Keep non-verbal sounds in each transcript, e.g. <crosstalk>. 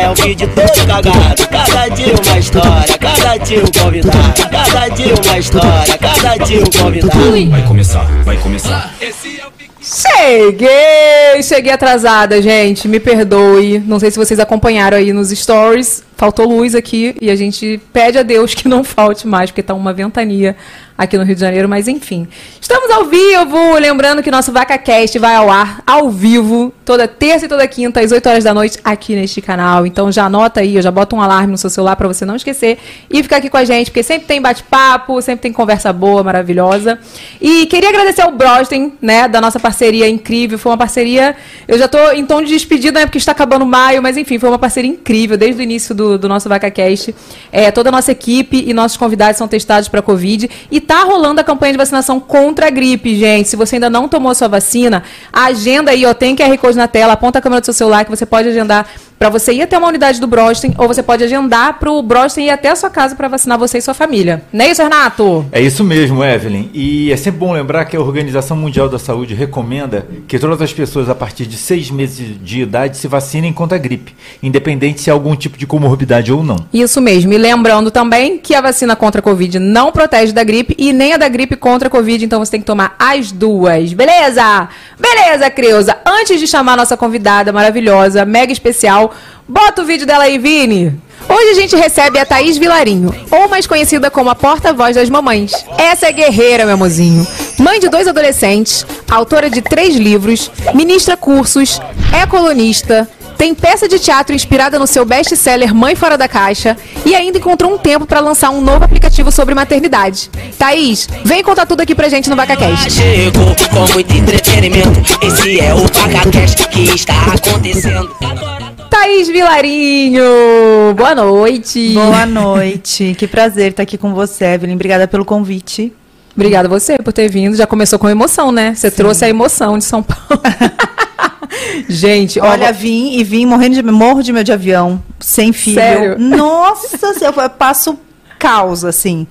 é um vídeo todo cagado. Cada dia uma história, cada dia um convidado. Cada dia uma história, cada dia um convidado. Vai começar, vai começar. Cheguei! Cheguei atrasada, gente. Me perdoe. Não sei se vocês acompanharam aí nos stories. Faltou luz aqui e a gente pede a Deus que não falte mais, porque tá uma ventania aqui no Rio de Janeiro, mas enfim. Estamos ao vivo, lembrando que nosso VacaCast vai ao ar ao vivo toda terça e toda quinta às 8 horas da noite aqui neste canal. Então já anota aí, eu já bota um alarme no seu celular para você não esquecer e ficar aqui com a gente, porque sempre tem bate-papo, sempre tem conversa boa, maravilhosa. E queria agradecer ao Brosten, né, da nossa parceria incrível. Foi uma parceria, eu já tô em tom de despedida, né, porque está acabando maio, mas enfim, foi uma parceria incrível desde o início do, do nosso VacaCast. É, toda a nossa equipe e nossos convidados são testados para Covid e rolando a campanha de vacinação contra a gripe, gente. Se você ainda não tomou a sua vacina, agenda aí, ó, tem QR Code na tela, aponta a câmera do seu celular que você pode agendar para você ir até uma unidade do Brosten ou você pode agendar para o Brosten ir até a sua casa para vacinar você e sua família. Não é isso, Renato? É isso mesmo, Evelyn. E é sempre bom lembrar que a Organização Mundial da Saúde recomenda que todas as pessoas a partir de seis meses de idade se vacinem contra a gripe, independente se há algum tipo de comorbidade ou não. Isso mesmo. E lembrando também que a vacina contra a Covid não protege da gripe e nem a da gripe contra a Covid, então você tem que tomar as duas. Beleza? Beleza, Creuza. Antes de chamar a nossa convidada maravilhosa, mega especial, bota o vídeo dela aí, Vini. Hoje a gente recebe a Thaís Vilarinho, ou mais conhecida como a porta-voz das mamães. Essa é guerreira, meu mozinho. Mãe de dois adolescentes, autora de três livros, ministra cursos, é colunista, tem peça de teatro inspirada no seu best-seller Mãe Fora da Caixa e ainda encontrou um tempo para lançar um novo aplicativo sobre maternidade. Thaís, vem contar tudo aqui pra gente no VacaCast. Chegou com muito entretenimento. Esse é o PacaCast que está acontecendo. Agora Thaís Vilarinho, boa noite. Boa noite, que prazer estar aqui com você, Evelyn. Obrigada pelo convite. Obrigada a você por ter vindo. Já começou com emoção, né? Você trouxe a emoção de São Paulo. <laughs> gente, Olha, vim e vim morrendo de morro de medo de avião, sem filho. Sério? Nossa, <laughs> eu passo caos assim.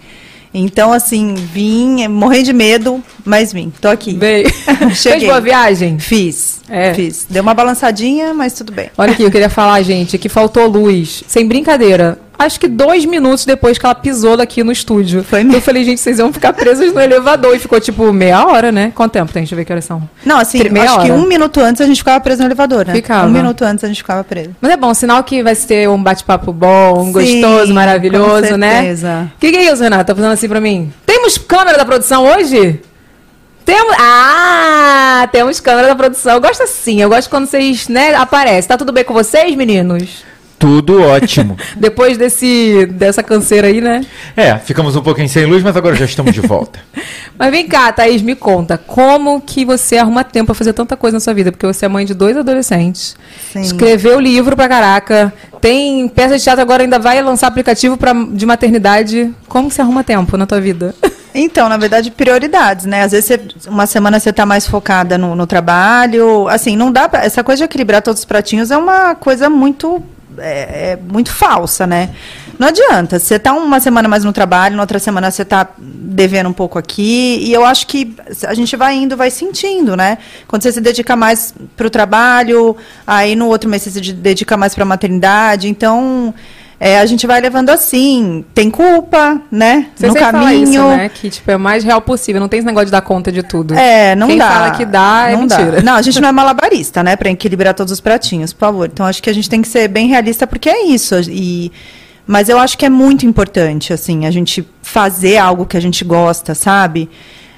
Então, assim, vim morrendo de medo, mas vim. Tô aqui. veio. <laughs> Fez Cheguei. boa viagem? Fiz. É. Fiz. Deu uma balançadinha, mas tudo bem. Olha aqui, eu queria falar, gente, que faltou luz. Sem brincadeira. Acho que dois minutos depois que ela pisou daqui no estúdio. Foi mesmo. Eu falei, gente, vocês vão ficar presos no elevador. E ficou tipo meia hora, né? Quanto tempo tem? Deixa eu ver que horas são. Não, assim, Meia acho que hora. um minuto antes a gente ficava preso no elevador, né? Ficava. Um minuto antes a gente ficava preso. Mas é bom, sinal que vai ter um bate-papo bom, Sim, gostoso, maravilhoso, com né? certeza. O que, que é isso, Renata? Tá fazendo assim pra mim? Temos câmera da produção hoje? Temos. Ah, temos câmera da produção. Eu gosto assim, eu gosto quando vocês, né, aparecem. Tá tudo bem com vocês, meninos? Tudo ótimo. <laughs> Depois desse, dessa canseira aí, né? é, ficamos um pouquinho sem luz, mas agora já estamos de volta. <laughs> Mas vem cá, Thaís, me conta, como que você arruma tempo pra fazer tanta coisa na sua vida? Porque você é mãe de dois adolescentes, Sim. escreveu livro pra caraca, tem peça de teatro agora, ainda vai lançar aplicativo pra, de maternidade. Como que você arruma tempo na tua vida? <laughs> Então, na verdade, prioridades, né? Às vezes, você- uma semana você está mais focada no, no trabalho. Assim, não dá pra, Essa coisa de equilibrar todos os pratinhos é uma coisa muito. É, é muito falsa, né? Não adianta. Você tá uma semana mais no trabalho, na outra semana você tá devendo um pouco aqui. E eu acho que a gente vai indo, vai sentindo, né? Quando você se dedica mais para o trabalho, aí no outro mês você se de- dedica mais para a maternidade. Então. É, a gente vai levando assim, tem culpa, né? Você no caminho. isso, né? Que tipo, é o mais real possível. Não tem esse negócio de dar conta de tudo. É, não Quem dá. fala que dá é não dá. mentira. Não, a gente não é malabarista, né? Pra equilibrar todos os pratinhos, por favor. Então, acho que a gente tem que ser bem realista, porque é isso. E, mas eu acho que é muito importante, assim, a gente fazer algo que a gente gosta, sabe?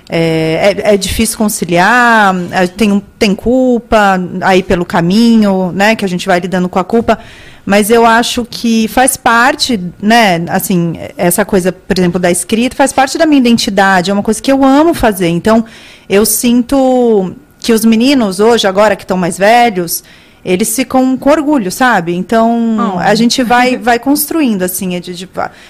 É, é, é difícil conciliar, é, tem, tem culpa aí pelo caminho, né? Que a gente vai lidando com a culpa. Mas eu acho que faz parte, né? Assim, essa coisa, por exemplo, da escrita, faz parte da minha identidade. É uma coisa que eu amo fazer. Então, eu sinto que os meninos hoje, agora que estão mais velhos, eles ficam com orgulho, sabe? Então, Oh. a gente <laughs> vai, vai construindo, assim, é de, de-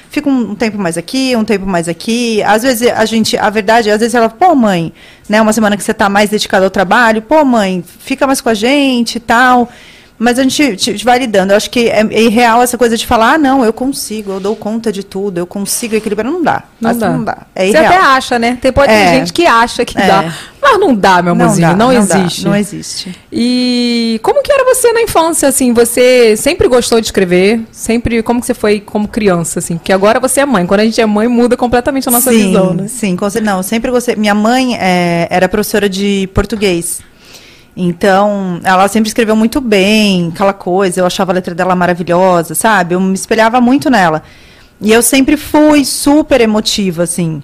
fica um, um tempo mais aqui, um tempo mais aqui. Às vezes a gente, a verdade, às vezes ela, pô, mãe, né? Uma semana que você está mais dedicada ao trabalho, pô, mãe, fica mais com a gente e tal. Mas a gente, a gente vai lidando. Eu acho que é, é irreal essa coisa de falar, ah, não, eu consigo, eu dou conta de tudo, eu consigo equilibrar. Não dá. Não Assim, dá. não dá. É Você irreal. até acha, né? Tem, pode ter É. gente que acha que É. dá. Mas não dá, meu amorzinho. Não, dá, dá, existe. não existe. E como que era você na infância, assim? Você sempre gostou de escrever? Sempre, como que você foi como criança, assim? Porque agora você é mãe. Quando a gente é mãe, muda completamente a nossa sim, visão, né? Sim, com não, sempre gostei. Minha mãe é, era professora de português. Então, ela sempre escreveu muito bem, aquela coisa. Eu achava a letra dela maravilhosa, sabe? Eu me espelhava muito nela. E eu sempre fui super emotiva, assim.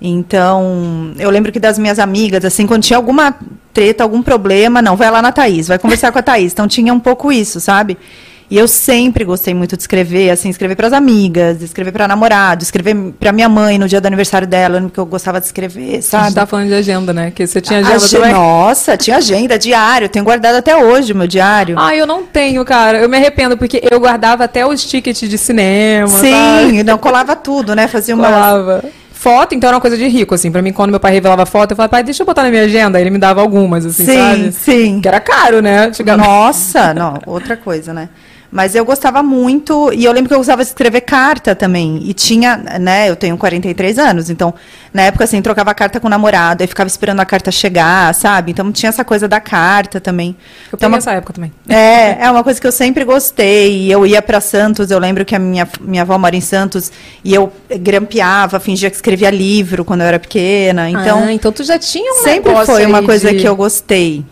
Então, eu lembro que das minhas amigas, assim, quando tinha alguma treta, algum problema, não, vai lá na Thaís, vai conversar com a Thaís. Então, tinha um pouco isso, sabe? E eu sempre gostei muito de escrever, assim, escrever para as amigas, escrever para namorado, escrever para minha mãe no dia do aniversário dela, eu lembro que eu gostava de escrever, A sabe? gente tá falando de agenda, né? Que você tinha agenda Age- também. Nossa, tinha agenda, diário, tenho guardado até hoje o meu diário. Ah, eu não tenho, cara. Eu me arrependo, porque eu guardava até os tickets de cinema. sabe? Sim, não colava tudo, né? Fazia uma Colava. Foto, então, era uma coisa de rico, assim. Pra mim, quando meu pai revelava foto, eu falava, pai, deixa eu botar na minha agenda. Aí ele me dava algumas, assim, Sim, sabe? sim. Que era caro, né? Antigamente. Nossa, não, outra coisa, né? Mas eu gostava muito, e eu lembro que eu gostava de escrever carta também. E tinha, né, eu tenho 43 anos, então, na época, assim, trocava carta com o namorado, aí ficava esperando a carta chegar, sabe? Então tinha essa coisa da carta também. Eu Então, uma- essa época também. <laughs> É, é uma coisa que eu sempre gostei. E Eu ia para Santos, eu lembro que a minha, minha avó mora em Santos, e eu grampeava, fingia que escrevia livro quando eu era pequena. Então, ah, então tu já tinha um sempre foi uma coisa de- que eu gostei.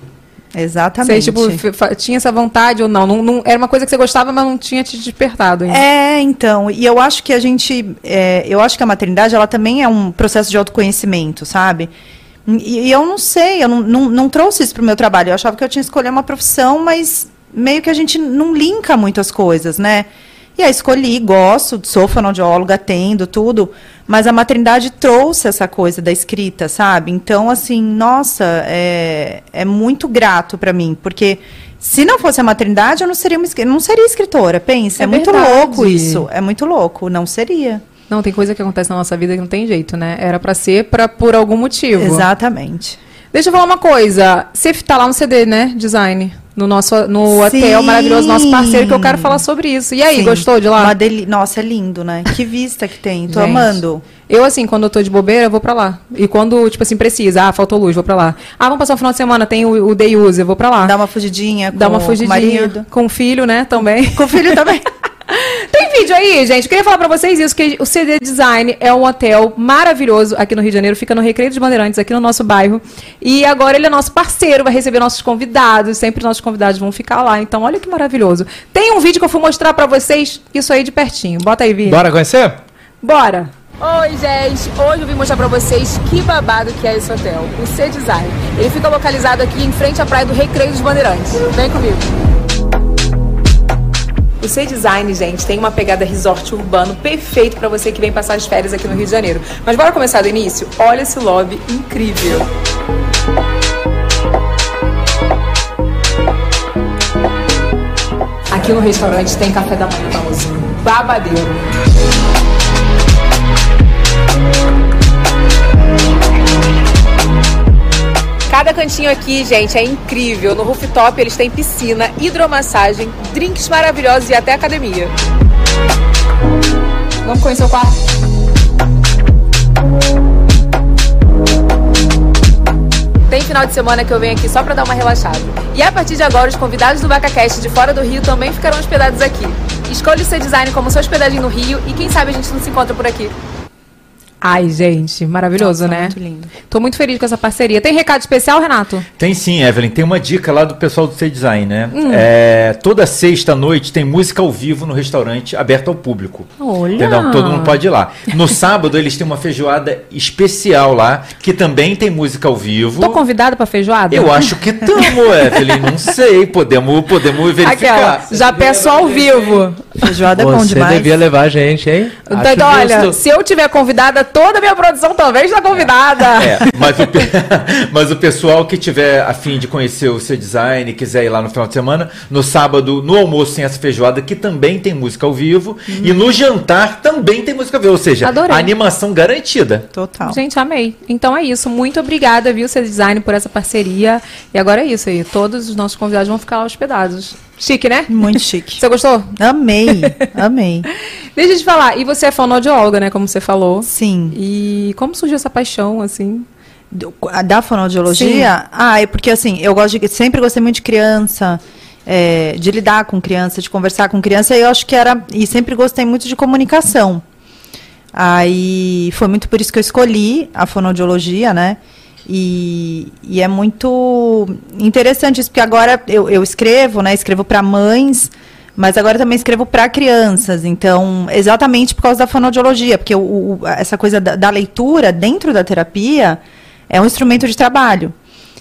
Você, Exatamente. tipo, f- fa- tinha essa vontade ou não? Não, não- Era uma coisa que você gostava, mas não tinha te despertado ainda. É, então, e eu acho que a gente, é, eu acho que a maternidade, ela também é um processo de autoconhecimento, sabe? E, e eu não sei, eu não, não, não trouxe isso pro meu trabalho, eu achava que eu tinha que escolher uma profissão, mas meio que a gente não linka muito as coisas, né? E aí escolhi, gosto, sou fonoaudióloga, atendo, tudo, mas a maternidade trouxe essa coisa da escrita, sabe? Então, assim, nossa, é, é muito grato para mim, porque se não fosse a maternidade, eu não seria, uma, não seria escritora, pensa. É É, muito louco isso, é muito louco, não seria. Não, tem coisa que acontece na nossa vida que não tem jeito, né? Era pra ser pra, por algum motivo. Exatamente. Deixa eu falar uma coisa. Você tá lá no CD, né? Design. No nosso no Sim. hotel maravilhoso, nosso parceiro, que eu quero falar sobre isso. E aí, Sim. gostou de lá? Deli- Nossa, é lindo, né? Que vista que tem, tô <laughs> Gente. amando. Eu, assim, quando eu tô de bobeira, eu vou pra lá. E quando, tipo assim, precisa, ah, faltou luz, vou pra lá. Ah, vamos passar o final de semana, tem o, o day use, eu vou pra lá. Dá uma fugidinha com, Dá uma com o fugidinha. marido. Com o filho, né, também. Com o filho também. <laughs> Tem vídeo aí, gente. Eu queria falar pra vocês isso, que o CD Design é um hotel maravilhoso aqui no Rio de Janeiro, fica no Recreio dos Bandeirantes, aqui no nosso bairro. E agora ele é nosso parceiro, vai receber nossos convidados, sempre nossos convidados vão ficar lá. Então, olha que maravilhoso. Tem um vídeo que eu fui mostrar pra vocês, isso aí de pertinho. Bota aí, Vi. Bora conhecer? Bora! Oi, gente! Hoje eu vim mostrar pra vocês que babado que é esse hotel, o C Design. Ele fica localizado aqui em frente à praia do Recreio dos Bandeirantes. Vem comigo. O C Design, gente, tem uma pegada resort urbano perfeito pra você que vem passar as férias aqui no Rio de Janeiro. Mas bora começar do início? Olha esse lobby incrível. Aqui no restaurante tem café da manhã, mocinho? Babadeiro. Cada cantinho aqui, gente, é incrível. No rooftop eles têm piscina, hidromassagem, drinks maravilhosos e até academia. Vamos conhecer o quarto? Tem final de semana que eu venho aqui só pra dar uma relaxada. E a partir de agora, os convidados do BacaCast de fora do Rio também ficarão hospedados aqui. Escolha o seu design como sua hospedagem no Rio e quem sabe a gente não se encontra por aqui. Ai, gente, maravilhoso, Nossa, né? muito lindo. Tô muito feliz com essa parceria. Tem recado especial, Renato? Tem sim, Evelyn. Tem uma dica lá do pessoal do C-Design, né? Hum. É, toda sexta-noite tem música ao vivo no restaurante, aberto ao público. Olha! Entendeu? Todo mundo pode ir lá. No <laughs> sábado, eles têm uma feijoada especial lá, que também tem música ao vivo. Tô convidada pra feijoada? Eu acho que tamo, <laughs> Evelyn. Não sei. Podemos, podemos verificar. Aquela, já peço ao vivo. Feijoada é bom Você demais. devia levar a gente, hein? Então, Acho então, olha, justo. se eu tiver convidada, toda a minha produção também está convidada. É, mas o, <laughs> mas o pessoal que tiver a fim de conhecer o seu design e quiser ir lá no final de semana, no sábado, no almoço tem essa feijoada que também tem música ao vivo. E no jantar também tem música ao vivo. Ou seja, Adorei. animação garantida. Total. Gente, amei. Então é isso. Muito obrigada, viu, seu design, por essa parceria. E agora é isso aí. Todos os nossos convidados vão ficar lá hospedados. Chique, né? Muito chique. Você gostou? Amei, <laughs> amei. Deixa eu te falar. E você é fonoaudióloga, né? Como você falou. Sim. E como surgiu essa paixão, assim? Da fonoaudiologia? Ah, é porque assim, eu gosto de, sempre gostei muito de criança, é, de lidar com criança, de conversar com criança, e eu acho que era. E sempre gostei muito de comunicação. Aí foi muito por isso que eu escolhi a fonoaudiologia, né? E, e é muito interessante isso, porque agora eu, eu escrevo, né? Escrevo para mães, mas agora também escrevo para crianças. Então, exatamente por causa da fonoaudiologia, porque o, o- essa coisa da, da leitura dentro da terapia é um instrumento de trabalho.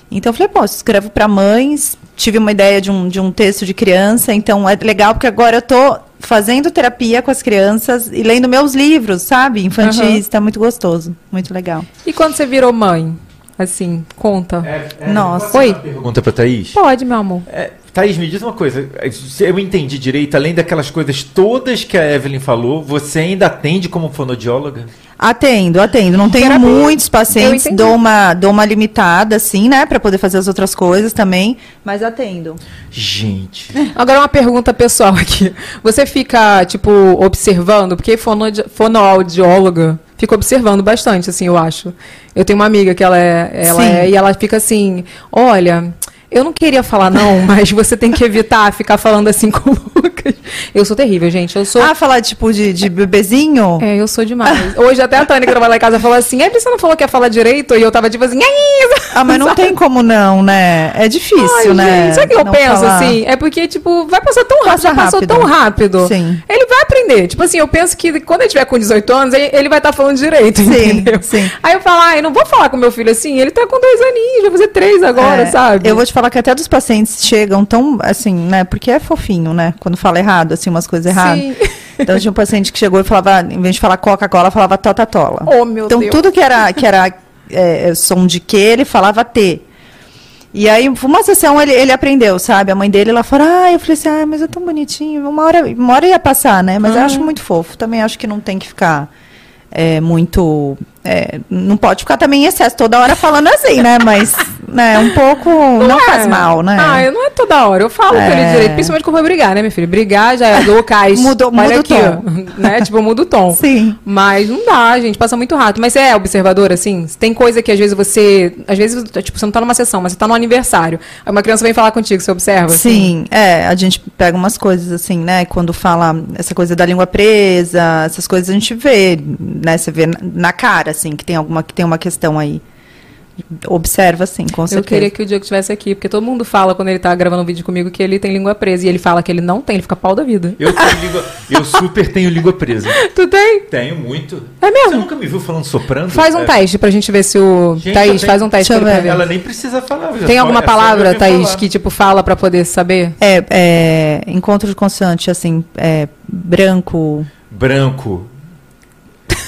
Então, eu falei, pô, escrevo para mães, tive uma ideia de um, de um texto de criança, então é legal porque agora eu tô fazendo terapia com as crianças e lendo meus livros, sabe? Infantis, Aham. está muito gostoso, muito legal. E quando você virou mãe? Assim, conta. Nossa. Oi? Pergunta pra Thaís. Pode, meu amor. É, Thaís, me diz uma coisa. Se eu entendi direito, além daquelas coisas todas que a Evelyn falou, você ainda atende como fonodióloga? Atendo, atendo. Não tenho Terapia. muitos pacientes, dou uma, dou uma limitada, assim, né? Para poder fazer as outras coisas também, mas atendo. Gente. <laughs> Agora uma pergunta pessoal aqui. Você fica, tipo, observando, porque fonoaudióloga fica observando bastante, assim, eu acho. Eu tenho uma amiga que ela é, ela Sim. é, e ela fica assim, olha, eu não queria falar não, <laughs> mas você tem que evitar ficar falando assim com o Lucas. Eu sou terrível, gente. Eu sou Ah, falar tipo de, de bebezinho? É, eu sou demais. Hoje até a Tânia que trabalha lá em casa falou assim: é, você não falou que ia falar direito? E eu tava tipo assim, ai, Ah, mas não tem como não, né? É difícil, Ai, né? gente, sabe o que eu Não penso falar. assim? É porque, tipo, vai passar tão rápido, Passa já passou rápido. tão rápido. Sim. Ele vai aprender. Tipo assim, eu penso que quando ele tiver com 18 anos, ele vai estar falando direito, Sim, entendeu? sim. Aí eu falo, ai, não vou falar com meu filho assim, ele tá com dois aninhos, vai fazer três agora, É, sabe? Eu vou te falar que até dos pacientes chegam tão, assim, né? Porque é fofinho, né? Quando fala errado, assim, umas coisas erradas. Sim. <laughs> Então tinha um paciente que chegou e falava, em vez de falar Coca-Cola, falava Tota-Tola. Oh, meu então Deus. tudo que era, que era é, som de que, ele falava T. E aí, uma sessão ele, ele aprendeu, sabe? A mãe dele, ela falou, ah, eu falei assim, ah, mas é tão bonitinho. Uma hora, uma hora ia passar, né? Mas eu acho muito fofo. Também acho que não tem que ficar é, muito... é, não pode ficar também em excesso toda hora falando assim, né? Mas, né, um pouco não, é. faz mal, né? Ah, eu não é toda hora. Eu falo com ele É. direito, principalmente quando for brigar, né, minha filha? Brigar já é Lucas. Mudou- muda o aqui, tom. ó, <laughs> né? Tipo, muda o tom. Sim. Mas não dá, gente, passa muito rápido. Mas você é observadora, assim? Tem coisa que às vezes você. Às vezes, tipo, você não tá numa sessão, mas você tá no aniversário. Aí uma criança vem falar contigo, você observa? assim? Sim, é, a gente pega umas coisas assim, né? Quando fala essa coisa da língua presa, essas coisas a gente vê, né? Você vê na cara, assim, que tem alguma que tem uma questão aí. Observa, sim, com Eu certeza. queria que o Diego estivesse aqui, porque todo mundo fala quando ele tá gravando um vídeo comigo que ele tem língua presa. E ele fala que ele não tem, ele fica pau da vida. Eu, tenho língua, eu super tenho língua presa. <laughs> Tu tem? Tenho muito. É mesmo? Você nunca me viu falando soprando? Faz um É. teste pra gente ver se o. Gente, Thaís, eu tenho- faz um teste pra eu ver. Ela nem precisa falar. Tem alguma é eu palavra, Thaís, falar. que tipo fala pra poder saber? É, é, encontro de consoante, assim, é, branco. Branco.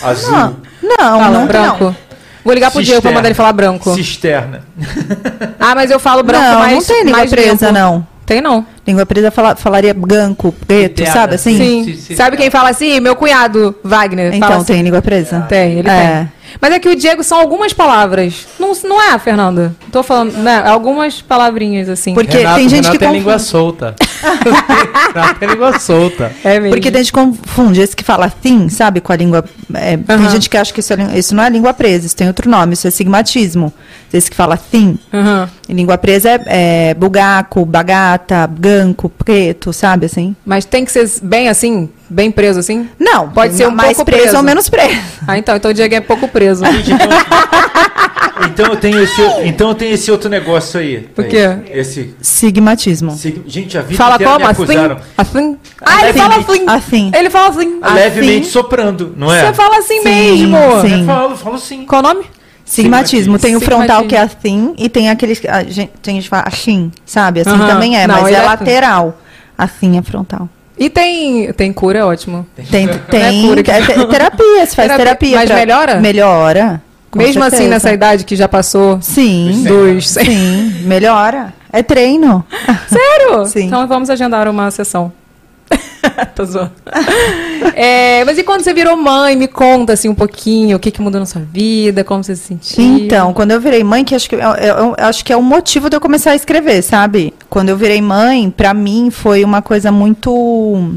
Azul. Não, não, Fala, não, branco. não. Vou ligar pro Diego pra mandar ele falar branco. Cisterna. <laughs> Ah, mas eu falo branco Não, mais não tem língua presa, limpo. não. Tem não. Língua presa fala- falaria branco, preto, Interna, sabe assim? Sim. Sim, sim. Sabe quem fala assim? Meu cunhado, Wagner. Então fala assim. tem língua presa? Tem, ele É. tem. Mas é que o Diego são algumas palavras. Não, não é, Fernanda? Tô falando, né? Algumas palavrinhas, assim. Porque Renato, tem gente Renato que tem confunde. língua solta. <laughs> Renato tem língua solta. É mesmo. Porque tem gente confunde esse que fala thin, sabe, com a língua. é, Tem gente que acha que isso, é, isso não é língua presa, isso tem outro nome, isso é sigmatismo. Esse que fala thin. E língua presa é, é bugaco, bagata, ganco, preto, sabe assim? Mas tem que ser bem assim? Bem preso assim? Não, Pode ser um mais pouco preso, preso. ou menos preso. Ah, então. Então o Diego é pouco preso. <laughs> Então, eu tenho esse, então eu tenho esse outro negócio aí. O quê? Esse. Sigmatismo. esse- Gente, a vida Fala inteira como? me Assim? acusaram Assim? Ah, ele Assim. fala assim. Assim. Ele fala assim. levemente assim. soprando, não é? Você fala assim Sim, mesmo. sim. Eu falo, falo sim. Qual o nome? Sigmatismo. Tem o frontal que é assim e tem aqueles. A gente, tem gente que fala assim, sabe? Assim Aham. também é, Não, mas é é- lateral. Assim é frontal. E tem, tem cura, é ótimo. Tem, tem cura que- é te- terapia, se faz Terapia. terapia. Mas melhora? Melhora. Com Mesmo assim, certeza. nessa idade que já passou Sim. dos... Sim, melhora. É treino. <laughs> Sério? Sim. Então vamos agendar uma sessão. <laughs> Tô zoando. <laughs> É, mas e quando você virou mãe, me conta assim um pouquinho o que, que mudou na sua vida, como você se sentiu. Então, quando eu virei mãe, que acho que, eu, eu- eu acho que é o motivo de eu começar a escrever, sabe? Quando eu virei mãe, pra mim foi uma coisa muito.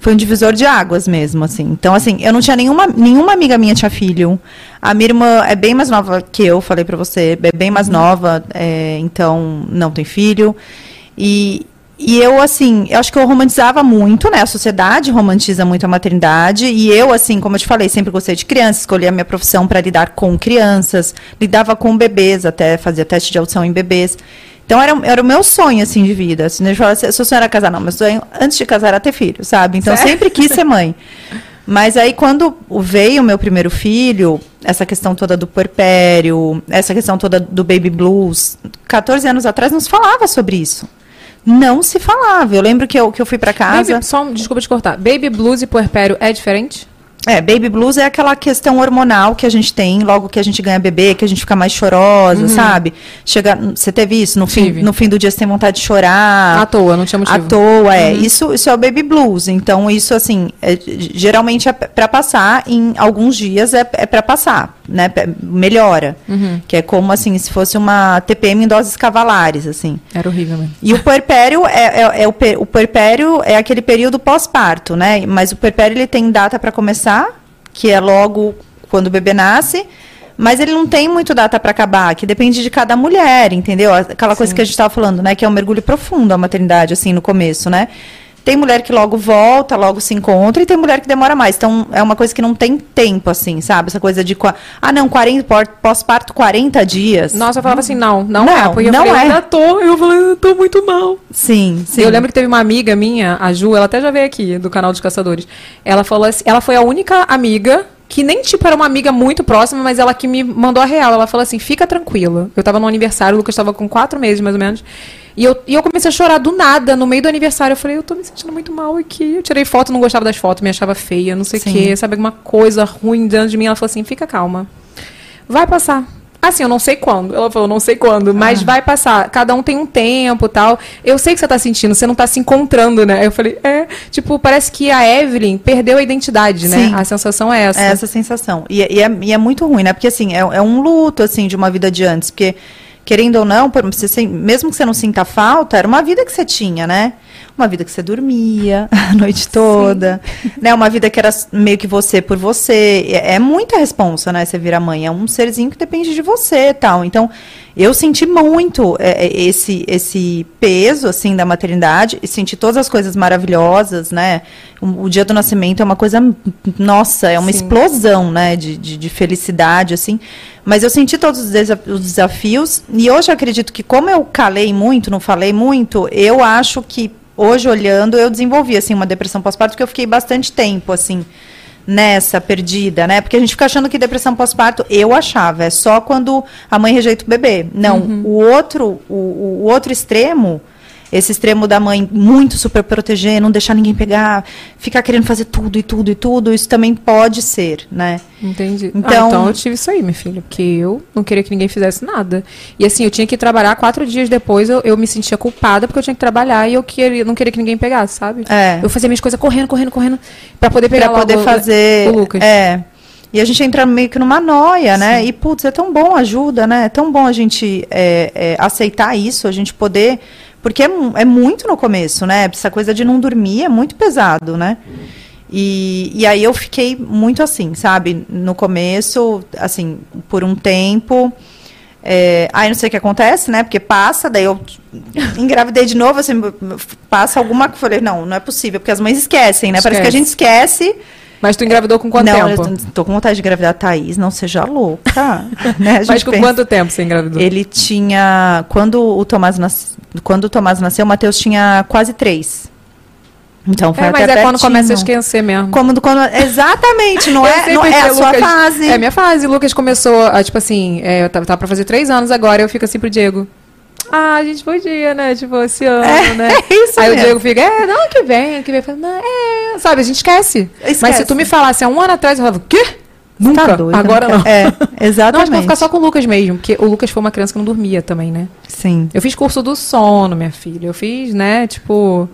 Foi um divisor de águas mesmo, assim. Então, assim, eu não tinha nenhuma, nenhuma amiga minha tinha filho. A minha irmã é bem mais nova que eu, falei pra você, é bem mais nova, é, então não tem filho. E, e eu, assim, eu acho que eu romantizava muito, né? A sociedade romantiza muito a maternidade. E eu, assim, como eu te falei, sempre gostei de crianças, escolhi a minha profissão para lidar com crianças, lidava com bebês, até fazia teste de audição em bebês. Então era, era o meu sonho, assim, de vida. Assim, eu falava, se o sonho era casar, não, meu sonho antes de casar era ter filho, sabe? Então eu Sério? sempre quis ser mãe. Mas aí, quando veio o meu primeiro filho, essa questão toda do puerpério, essa questão toda do baby blues, 14 anos atrás não se falava sobre isso. Não se falava. Eu lembro que eu, que eu fui pra casa. Baby, só, um- desculpa te cortar. Baby blues e puerpério é diferente? É, baby blues é aquela questão hormonal que a gente tem logo que a gente ganha bebê, que a gente fica mais chorosa, sabe? Chega, você teve isso no fim, Uhum. No fim do dia você tem vontade de chorar. À toa, não tinha motivo. À toa, é. Isso, isso é o baby blues. Então, isso, assim, é, geralmente é para passar, em alguns dias é, é para passar, né? Melhora. Que é como, assim, se fosse uma TPM em doses cavalares, assim. Era horrível mesmo. E o puerpério é, é, é o, o puerpério é aquele período pós-parto, né? Mas o puerpério ele tem data para começar, que é logo quando o bebê nasce, mas ele não tem muito data para acabar, que depende de cada mulher, entendeu? Aquela coisa que a gente estava falando, né? Que é um mergulho profundo a maternidade, assim, no começo, né? Tem mulher que logo volta, logo se encontra, e tem mulher que demora mais. Então, é uma coisa que não tem tempo, assim, sabe? Essa coisa de. Ah, não, 40, pós- pós-parto 40 dias. Nossa, eu falava assim, não, não, Não, é. Porque eu não falei, é. ainda tô. Eu falei, eu tô muito mal. Sim, sim. Eu lembro que teve uma amiga minha, a Ju, ela até já veio aqui, do canal dos Caçadores. Ela falou assim, ela foi a única amiga que nem tipo era uma amiga muito próxima, mas ela que me mandou a real. Ela falou assim: fica tranquila. Eu tava no aniversário, o Lucas tava com quatro meses mais ou menos. E eu, e eu comecei a chorar do nada, no meio do aniversário. Eu falei, eu tô me sentindo muito mal aqui. Eu tirei foto, não gostava das fotos, me achava feia, não sei o quê, sabe, alguma coisa ruim dentro de mim. Ela falou assim: fica calma. Vai passar. Assim, eu não sei quando. Ela falou, não sei quando, mas vai passar. Cada um tem um tempo tal. Eu sei que você tá sentindo, você não tá se encontrando, né? Eu falei, é. Tipo, parece que a Evelyn perdeu a identidade, né? Sim. A sensação é essa. É essa sensação. E, e é, e é muito ruim, né? Porque, assim, é, é um luto, assim, de uma vida de antes. Porque, querendo ou não, você, mesmo que você não sinta falta, era uma vida que você tinha, né? Uma vida que você dormia <laughs> a noite toda. Né? Uma vida que era meio que você por você. É, é muita responsa, né? Você virar mãe. É um serzinho que depende de você tal. Então, eu senti muito é, é, esse, esse peso, assim, da maternidade. E senti todas as coisas maravilhosas, né? O, o dia do nascimento é uma coisa... Nossa, é uma Sim. explosão, né? De, de, de felicidade, assim. Mas eu senti todos os, desa- os desafios. E hoje eu acredito que como eu calei muito, não falei muito, eu acho que hoje olhando eu desenvolvi, assim, uma depressão pós-parto, porque eu fiquei bastante tempo, assim nessa perdida, né? Porque a gente fica achando que depressão pós-parto, eu achava, é só quando a mãe rejeita o bebê. Não, o outro, o, o outro extremo, esse extremo da mãe muito super proteger, não deixar ninguém pegar, ficar querendo fazer tudo e tudo e tudo, isso também pode ser, né? Entendi. Então- Então, então eu tive isso aí, minha filha. Porque eu não queria que ninguém fizesse nada. E assim, eu tinha que trabalhar quatro dias depois, eu, eu me sentia culpada porque eu tinha que trabalhar e eu queria, não queria que ninguém pegasse, sabe? É. Eu fazia minhas coisas correndo, correndo, correndo. Pra poder pegar Pra poder logo fazer. o Lucas. É. E a gente entra meio que numa noia, né? E, putz, é tão bom, ajuda, né? É tão bom a gente é, é, aceitar isso, a gente poder. Porque é, é muito no começo, né? Essa coisa de não dormir é muito pesado, né? E, e aí eu fiquei muito assim, sabe? No começo, assim, por um tempo. É, aí não sei o que acontece, né? Porque passa, daí eu engravidei de novo, assim, passa alguma coisa. Falei, não, não é possível, porque as mães esquecem, né? Parece que a gente esquece. Mas tu engravidou com quanto não, tempo? eu tô com vontade de engravidar a Thaís, não seja louca. <laughs> né? Mas com pensa- quanto tempo você engravidou? Ele tinha. Quando o Tomás, nas... quando o Tomás nasceu, o Matheus tinha quase três. Então foi É, mas é quando pertinho. começa a esquecer mesmo. Como do- quando, exatamente, não <laughs> é, não é a sua Lucas- fase. É a minha fase. O Lucas começou, a, tipo assim, é, eu tava, tava pra fazer três anos agora, eu fico assim pro Diego. Ah, a gente podia, né? Tipo, esse ano, É, né? <laughs> é isso Aí o mesmo. Diego fica, é, não, que vem, que vem. Falo, não, é, sabe, a gente esquece. Mas Esquece. se tu me falasse há um ano atrás, eu falava, o quê? Nunca, Tá doida, agora né? não. É, <laughs> Não, acho que exatamente. vou ficar só com o Lucas mesmo, porque o Lucas foi uma criança que não dormia também, né? Sim. Eu fiz curso do sono, minha filha. Eu fiz, né, tipo,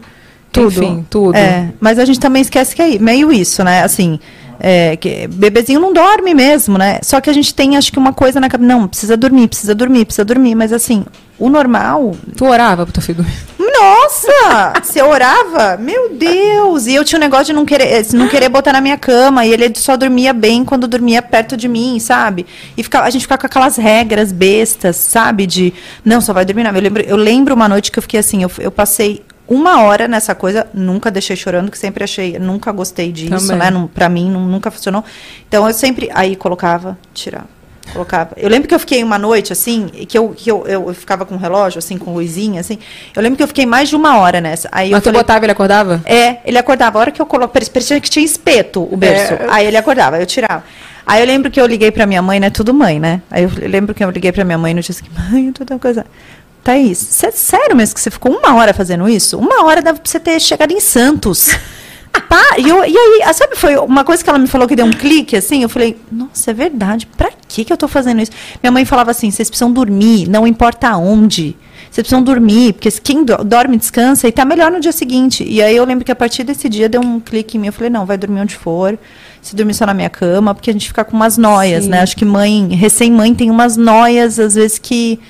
tudo. Enfim, tudo. É, mas a gente também esquece que é meio isso, né? Assim, é, que bebezinho não dorme mesmo, né? Só que a gente tem, acho que uma coisa na cabeça, não, precisa dormir, precisa dormir, precisa dormir, mas assim, o normal. Tu orava pro teu dormir? Nossa! <laughs> você orava? Meu Deus! E eu tinha um negócio de não querer, não querer botar na minha cama, e ele só dormia bem quando dormia perto de mim, sabe? E ficava, a gente ficava com aquelas regras bestas, sabe? De, não, só vai dormir não. Eu lembro, eu lembro uma noite que eu fiquei assim, eu, eu passei uma hora nessa coisa, nunca deixei chorando, que sempre achei, nunca gostei disso, Também. né? Não, pra mim não- nunca funcionou. Então eu sempre, aí colocava, tirava. Colocava. Eu lembro que eu fiquei uma noite, assim, e que eu, que eu, eu, eu ficava com um relógio, assim, com luzinha, assim. Eu lembro que eu fiquei mais de uma hora nessa. Aí eu Mas tu falei, botava e ele acordava? é, ele acordava. A hora que eu coloco, parecia que tinha espeto o berço. É. Aí ele acordava, eu tirava. Aí eu lembro que eu liguei pra minha mãe, né? Tudo mãe, né? Aí eu lembro que eu liguei pra minha mãe no dia seguinte, mãe, toda coisa. Thaís, cê, sério mesmo que você ficou uma hora fazendo isso? Uma hora dava pra você ter chegado em Santos. Pá, e, eu- e aí, ah, sabe, foi uma coisa que ela me falou que deu um clique, assim, eu falei, nossa, é verdade, pra que que eu tô fazendo isso? Minha mãe falava assim, vocês precisam dormir, não importa aonde, vocês precisam dormir, porque quem do- dorme descansa e tá melhor no dia seguinte. E aí eu lembro que a partir desse dia deu um clique em mim, eu falei, não, vai dormir onde for, se dormir só na minha cama, porque a gente fica com umas noias, Sim. né? Acho que mãe, recém-mãe tem umas noias, às vezes, que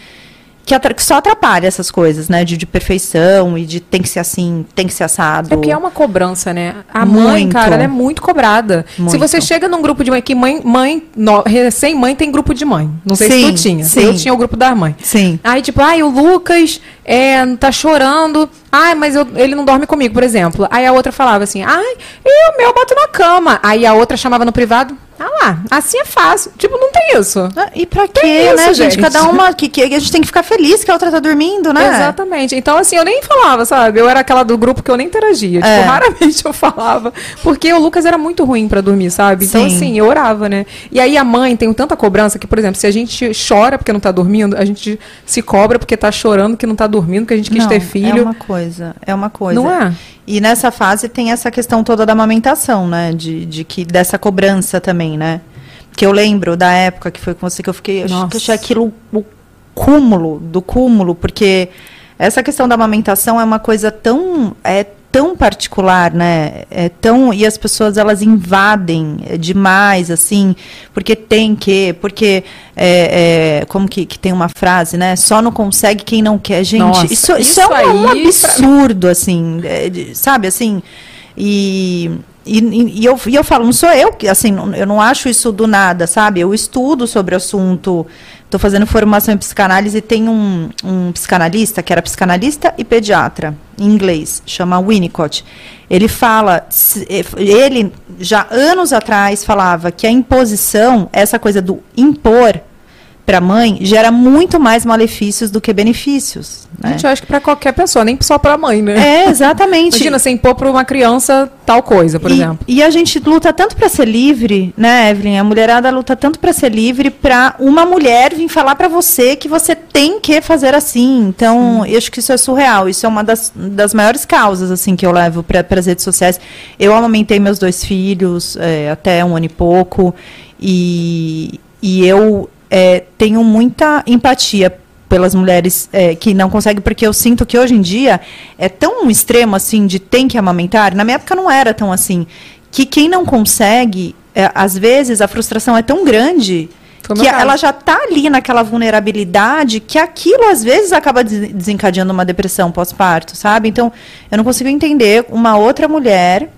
que, que só atrapalha essas coisas, né? De, de perfeição e de tem que ser assim, tem que ser assado. É porque é uma cobrança, né? A mãe, Muito. cara, ela é muito cobrada. Se Muito. você chega num grupo de mãe, que mãe, mãe, no- recém-mãe tem grupo de mãe. Não sei se Sim, tu tinha. sim. Eu tinha o grupo das mães. Sim. Aí, tipo, ai, o Lucas é, tá chorando. Ai, mas eu- ele não dorme comigo, por exemplo. Aí a outra falava assim, ai, e o meu eu boto na cama. Aí a outra chamava no privado, ah lá, assim é fácil. Tipo, não tem isso. Ah, E pra quê, Tem isso, né, gente? gente. Cada uma que, que a gente tem que ficar feliz que a outra tá dormindo, né? Exatamente. Então, assim, eu nem falava, sabe? Eu era aquela do grupo que eu nem interagia. Tipo, É. raramente eu falava. Porque o Lucas era muito ruim pra dormir, sabe? Então, Sim. assim, eu orava, né? E aí a mãe tem tanta cobrança que, por exemplo, se a gente chora porque não tá dormindo, a gente se cobra porque tá chorando que não tá dormindo, que a gente quis Não, ter filho. É uma coisa, é uma coisa. Não é? E nessa fase tem essa questão toda da amamentação, né? De, de que dessa cobrança também, né? Que eu lembro da época que foi com você que eu fiquei, eu acho Nossa. que eu achei aquilo o cúmulo do cúmulo, porque essa questão da amamentação é uma coisa tão é tão particular, né? É tão e as pessoas elas invadem demais, assim, porque tem que, porque é, é, como que, que tem uma frase, né? Só não consegue quem não quer, gente. Nossa, isso, isso, isso é um, um aí, pra- absurdo, assim, é, de- sabe, assim. E, e, e eu, e eu falo, não sou eu que, assim, eu não acho isso do nada, sabe? Eu estudo sobre o assunto, estou fazendo formação em psicanálise e tem um, um psicanalista, que era psicanalista e pediatra, em inglês, chama Winnicott. Ele fala, ele já anos atrás falava que a imposição, essa coisa do impor para a mãe, gera muito mais malefícios do que benefícios. Né? Gente, eu acho que pra qualquer pessoa, nem só pra mãe, né? É, exatamente. Imagina você impor pra uma criança tal coisa, por e, exemplo. E a gente luta tanto para ser livre, né, Evelyn? A mulherada luta tanto para ser livre para uma mulher vir falar para você que você tem que fazer assim. Então, eu acho que isso é surreal. Isso é uma das, das maiores causas assim que eu levo para as redes sociais. Eu amamentei meus dois filhos é, até um ano e pouco e, e eu é, tenho muita empatia pelas mulheres é, que não conseguem, porque eu sinto que hoje em dia é tão extremo assim de tem que amamentar. Na minha época não era tão assim. Que quem não consegue, é, às vezes a frustração é tão grande Foi o que ela já está ali naquela vulnerabilidade que aquilo às vezes acaba des- desencadeando uma depressão pós-parto, sabe? Então eu não consigo entender uma outra mulher.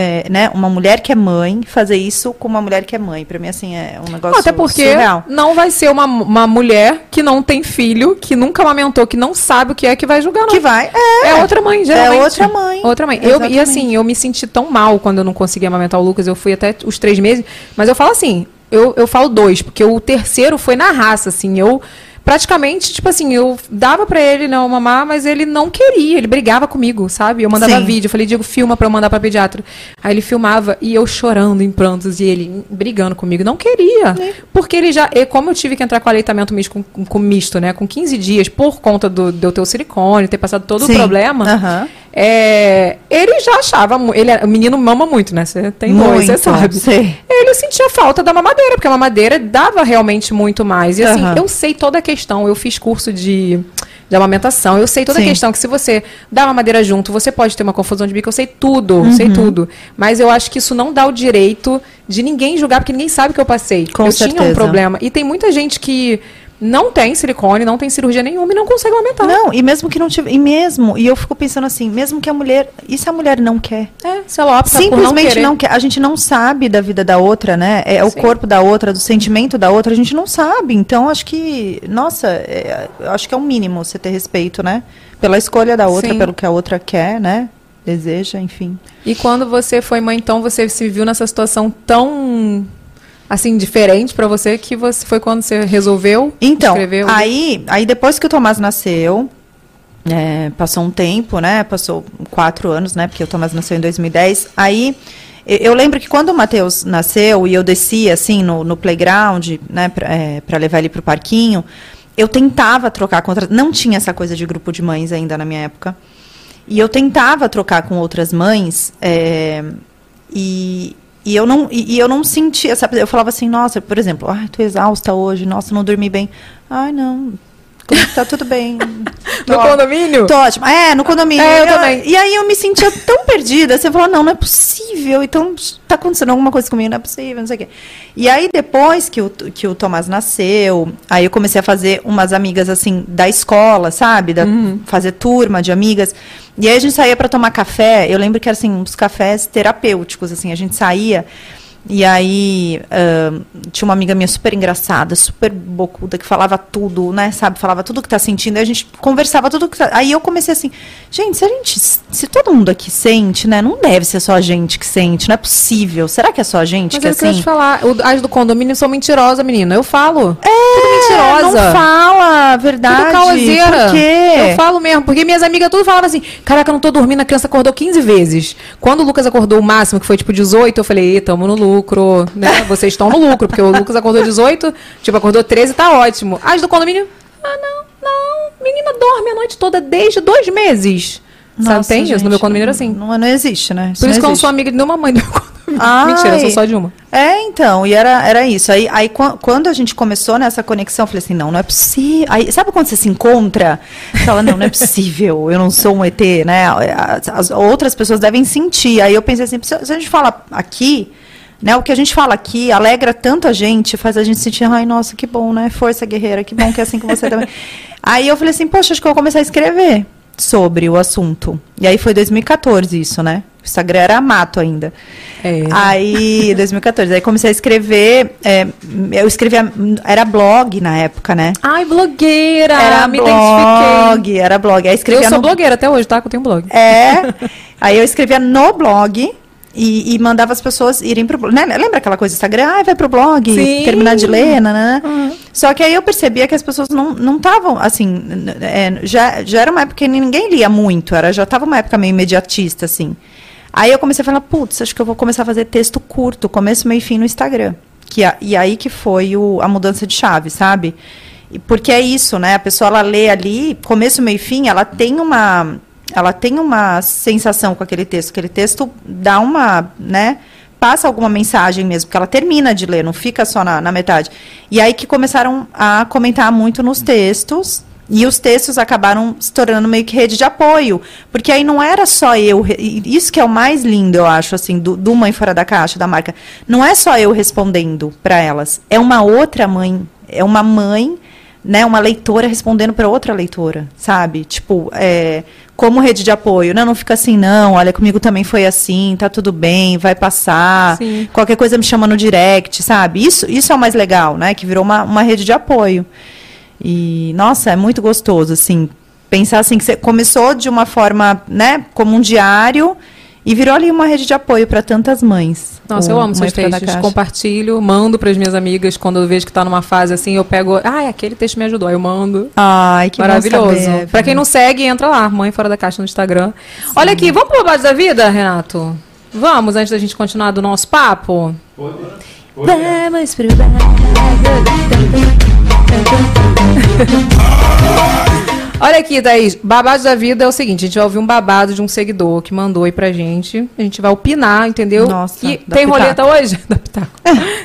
É, né, uma mulher que é mãe fazer isso com uma mulher que é mãe. Para mim, assim, é um negócio Até porque surreal. não vai ser uma, uma mulher que não tem filho, que nunca amamentou, que não sabe o que é que vai julgar, não. Que vai. É, É outra mãe, geralmente. outra mãe. Outra mãe. Eu, e assim, eu me senti tão mal quando eu não consegui amamentar o Lucas. Eu fui até os três meses. Mas eu falo assim, eu, eu falo dois, porque o terceiro foi na raça, assim. Eu praticamente, tipo assim, eu dava pra ele não mamar, mas ele não queria, ele brigava comigo, sabe? Eu mandava Sim. vídeo, eu falei, Diego, filma pra eu mandar pra pediatra. Aí ele filmava e eu chorando em prantos e ele brigando comigo. Não queria. É. Porque ele já, e como eu tive que entrar com aleitamento misto, com, com- misto, né? Com 15 dias, por conta do, de eu ter o silicone, ter passado todo Sim. o problema. Aham. É, ele já achava. Ele, é- o menino mama muito, né? Você tem dois, você sabe. sei. Ele sentia falta da mamadeira, porque a mamadeira dava realmente muito mais. E assim, eu sei toda a questão. Eu fiz curso de de amamentação. Eu sei toda Sim. a questão que se você dá uma madeira junto, você pode ter uma confusão de bico. Eu sei tudo, Uhum. sei tudo. Mas eu acho que isso não dá o direito de ninguém julgar, porque ninguém sabe o que eu passei. Com eu tinha um certeza. problema. E tem muita gente que não tem silicone, não tem cirurgia nenhuma e não consegue aumentar. Não, e mesmo que não tiver. E mesmo, e eu fico pensando assim, mesmo que a mulher. E se a mulher não quer? É, se ela opta por não Simplesmente querer. não, quer. A gente não sabe da vida da outra, né? É o Sim. corpo da outra, do sentimento da outra, a gente não sabe. Então, acho que, nossa, é, acho que é o mínimo você ter respeito, né? Pela escolha da outra, Sim. pelo que a outra quer, né? Deseja, enfim. E quando você foi mãe, então você se viu nessa situação tão assim diferente pra você que você foi quando você resolveu Então, escrever o- aí, aí depois que o Tomás nasceu, é, passou um tempo, né? Passou quatro anos, né? Porque o Tomás nasceu em 2010. Aí eu, lembro que quando o Matheus nasceu e eu descia assim no, no playground, né? Pra, é, levar ele pro parquinho, eu tentava trocar contra. Não tinha essa coisa de grupo de mães ainda na minha época. E eu tentava trocar com outras mães. é, e, e eu não e, e eu não sentia, sabe? Eu falava assim, nossa, por exemplo, ai, tô exausta hoje, nossa, não dormi bem. Ai, não. Tá tudo bem. <laughs> no Tô- condomínio? Tô ótimo. É, no condomínio. É, eu também. E aí eu me sentia tão perdida. Você falou, não, não é possível. Então, tá acontecendo alguma coisa comigo, não é possível, não sei o quê. E aí, depois que o, que o Tomás nasceu, aí eu comecei a fazer umas amigas, assim, da escola, sabe? Da, Uhum. Fazer turma de amigas. E aí a gente saía para tomar café. Eu lembro que era, assim, uns cafés terapêuticos, assim. A gente saía... E aí, ahn, tinha uma amiga minha super engraçada, super bocuda, que falava tudo, né, sabe? Falava tudo que tá sentindo. E a gente conversava tudo que tá... Aí eu comecei assim, gente, se a gente... Se todo mundo aqui sente, né? Não deve ser só a gente que sente, não é possível. Será que é só a gente Mas que é o que eu assim... te falar. As do condomínio são mentirosas, menina. Eu falo. É, Tudo mentirosa. não fala verdade. Tudo causeira. Por quê? Eu falo mesmo, porque minhas amigas tudo falavam assim: caraca, eu não tô dormindo, a criança acordou 15 vezes. Quando o Lucas acordou o máximo, que foi tipo 18, eu falei: "Ih, tamo no lucro, né? Vocês estão no lucro, porque o Lucas acordou 18, tipo, acordou 13, tá ótimo. As do condomínio, ah, não, não, menina dorme a noite toda desde dois meses. Sabe, Nossa, tem isso? No gente, meu condomínio era assim. Não, não existe, né? Por isso que eu não sou amiga de nenhuma mãe do meu condomínio. Ai. Mentira, eu sou só de uma. É, então, e era, era isso. Aí, aí quan- quando a gente começou nessa conexão, eu falei assim, não, não é possível. Aí, sabe quando você se encontra? Você Fala, não, não é possível, eu não sou um ET, né? As, as outras pessoas devem sentir. Aí eu pensei assim, se, se a gente fala aqui, né? O que a gente fala aqui alegra tanto a gente, faz a gente sentir, ai, nossa, que bom, né? Força guerreira, que bom que é assim com você também. <laughs> Aí eu falei assim, poxa, acho que eu vou começar a escrever sobre o assunto. E aí foi 2014 isso, né? O Instagram era mato ainda. É. Aí, <laughs> 2014. Aí comecei a escrever. é, eu escrevia. Era blog na época, né? Ai, blogueira! Era me identifiquei. blog, era blog. Aí Eu escrevia sou no, blogueira até hoje, tá? Que eu tenho blog. É. <laughs> Aí eu escrevia no blog. E, e mandava as pessoas irem pro blog. Né? Lembra aquela coisa do Instagram? Ah, vai pro blog, Sim. terminar de ler, né? Só que aí eu percebia que as pessoas não estavam, assim, é, já, já era uma época que ninguém lia muito, era, já estava uma época meio imediatista, assim. Aí eu comecei a falar, putz, acho que eu vou começar a fazer texto curto, começo, meio e fim no Instagram. Que, a- e aí que foi o, a mudança de chave, sabe? Porque é isso, né? A pessoa ela lê ali, começo, meio e fim, ela tem uma ela tem uma sensação com aquele texto, aquele texto dá uma, né? Passa alguma mensagem mesmo, porque ela termina de ler, não fica só na, na metade. E aí que começaram a comentar muito nos textos, e os textos acabaram se tornando meio que rede de apoio. Porque aí não era só eu. Isso que é o mais lindo, eu acho, assim, do, do Mãe Fora da Caixa, da marca. Não é só eu respondendo para elas. É uma outra mãe. É uma mãe, né? Uma leitora respondendo para outra leitora, sabe? Tipo, é, como rede de apoio. Não, não fica assim, não. Olha, comigo também foi assim, tá tudo bem, vai passar. Sim. Qualquer coisa me chama no direct, sabe? Isso, isso é o mais legal, né? Que virou uma, uma rede de apoio. E, nossa, é muito gostoso, assim, pensar assim, que você começou de uma forma, né, como um diário e virou ali uma rede de apoio para tantas mães. Nossa, eu amo seus textos. Compartilho, mando para as minhas amigas quando eu vejo que tá numa fase assim, eu pego, ah, aquele texto me ajudou, aí eu mando. Ai, que Maravilhoso. Pra quem não segue, entra lá, Mãe Fora da Caixa no Instagram. Olha aqui, vamos pro base da vida, Renato? Vamos, antes da gente continuar do nosso papo? Vamos pro <laughs> Olha aqui, Thaís. Babado da vida é o seguinte: a gente vai ouvir um babado de um seguidor que mandou aí pra gente. A gente vai opinar, entendeu? Nossa, E tem pitaco. roleta hoje? <laughs> Dá pitaco.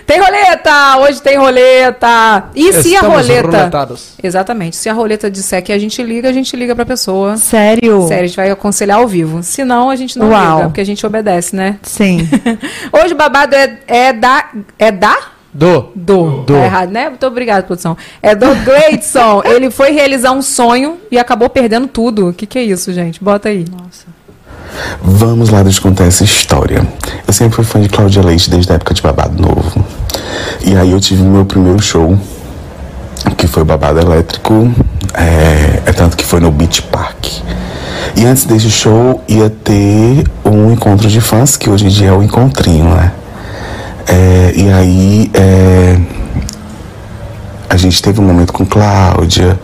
tem roleta! Hoje tem roleta! E se a Estamos roleta. roletados. Exatamente. Se a roleta disser que a gente liga, a gente liga pra pessoa. Sério? Sério, a gente vai aconselhar ao vivo. Se não, a gente não Uau. liga, porque a gente obedece, né? Sim. <laughs> Hoje o babado é, é da. É da? Do. Do. Do. Tá errado, né? Muito obrigada, produção. É do Gleidson. <laughs> Ele foi realizar um sonho e acabou perdendo tudo. O que, que é isso, gente? Bota aí. Vamos lá descontar essa história. Eu sempre fui fã de Cláudia Leite desde a época de Babado Novo. E aí eu tive meu primeiro show, que foi o Babado Elétrico, é, é tanto que foi no Beach Park. E antes desse show ia ter um encontro de fãs, que hoje em dia é o encontrinho, né? É, e aí é, a gente teve um momento com Cláudia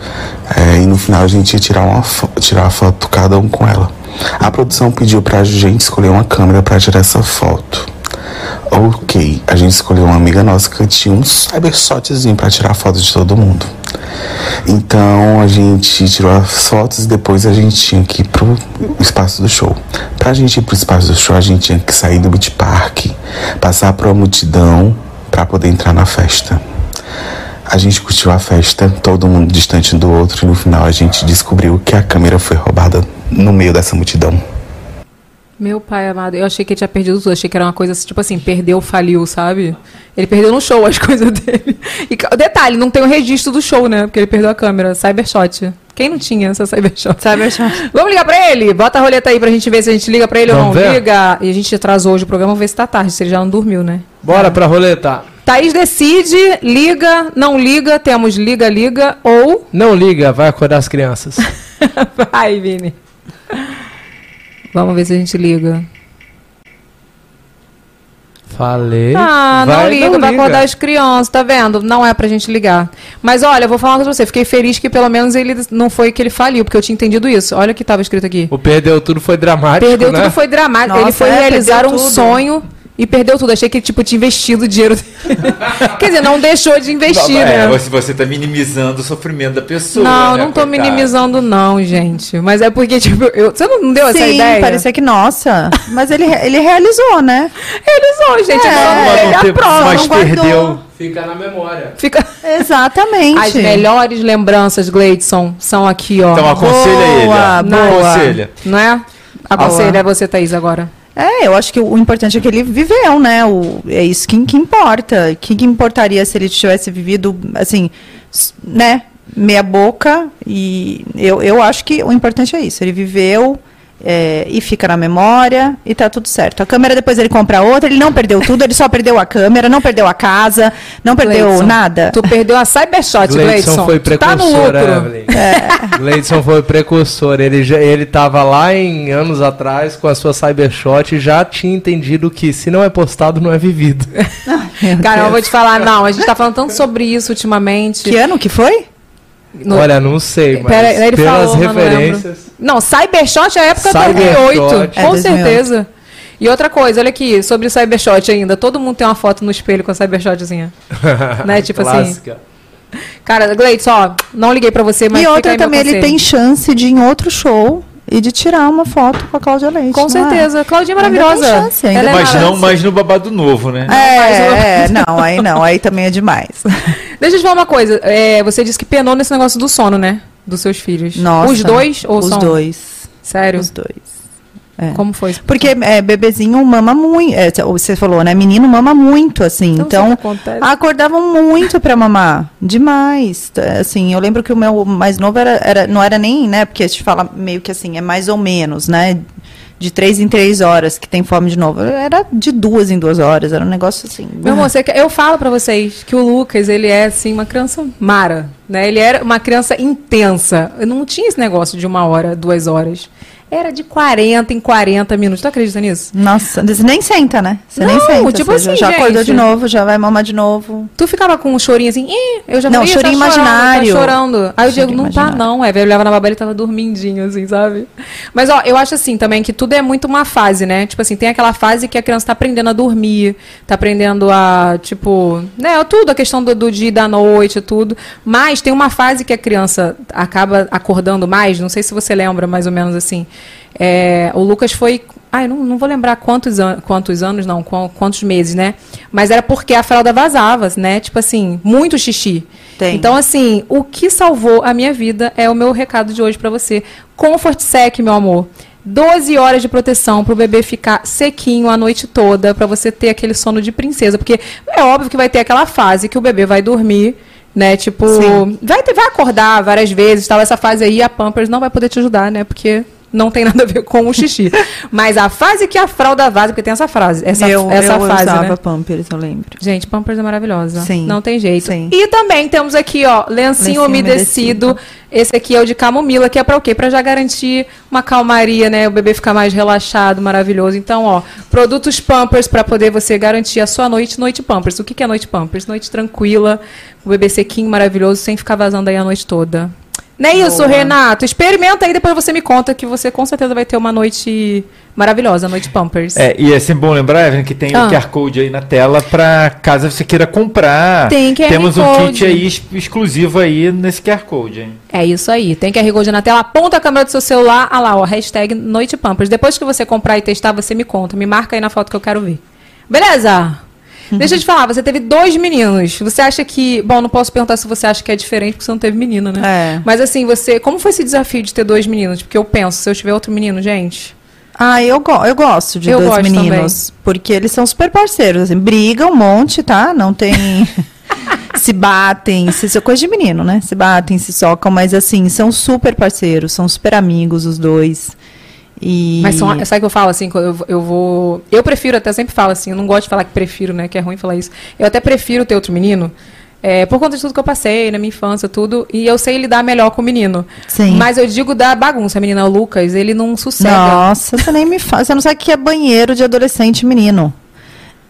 é, e no final a gente ia tirar uma, tirar a foto cada um com ela. A produção pediu pra gente escolher uma câmera pra tirar essa foto. Ok, a gente escolheu uma amiga nossa que tinha um cybershotzinho pra tirar foto de todo mundo. Então a gente tirou as fotos e depois a gente tinha que ir pro espaço do show. Pra gente ir pro espaço do show, a gente tinha que sair do Beach Park, passar por uma multidão pra poder entrar na festa. A gente curtiu a festa, todo mundo distante do outro, e no final a gente descobriu que a câmera foi roubada no meio dessa multidão. Meu pai amado, eu achei que ele tinha perdido tudo. Achei que era uma coisa tipo assim, perdeu, faliu, sabe? Ele perdeu no show as <laughs> coisas dele. E detalhe, não tem o registro do show, né? Porque ele perdeu a câmera. Cybershot. Quem não tinha essa Cybershot? Cybershot. <laughs> Vamos ligar pra ele? Bota a roleta aí pra gente ver se a gente liga pra ele ou Vamos não. ver? Liga. E a gente atrasou hoje o programa, vamos ver se tá tarde, se ele já não dormiu, né? Bora pra roleta. Thaís decide, liga, não liga, temos liga, liga ou. Não liga, vai acordar as crianças. <laughs> Vai, Vini. Vamos ver se a gente liga. Falei. Ah, não Vai, liga, vai acordar as crianças, tá vendo? Não é pra gente ligar. Mas olha, eu vou falar uma coisa pra você. Fiquei feliz que pelo menos ele não foi que ele faliu, porque eu tinha entendido isso. Olha o que tava escrito aqui. O perdeu tudo foi dramático, Perdeu né? tudo, foi dramático. Nossa, ele foi é, realizar um tudo. sonho e perdeu tudo. Achei que ele, tipo, tinha investido o dinheiro dele. <laughs> Quer dizer, não deixou de investir, é, né? você, você tá minimizando o sofrimento da pessoa. Não, né, não tô coitada? minimizando, não, gente. Mas é porque, tipo, eu, você não deu essa Sim, ideia? parecia que, nossa. Mas ele, ele realizou, né? Realizou, gente. É, ele não Mas, teve não a teve- prova. mas não perdeu. Fica na memória. Fica... Exatamente. As melhores lembranças, Gleidson, são aqui, ó. Então aconselha ele. ó. Boa, boa. Aconselha. Não é? Aconselha você, Thaís, agora. É, eu acho que o importante é que ele viveu, né? O, é isso que, que importa. O que, que importaria se ele tivesse vivido, assim, né? Meia boca. E eu, eu acho que o importante é isso. Ele viveu é, e fica na memória e tá tudo certo. A câmera depois ele compra outra, ele não perdeu tudo, ele só perdeu a câmera, não perdeu a casa, não perdeu Gleidson, nada. Tu perdeu a Cybershot, Gleidson Gleidson. foi Tu tá no precursor, lucro. Evelyn. Gleidson foi precursor. Ele, já, ele tava lá em anos atrás com a sua Cybershot e já tinha entendido que se não é postado, não é vivido. <laughs> Cara, eu vou te falar, não, a gente tá falando tanto sobre isso ultimamente. Que ano que foi? No- Olha, não sei, mas Pera, ele pelas falou, mas não referências. Não, Cybershot é a época Cybershot. 2008, É, com 2008. certeza. E outra coisa, olha aqui, sobre o Cybershot ainda. Todo mundo tem uma foto no espelho com a Cybershotzinha. <laughs> né? Tipo assim. Clássica. Cara, Gleidson, ó, não liguei pra você, mas e outra também, ele tem chance de ir em outro show e de tirar uma foto com a Cláudia Leite. Com não é? certeza. Claudinha é Ainda maravilhosa. tem chance, ainda é Mas chance. não mais no babado novo, né? É, é, não, aí não, aí também é demais. <laughs> Deixa eu te falar uma coisa. é, você disse que penou nesse negócio do sono, né? Dos seus filhos. Nossa. Os dois ou Os só um? dois. Sério? Os dois. É. Como foi? Porque é, bebezinho mama muito. é, você falou, né? Menino mama muito, assim. Então, acontece. acordavam muito pra mamar. Demais. Assim, eu lembro que o meu mais novo era, era, não era nem, né? Porque a gente fala meio que assim, é mais ou menos, né? De três em três horas que tem fome de novo. Era de duas em duas horas. Era um negócio assim. Meu amor, você eu falo pra vocês que o Lucas, ele é, assim, uma criança mara, né? Ele era uma criança intensa. Eu não tinha esse negócio de uma hora, duas horas. Era de 40 em 40 minutos. Tu acredita nisso? Nossa, você nem senta, né? Você nem Não, senta. tipo assim, já acordou gente. de novo, já vai mamar de novo. Tu ficava com um chorinho assim, Ih, eu já Não, falei, "Ih, chorinho tá chorando, imaginário. Tá chorando. Aí o Diego, não tá imaginário. não. Aí eu olhava na babá, ele tava dormindinho, assim, sabe? Mas, ó, eu acho assim também que tudo é muito uma fase, né? Tipo assim, tem aquela fase que a criança tá aprendendo a dormir, tá aprendendo a, tipo, né, tudo, a questão do, do dia e da noite, tudo. Mas tem uma fase que a criança acaba acordando mais, não sei se você lembra mais ou menos assim. É, o Lucas foi. Ai, não, não vou lembrar quantos, an quantos anos, não, quan- quantos meses, né? Mas era porque a fralda vazava, né? Tipo assim, muito xixi. Tem. Então, assim, o que salvou a minha vida é o meu recado de hoje pra você. Comfort Sec, meu amor. 12 horas de proteção pro bebê ficar sequinho a noite toda, pra você ter aquele sono de princesa. Porque é óbvio que vai ter aquela fase que o bebê vai dormir, né? Tipo, Sim. vai, ter, vai acordar várias vezes, tal. Essa fase aí, a Pampers não vai poder te ajudar, né? Porque não tem nada a ver com o xixi. Mas a fase que a fralda vaza, porque tem essa frase, essa, eu essa eu fase, usava né? Pampers, eu lembro. Gente, Pampers é maravilhosa. Sim. Não tem jeito. Sim. E também temos aqui, ó, lencinho, Lencinho umedecido. umedecido. Esse aqui é o de camomila, que é pra o quê? Pra já garantir uma calmaria, né? O bebê ficar mais relaxado, maravilhoso. Então, ó, produtos Pampers pra poder você garantir a sua noite, noite Pampers. O que que é noite Pampers? Noite tranquila, o bebê sequinho, maravilhoso, sem ficar vazando aí a noite toda. Não é isso, Boa. Renato? Experimenta aí, depois você me conta que você com certeza vai ter uma noite maravilhosa, noite Pampers. É, e é sempre bom lembrar, Evelyn, que tem Ah. o QR Code aí na tela para caso você queira comprar. Tem QR Temos um Code. kit aí ex- exclusivo aí nesse QR Code, hein? É isso aí. Tem QR Code na tela, aponta a câmera do seu celular, ah lá, ó, hashtag Noite Pampers. Depois que você comprar e testar, você me conta. Me marca aí na foto que eu quero ver. Beleza? Deixa eu te falar, você teve dois meninos. Você acha que. Bom, não posso perguntar se você acha que é diferente, porque você não teve menina, né? É. Mas assim, você. Como foi esse desafio de ter dois meninos? Porque eu penso, se eu tiver outro menino, gente. Ah, eu, go eu gosto de Eu dois gosto meninos. Porque eles são super parceiros. Assim, brigam um monte, tá? Não tem. <laughs> se batem, se, é coisa de menino, né? Se batem, se socam, mas assim, são super parceiros, são super amigos os dois. E... Mas são, sabe o que eu falo assim? Eu, eu vou. Eu prefiro, até sempre falo assim, eu não gosto de falar que prefiro, né? Que é ruim falar isso. Eu até prefiro ter outro menino. é, por conta de tudo que eu passei na minha infância, tudo. E eu sei lidar melhor com o menino. Sim. Mas eu digo da bagunça, a menina o Lucas, ele não sossega. Nossa, você nem me fala. Você não sabe o que é banheiro de adolescente menino.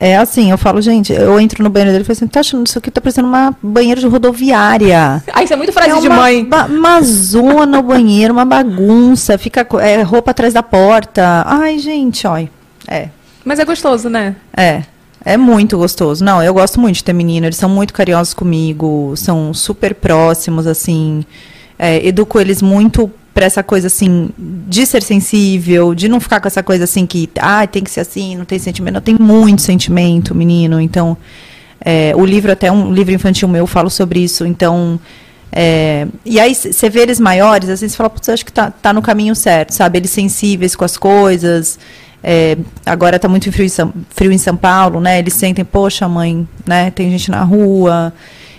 É assim, eu falo, gente, eu entro no banheiro dele e falo assim, tá achando isso aqui tá parecendo uma banheiro de rodoviária. <laughs> Aí isso é muito frase é de uma, mãe. uma zona o banheiro, uma bagunça, fica é, roupa atrás da porta. Ai, gente, ó. É, Mas é gostoso, né? é. É muito gostoso. Não, eu gosto muito de ter menino. Eles são muito carinhosos comigo, são super próximos, assim. É, educo eles muito pra essa coisa, assim, de ser sensível, de não ficar com essa coisa, assim, que, ah, tem que ser assim, não tem sentimento. Não, tem muito sentimento, menino. Então, é, o livro, até um livro infantil meu, eu falo sobre isso. Então, é, e aí você vê eles maiores, vezes você fala, putz, acho que tá, tá no caminho certo, sabe? Eles sensíveis com as coisas. é, agora tá muito frio em, São, frio em São Paulo, né? Eles sentem, poxa, mãe, né? Tem gente na rua,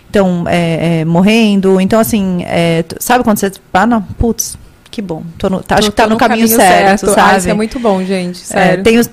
então, é, é, morrendo. Então, assim, é, sabe quando você. Ah, não, putz, que bom. Tô no- tá- acho Tô- que tá tô no, caminho, certo, Ah, sabe? isso é muito bom, gente. É, Sério. tem os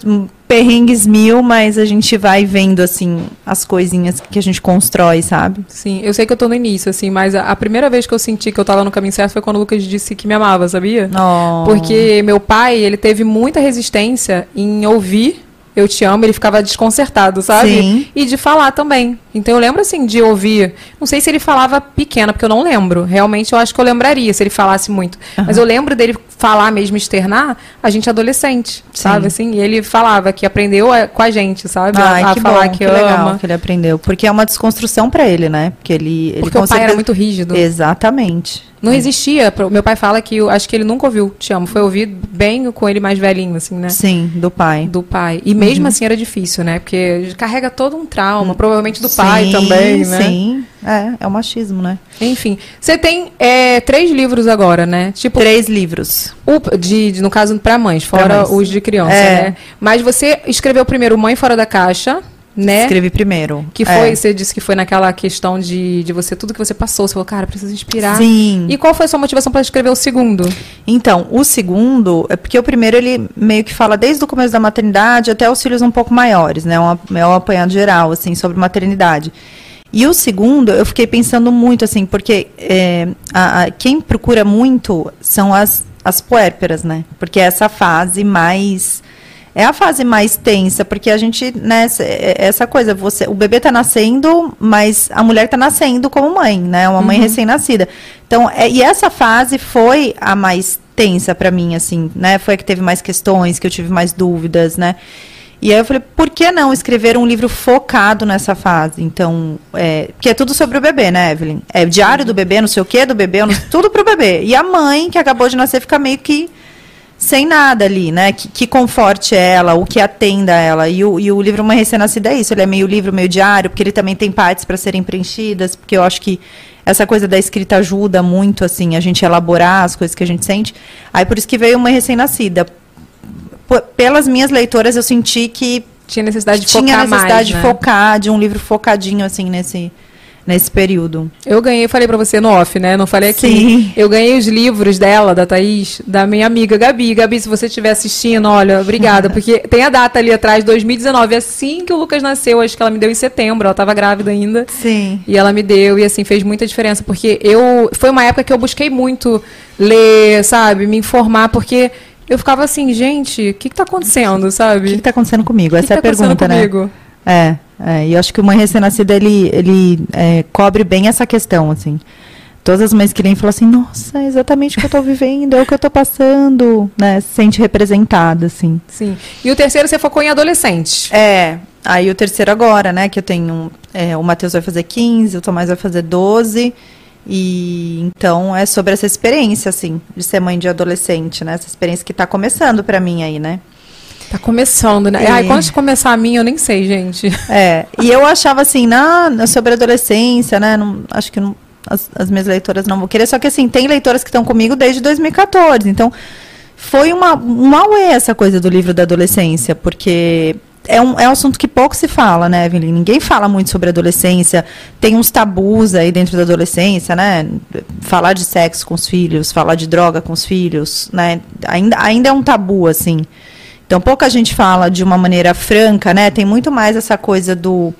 perrengues mil, mas a gente vai vendo, assim, as coisinhas que a gente constrói, sabe? Sim, eu sei que eu tô no início, assim, mas a, a primeira vez que eu senti que eu tava no caminho certo foi quando o Lucas disse que me amava, sabia? Oh. Porque meu pai, ele teve muita resistência em ouvir eu te amo, ele ficava desconcertado, sabe? Sim. E de falar também. Então eu lembro assim de ouvir, não sei se ele falava pequena, porque eu não lembro. Realmente eu acho que eu lembraria se ele falasse muito. Mas eu lembro dele falar mesmo externar a gente adolescente, sabe assim? E ele falava que aprendeu a- com a gente, sabe? Ai, a, a que falar bom, que, que ama. legal que ele aprendeu. Porque é uma desconstrução pra ele, né? Porque ele... ele Porque com o pai era muito rígido. Exatamente. Não existia. pro- Meu pai fala que eu, acho que ele nunca ouviu Te Amo. Foi ouvido bem com ele mais velhinho, assim, né? Sim, do pai. Do pai. E mesmo Uhum. assim era difícil, né? Porque carrega todo um trauma, provavelmente do pai Sim, também, né? Sim, é, é o machismo, né? Enfim. Você tem é, três livros agora, né? Tipo, Três livros. o- de, de- no caso, para mães, fora mães. os de criança, É. né? Mas você escreveu primeiro Mãe Fora da Caixa, né? Escrevi primeiro. Que É. foi, você disse que foi naquela questão de, de você, tudo que você passou, você falou, cara, preciso inspirar. Sim. E qual foi a sua motivação para escrever o segundo? Então, o segundo, é porque o primeiro ele meio que fala desde o começo da maternidade até os filhos um pouco maiores, né? Um, é um apanhado geral, assim, sobre maternidade. E o segundo, eu fiquei pensando muito, assim, porque é, a- a- quem procura muito são as, as puérperas, né? Porque é essa fase mais é a fase mais tensa, porque a gente, né, essa- é- essa coisa, você, o bebê tá nascendo, mas a mulher tá nascendo como mãe, né? Uma mãe recém-nascida. Então, é- e essa fase foi a mais tensa pra mim, assim, né? Foi a que teve mais questões, que eu tive mais dúvidas, né? E aí eu falei, por que não escrever um livro focado nessa fase? Então, é, porque é tudo sobre o bebê, né, Evelyn? É o diário do bebê, não sei o quê do bebê, não- tudo pro bebê. E a mãe, que acabou de nascer, fica meio que sem nada ali, né? Que, que conforte ela, o que atenda ela. E o, e o livro Uma Recém-Nascida é isso. Ele é meio livro, meio diário, porque ele também tem partes para serem preenchidas, porque eu acho que essa coisa da escrita ajuda muito, assim, a gente elaborar as coisas que a gente sente. Aí por isso que veio Uma Recém-Nascida. Pelas minhas leitoras, eu senti que Tinha necessidade de tinha focar necessidade mais, de né? focar, de um livro focadinho, assim, nesse, nesse período. Eu ganhei, eu falei pra você no off, né? Não falei aqui. Sim. Eu ganhei os livros dela, da Thaís, da minha amiga Gabi. Gabi, se você estiver assistindo, olha, obrigada. Porque <laughs> tem a data ali atrás, 2019. Assim que o Lucas nasceu, acho que ela me deu em setembro. Ela tava grávida ainda. Sim. E ela me deu, e assim, fez muita diferença. Porque eu. Foi uma época que eu busquei muito ler, sabe? Me informar, porque eu ficava assim, gente, o que, que tá acontecendo, O sabe? que está acontecendo comigo? O que Essa é que a tá acontecendo pergunta, né? comigo? É, é, e eu acho que o Mãe Recém-Nascida, ele, ele é, cobre bem essa questão, assim. Todas as mães que leem falam assim, nossa, é exatamente o que eu estou vivendo, é o que eu estou passando, né? Se sente representada, assim. Sim. E o terceiro você focou em adolescentes. É, aí o terceiro agora, né, que eu tenho, é, o Matheus vai fazer 15, o Tomás vai fazer 12, e então é sobre essa experiência, assim, de ser mãe de adolescente, né? Essa experiência que está começando para mim aí, né? Tá começando, né? É. Ai, quando começar a minha, eu nem sei, gente. É, e eu achava assim, na, sobre adolescência, né? Não, acho que não- as, as minhas leitoras não vão querer, só que assim, tem leitoras que estão comigo desde 2014. Então, foi uma, um auê essa coisa do livro da adolescência, porque é um, é um assunto que pouco se fala, né, Evelyn? Ninguém fala muito sobre adolescência. Tem uns tabus aí dentro da adolescência, né? Falar de sexo com os filhos, falar de droga com os filhos, né? Ainda, ainda é um tabu, assim. Então, pouca gente fala de uma maneira franca, né? Tem muito mais essa coisa do,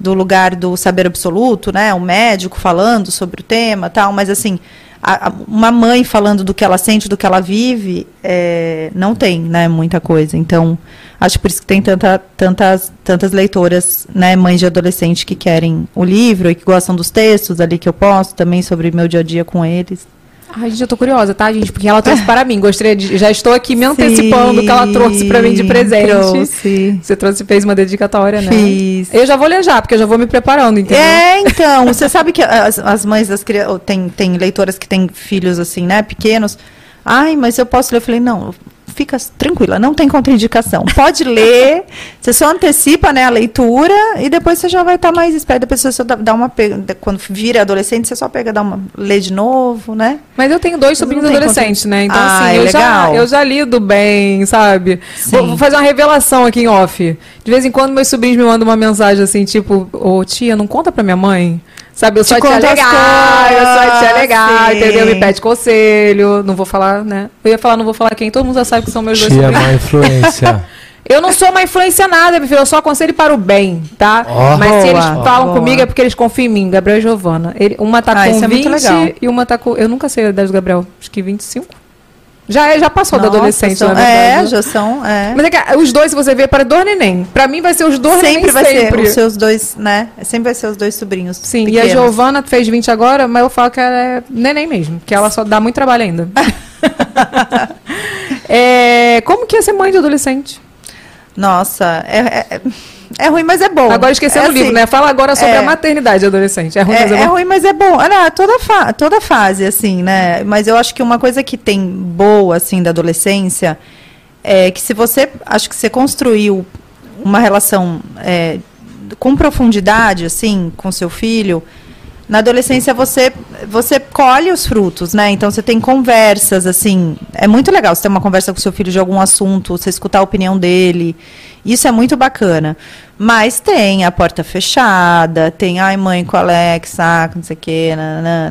do lugar do saber absoluto, né? O médico falando sobre o tema tal, mas assim, a- a- uma mãe falando do que ela sente, do que ela vive, é, não tem, né? Muita coisa. Então, acho por isso que tem tanta, tantas, tantas leitoras, né? Mães de adolescente que querem o livro e que gostam dos textos ali que eu posto também sobre meu dia a dia com eles. Ai, gente, eu tô curiosa, tá, gente? Porque ela trouxe para mim. Gostaria de. Já estou aqui me antecipando do que ela trouxe para mim de presente. trouxe. Você trouxe, fez uma dedicatória, né? Fiz. Eu já vou ler já, porque eu já vou me preparando, entendeu? É, então, você sabe que as, as mães das crianças, tem, tem leitoras que têm filhos assim, né, pequenos. Ai, mas eu posso ler? Eu falei, não, fica tranquila, não tem contraindicação. Pode <laughs> ler, você só antecipa, né, a leitura e depois você já vai estar mais esperto. Depois você só dá, uma quando vira adolescente, você só pega, dá uma, lê de novo, né? Mas eu tenho dois sobrinhos adolescentes, né? Então, Ah, assim, é eu, já, legal. eu já lido bem, sabe? Vou, vou fazer uma revelação aqui em off. De vez em quando, meus sobrinhos me mandam uma mensagem assim, tipo, ô tia, não conta pra minha mãe. Sabe, eu Te sou a tia legal, eu sou a tia legal, sim. entendeu? Me pede conselho. Não vou falar, né? Eu ia falar, não vou falar quem, todo mundo já sabe que são meus dois Tia má influência. <laughs> Eu não sou uma influência nada, meu filho. Eu só aconselho para o bem, tá? Ó. Mas se eles Boa, falam boa. comigo é porque eles confiam em mim, Gabriel e Giovana. Ele, uma tá Ah, com isso é 20 muito legal. e uma tá com. Eu nunca sei a idade do Gabriel. Acho que 25. Já, é, já passou da Nossa, adolescente, são- na verdade. É, já são, é. Mas é que os dois, se você ver, para dois neném. Pra mim vai ser os dois sempre neném vai sempre. ser os seus dois, né? Sempre vai ser os dois sobrinhos. Sim, e pequenos. a Giovana fez 20 agora, mas eu falo que ela é neném mesmo, que ela só dá muito trabalho ainda. <laughs> É, como que é ser mãe de adolescente? Nossa, é, é, é ruim, mas é bom. Agora esquecendo é o livro, assim, né? Fala agora sobre é. a maternidade de adolescente. É ruim, mas É, é, é bom. ruim, mas é bom. Ah, não, toda, fa toda fase, assim, né? Mas eu acho que uma coisa que tem boa, assim, da adolescência é que se você, acho que você construiu uma relação é, com profundidade, assim, com seu filho, na adolescência você você colhe os frutos, né? Então você tem conversas, assim, é muito legal você ter uma conversa com seu filho de algum assunto, você escutar a opinião dele. Isso é muito bacana. Mas tem a porta fechada, tem ai mãe com Alex, saco, não sei o quê, né?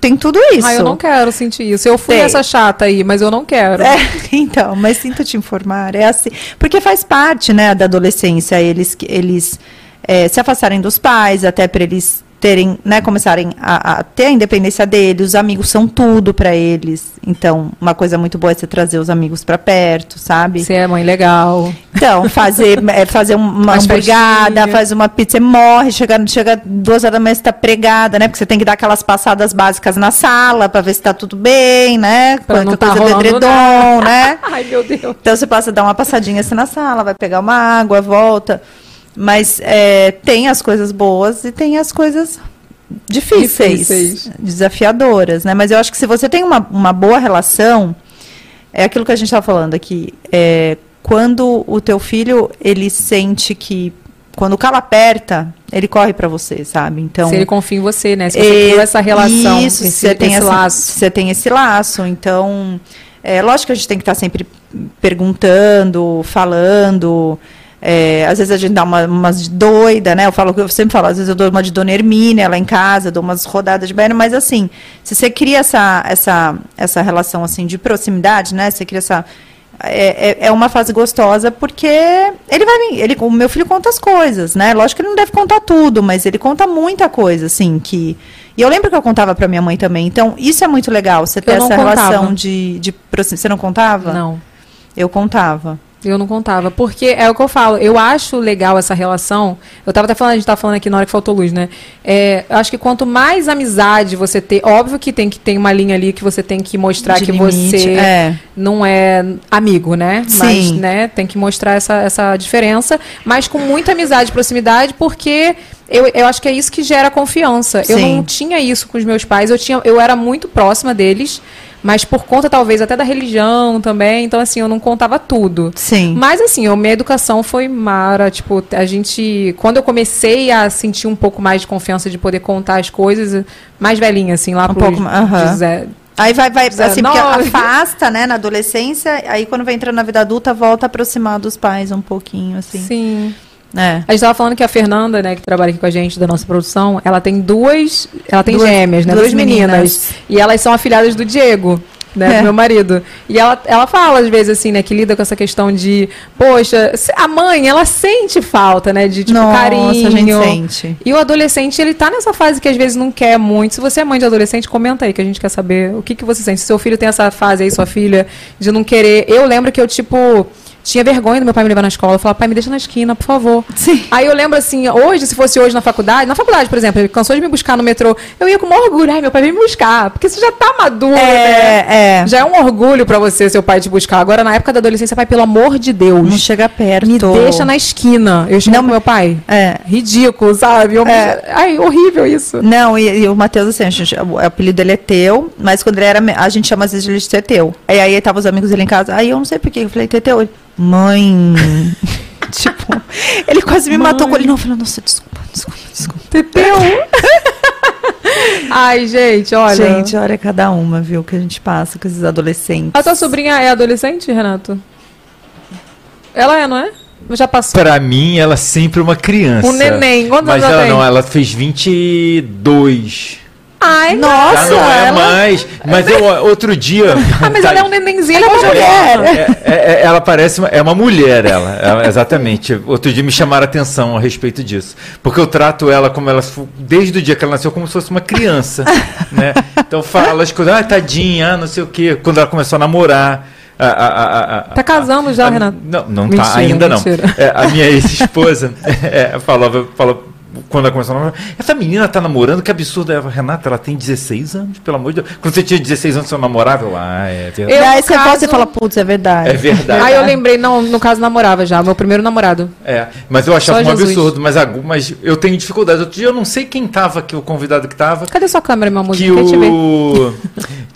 Tem tudo isso. Ah, eu não quero sentir isso. Eu fui Tem. essa chata aí, mas eu não quero. É, <laughs> então, mas sinto te informar, é assim, porque faz parte, né, da adolescência, eles, eles é, se afastarem dos pais, até para eles terem, né, começarem a, a ter a independência deles, os amigos são tudo pra eles. Então, uma coisa muito boa é você trazer os amigos pra perto, sabe? Você é mãe legal. Então, fazer, <laughs> é, fazer uma Faz hamburgada, festinha. faz uma pizza, você morre, chega, chega duas horas da manhã, você tá pregada, né? Porque você tem que dar aquelas passadas básicas na sala pra ver se tá tudo bem, né? Pra não tá coisa do rolando edredom, né? <laughs> Ai, meu Deus. Então você passa a dar uma passadinha assim na sala, vai pegar uma água, volta. Mas é, tem as coisas boas e tem as coisas difíceis, Difíceis. desafiadoras, né? Mas eu acho que se você tem uma, uma boa relação, é aquilo que a gente estava falando aqui. É, quando o teu filho, ele sente que quando o calo aperta, ele corre para você, sabe? Então, Se ele confia em você, né? Se você é, criou essa relação, Isso, esse, você tem esse essa, laço. Você tem esse laço. Então, é lógico que a gente tem que estar sempre perguntando, falando. É, às vezes a gente dá uma, umas de doida, né? Eu falo, eu sempre falo, às vezes eu dou uma de Dona Hermínia lá em casa, dou umas rodadas de banho, mas assim, se você cria essa, essa, essa relação assim de proximidade, né? Você cria essa é, é, é uma fase gostosa porque ele vai ele o meu filho conta as coisas né lógico que ele não deve contar tudo mas ele conta muita coisa assim que e eu lembro que eu contava para minha mãe também então isso é muito legal você ter essa contava. relação de, de proximidade você não contava Não. eu contava Eu não contava. Porque é o que eu falo, eu acho legal essa relação. Eu tava até falando, a gente tava falando aqui na hora que faltou luz, né? É, eu acho que quanto mais amizade você ter, óbvio que tem que tem uma linha ali que você tem que mostrar De que limite, você é. não é amigo, né? Mas, Sim. né, tem que mostrar essa, essa diferença, mas com muita amizade e proximidade, porque eu, eu acho que é isso que gera confiança. Eu Sim. não tinha isso com os meus pais, eu, tinha, eu era muito próxima deles, mas por conta, talvez, até da religião também, então, assim, eu não contava tudo. sim Mas assim, a minha educação foi mara, tipo, a gente, quando eu comecei a sentir um pouco mais de confiança de poder contar as coisas, mais velhinha assim, lá Um pros pouco aham. 17, Aí vai, vai assim, porque 19. afasta, né, na adolescência, aí quando vai entrando na vida adulta, volta a aproximar dos pais um pouquinho, assim. Sim. É. A gente tava falando que a Fernanda, né, que trabalha aqui com a gente da nossa produção, ela tem duas, ela tem Duas- gêmeas, né, duas meninas, meninas. e elas são afilhadas do Diego. Né, É. do meu marido. E ela, ela fala, às vezes, assim, né, que lida com essa questão de, poxa, a mãe, ela sente falta, né, de, tipo, Nossa, carinho. a gente sente. E o adolescente, ele tá nessa fase que às vezes não quer muito. Se você é mãe de adolescente, comenta aí que a gente quer saber o que, que você sente. Se seu filho tem essa fase aí, sua filha, de não querer. Eu lembro que eu, tipo, tinha vergonha do meu pai me levar na escola. Eu falava, pai, me deixa na esquina, por favor. Sim. Aí eu lembro assim, hoje, se fosse hoje na faculdade, na faculdade, por exemplo, ele cansou de me buscar no metrô, eu ia com maior orgulho, ai, meu pai vem me buscar, porque você já tá maduro, né? É, é. Já é um orgulho pra você, seu pai te buscar. Agora, na época da adolescência, pai, pelo amor de Deus, Não chega perto. me deixa na esquina. Eu chamo Não, meu pai. É. Ridículo, sabe? Eu- É. Ai, horrível isso. Não, e, e o Matheus, assim, gente- o apelido dele é teu, mas quando ele era. A gente chama às vezes de Teteu. Aí, aí tava os amigos dele em casa. Aí eu não sei por que. Eu falei, Teteu. Mãe. <laughs> tipo, ele quase me matou com ele. Não, eu falei, nossa, desculpa, desculpa, desculpa. Teteu. <laughs> Ai, gente, olha. Gente, olha cada uma, viu, que a gente passa com esses adolescentes. A tua sobrinha é adolescente, Renato? Ela é, não é? Já passou. Pra mim, ela é sempre uma criança. Um neném. Quantos Mas ela tem? não, ela fez 22. Ai, Nossa, Já não é ela- mais. Mas eu, outro dia. <laughs> Ah, mas ela é um nenenzinho. Ela é uma mulher. É, é- é- ela parece uma, é uma mulher, ela, Ela- exatamente. Outro dia me chamaram a atenção a respeito disso, porque eu trato ela como ela desde o dia que ela nasceu como se fosse uma criança, <laughs> né? Então fala as coisas, ah, tadinha, ah, não sei o quê. Quando ela começou a namorar, a, a- a- Tá casando já, Renato? Não, não Mentira, tá ainda mentira. não. É, a minha ex-esposa <laughs> é, falava, falava quando ela começou a namorar, essa menina tá namorando, que absurdo. Ela, Renata, ela tem 16 anos, pelo amor de Deus. Quando você tinha 16 anos, você namorava? Eu, ah, é verdade. Eu, aí você caso- e fala, putz, é verdade. É verdade. Aí eu lembrei, não, no caso namorava já, meu primeiro namorado. É, mas eu achava Só um Jesus. absurdo, mas, agu- mas eu tenho dificuldade. Outro dia eu não sei quem tava aqui, o convidado que tava, Cadê sua câmera, meu amor? que o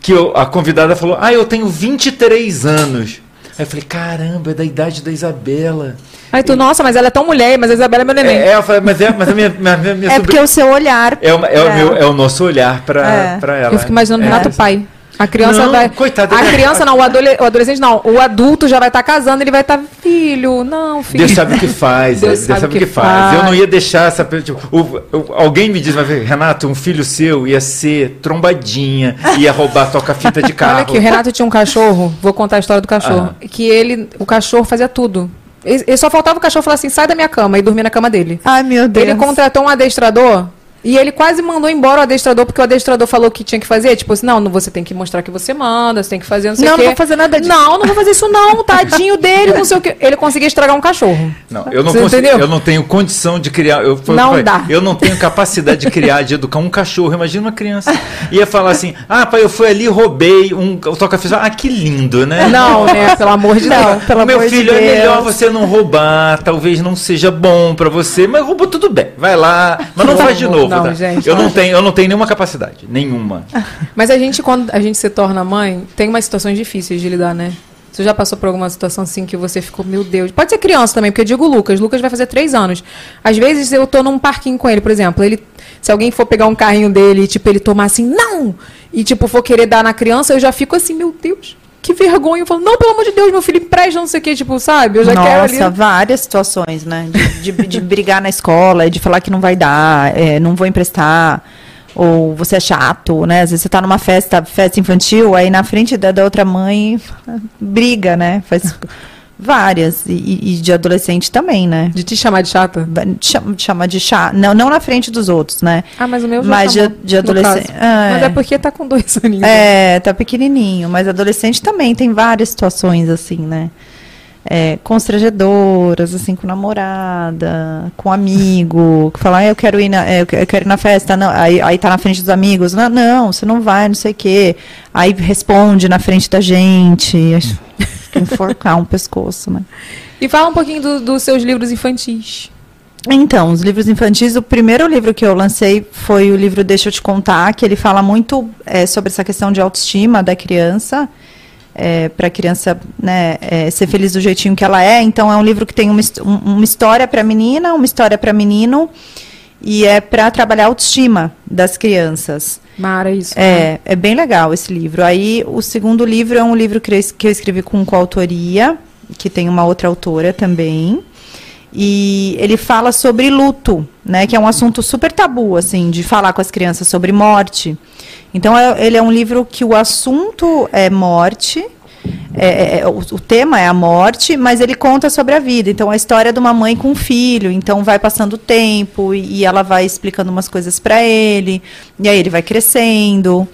que o- a convidada falou: "Ah, eu tenho 23 anos". Aí eu falei: "Caramba, é da idade da Isabela". Aí tu, nossa, mas ela é tão mulher, mas a Isabela é meu neném. É, eu falei, mas é, mas a minha minha, minha, É sobrinha- porque o seu olhar. é, uma- é o É. meu é o nosso olhar para É. para ela. Eu fico imaginando o É. Renato pai. A criança Não, vai. coitado, A ele- criança não, o, adole- o adolescente não. O adulto já vai estar casando, ele vai estar. Filho, não, filho. Deus sabe o que faz, Deus Deus, sabe, o que, faz. faz. Eu não ia deixar essa. Tipo, o- o- alguém me diz, mas, Renato, um filho seu ia ser trombadinha, ia roubar toca-fita de carro. <laughs> Olha aqui, o Renato tinha um cachorro, vou contar a história do cachorro. Que ele, o cachorro fazia tudo. Ele ele só faltava o cachorro falar assim: sai da minha cama e dormir na cama dele. Ai, meu Deus. Ele contratou um adestrador E ele quase mandou embora o adestrador, porque o adestrador falou que tinha que fazer. Tipo assim, não, não, você tem que mostrar que você manda, você tem que fazer não sei Não, o quê. não vou fazer nada disso. Não, não vou fazer isso não, tadinho dele, não sei o quê. Ele conseguia estragar um cachorro. Não, eu não consigo, eu não tenho condição de criar. Eu, Não falei, dá. Eu não tenho capacidade de criar, de educar um cachorro. Imagina uma criança. Ia falar assim: ah, pai, eu fui ali, roubei um toca-ficha. Ah, que lindo, né? Não, né? <laughs> Pelo amor de Não, Deus. pelo Meu amor de filho, é Deus. melhor você não roubar, talvez não seja bom pra você, mas roubou tudo bem. Vai lá, mas não Não, faz de novo, não, tá? gente, eu não não. tenho, eu não tenho nenhuma capacidade, nenhuma. <laughs> Mas a gente, quando a gente se torna mãe, tem umas situações difíceis de lidar, né? Você já passou por alguma situação assim que você ficou, meu Deus. Pode ser criança também, porque eu digo Lucas. Lucas vai fazer três anos. Às vezes eu tô num parquinho com ele, por exemplo. Ele, se alguém for pegar um carrinho dele e, tipo, ele tomar assim, não! E, tipo, for querer dar na criança, eu já fico assim, meu Deus, que vergonha. Eu falo, não, pelo amor de Deus, meu filho empresta, não sei o quê, tipo, sabe? Eu já quero ali. Nossa, várias situações, né? De, de- de brigar na escola, de falar que não vai dar, é, não vou emprestar, ou você é chato, né? Às vezes você tá numa festa, festa infantil, aí na frente da, da outra mãe briga, né? Faz várias. E, e- de adolescente também, né? De te chamar de chata? Chama, chama de chato. Não, não na frente dos outros, né? Ah, mas o meu já Mas de- chamou, de no adolescente-. Ah, Mas é. é porque tá com dois aninhos. É, tá pequenininho, mas adolescente também tem várias situações assim, né? É, constrangedoras, assim, com namorada, com amigo, que fala, ah, eu quero ir na, é, eu que- eu quero ir na festa, não, aí, aí tá na frente dos amigos, não, não, você não vai, não sei o quê. Aí responde na frente da gente, enforcar um pescoço, né? E fala um pouquinho do- dos seus livros infantis. Então, os livros infantis, o primeiro livro que eu lancei foi o livro Deixa eu te contar, que ele fala muito é, sobre essa questão de autoestima da criança, para a criança né, é, ser feliz do jeitinho que ela é. Então, é um livro que tem uma, um- uma história para menina, uma história para menino, e é para trabalhar a autoestima das crianças. Mara, isso. né? É, é bem legal esse livro. Aí, o segundo livro é um livro que eu, es- que eu escrevi com coautoria, que tem uma outra autora também. E ele fala sobre luto, né? Que é um assunto super tabu, assim, de falar com as crianças sobre morte. Então, é- ele é um livro que o assunto é morte, é- é- o, o tema é a morte, mas ele conta sobre a vida. Então, a história de uma mãe com um filho. Então, vai passando o tempo e, e ela vai explicando umas coisas para ele. E aí ele vai crescendo.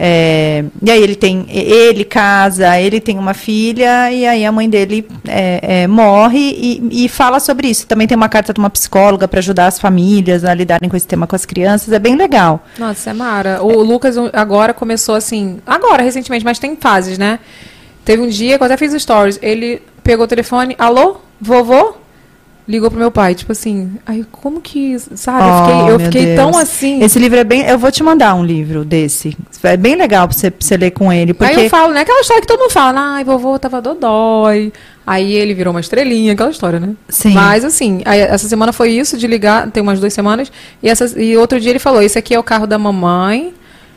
É, e aí ele tem, ele casa, ele tem uma filha e aí a mãe dele é, é, morre e, e fala sobre isso. Também tem uma carta de uma psicóloga para ajudar as famílias a lidarem com esse tema com as crianças. É bem legal. Nossa, é Mara. O Lucas agora começou assim. Agora, recentemente, mas tem fases, né? Teve um dia que eu até fiz stories. Ele pegou o telefone, alô, vovô? Ligou pro meu pai, tipo assim, aí como que, sabe? eu Oh, fiquei, eu fiquei tão assim. Esse livro é bem. Eu vou te mandar um livro desse. É bem legal pra você, pra você ler com ele. Porque Aí eu falo, né? Aquela história que todo mundo fala, ai, vovô tava dodói. Aí ele virou uma estrelinha, aquela história, né? Sim. Mas assim, aí essa semana foi isso de ligar, tem umas duas semanas. E, essa, e outro dia ele falou: esse aqui é o carro da mamãe,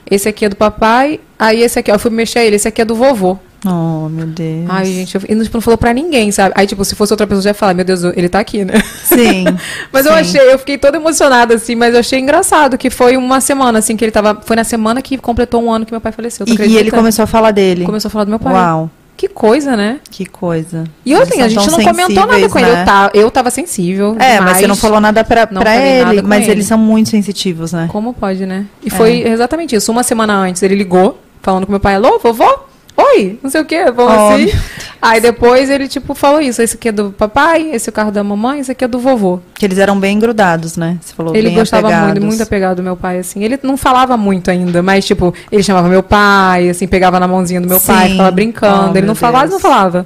esse aqui é do papai, aí esse aqui, ó, eu fui mexer ele, esse aqui é do vovô. Oh, meu Deus. Ai, gente, eu, e não, tipo, não falou pra ninguém, sabe? Aí, tipo, se fosse outra pessoa, já ia falar, meu Deus, ele tá aqui, né? Sim. <laughs> Mas eu sim. achei, eu fiquei toda emocionada, assim, mas eu achei engraçado que foi uma semana, assim, que ele tava. Foi na semana que completou um ano que meu pai faleceu. E, e ele começou a falar dele. começou a falar do meu pai. Uau, Que coisa, né? que coisa. E Eles assim, a gente não comentou nada com ele. né? Eu, tá, eu tava sensível. É, mas você não falou nada pra, Não pra nada ele. com Mas ele. eles são muito sensitivos, né? Como pode, né? E foi exatamente isso. Uma semana antes ele ligou, falando com meu pai, alô, vovô? Oi, não sei o quê, vamos Oh, assim. <laughs> Aí depois ele, tipo, falou isso. Esse aqui é do papai, esse é o carro da mamãe, esse aqui é do vovô. Que eles eram bem grudados, né? Você falou Ele bem gostava apegados. muito, muito apegado do meu pai, assim. Ele não falava muito ainda, mas, tipo, ele chamava meu pai, assim, pegava na mãozinha do meu pai, Sim. ficava brincando. Oh, ele não falava, Deus. não falava.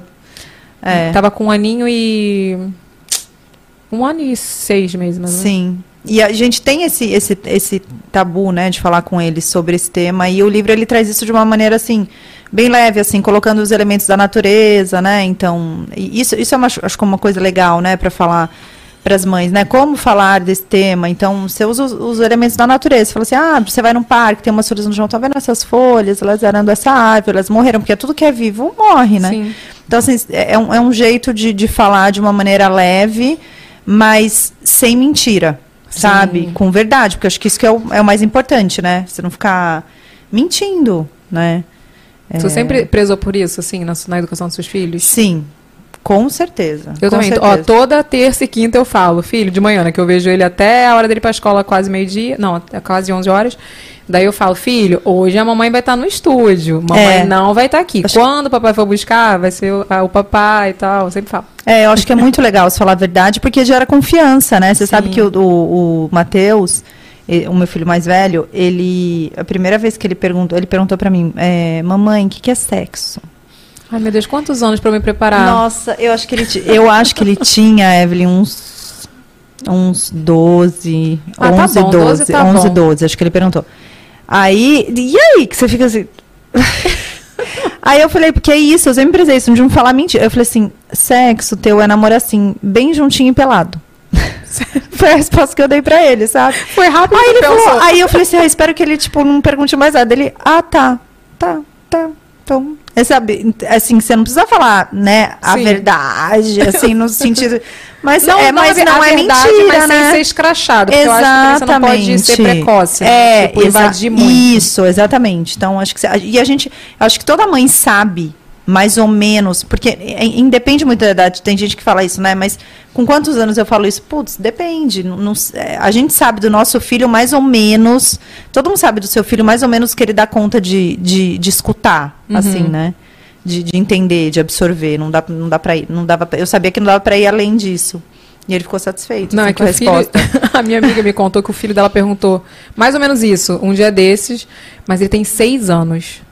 É. Tava com um aninho e. Um ano e seis meses, mais ou menos. Sim. E a gente tem esse, esse, esse tabu, né, de falar com eles sobre esse tema. E o livro ele traz isso de uma maneira assim bem leve, assim, colocando os elementos da natureza, né? Então, isso, isso é uma, acho que uma coisa legal, né, para falar para as mães, né? Como falar desse tema? Então, você usa os, os elementos da natureza. Você fala assim, ah, você vai num parque, tem umas folhas no chão, tá vendo essas folhas? Elas eram dessa árvore, elas morreram, porque tudo que é vivo morre, né? Sim. Então, assim, é é um, é um jeito de, de falar de uma maneira leve, mas sem mentira, sabe? Com verdade, porque acho que isso que é o, é o mais importante, né? Você não ficar mentindo, né? Você sempre prezou por isso, assim, na, na educação dos seus filhos? Sim, Com certeza. Eu com também. Ó, certeza. toda terça e quinta eu falo, filho, de manhã, né? Que eu vejo ele até a hora dele ir pra escola, quase meio-dia. Não, até quase 11 horas. Daí eu falo, filho, hoje a mamãe vai estar no estúdio. Mamãe É. não vai estar aqui. Acho- Quando o papai for buscar, vai ser o, ah, o papai e tal. Eu sempre falo. É, eu acho que é muito <laughs> legal você falar a verdade, porque gera confiança, né? Você sabe que o, o, o Matheus, o meu filho mais velho, ele. A primeira vez que ele perguntou, ele perguntou pra mim, é, mamãe, o que, que é sexo? Ai, meu Deus, quantos anos pra eu me preparar? Nossa, eu acho que ele, eu acho que ele tinha, Evelyn, uns. Uns 12, Ah, tá 11, bom, 12, 12 tá 11, bom. 12, acho que ele perguntou. Aí, e aí, que você fica assim. <laughs> aí eu falei, porque é isso, eu sempre prezei isso, não de não falar mentira. Eu falei assim: sexo teu é namorar assim, bem juntinho e pelado. <laughs> Foi a resposta que eu dei pra ele, sabe? Foi rápido Aí ele falou, aí eu falei assim, ah, espero que ele, tipo, não pergunte mais nada. Ele, ah, tá, tá, tá, então. É, sabe, assim, você não precisa falar, né, a Sim. verdade, <laughs> assim, no sentido. Mas Não, é, não, mas não é verdade, mentira, mas né? sem ser escrachado. Porque eu acho que criança não pode ser precoce. né? É, tipo, exa- invadir muito. Isso, exatamente. Então, acho que e a gente, acho que toda mãe sabe mais ou menos, porque é, independe muito da idade, tem gente que fala isso, né? Mas com quantos anos eu falo isso? Putz, depende. não- não é, a gente sabe do nosso filho mais ou menos, todo mundo sabe do seu filho mais ou menos que ele dá conta de, de, de escutar, Uhum. assim, né? De, de entender, de absorver. Não dá, não dá pra ir. Não dava, pra- eu sabia que não dava pra ir além disso. E ele ficou satisfeito Não, assim, é que com a o filho. resposta. <laughs> a minha amiga me contou que o filho dela perguntou mais ou menos isso, um dia desses, mas ele tem seis anos.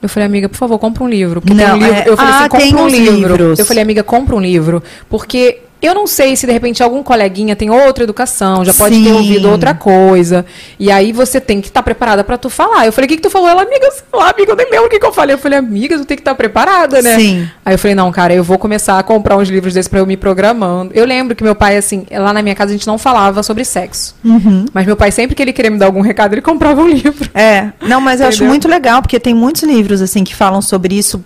Eu falei, amiga, por favor, compra um livro. Porque tem Não, um livro. é- Eu falei Ah, assim, tem compra um livro. livros. Eu falei, amiga, compra um livro. Porque eu não sei se de repente algum coleguinha tem outra educação, já pode ter Sim. ouvido outra coisa. E aí você tem que estar preparada pra tu falar. Eu falei, o que, que tu falou? Ela, amiga, sei lá, amiga, eu nem lembro o que, que eu falei. Eu falei, amiga, tu tem que estar preparada, né? Sim. Aí eu falei, não, cara, eu vou começar a comprar uns livros desses pra eu me programando. Eu lembro que meu pai, assim, lá na minha casa a gente não falava sobre sexo. Uhum. Mas meu pai, sempre que ele queria me dar algum recado, ele comprava um <laughs> livro. É, não, mas eu acho muito legal, porque tem muitos livros, assim, que falam sobre isso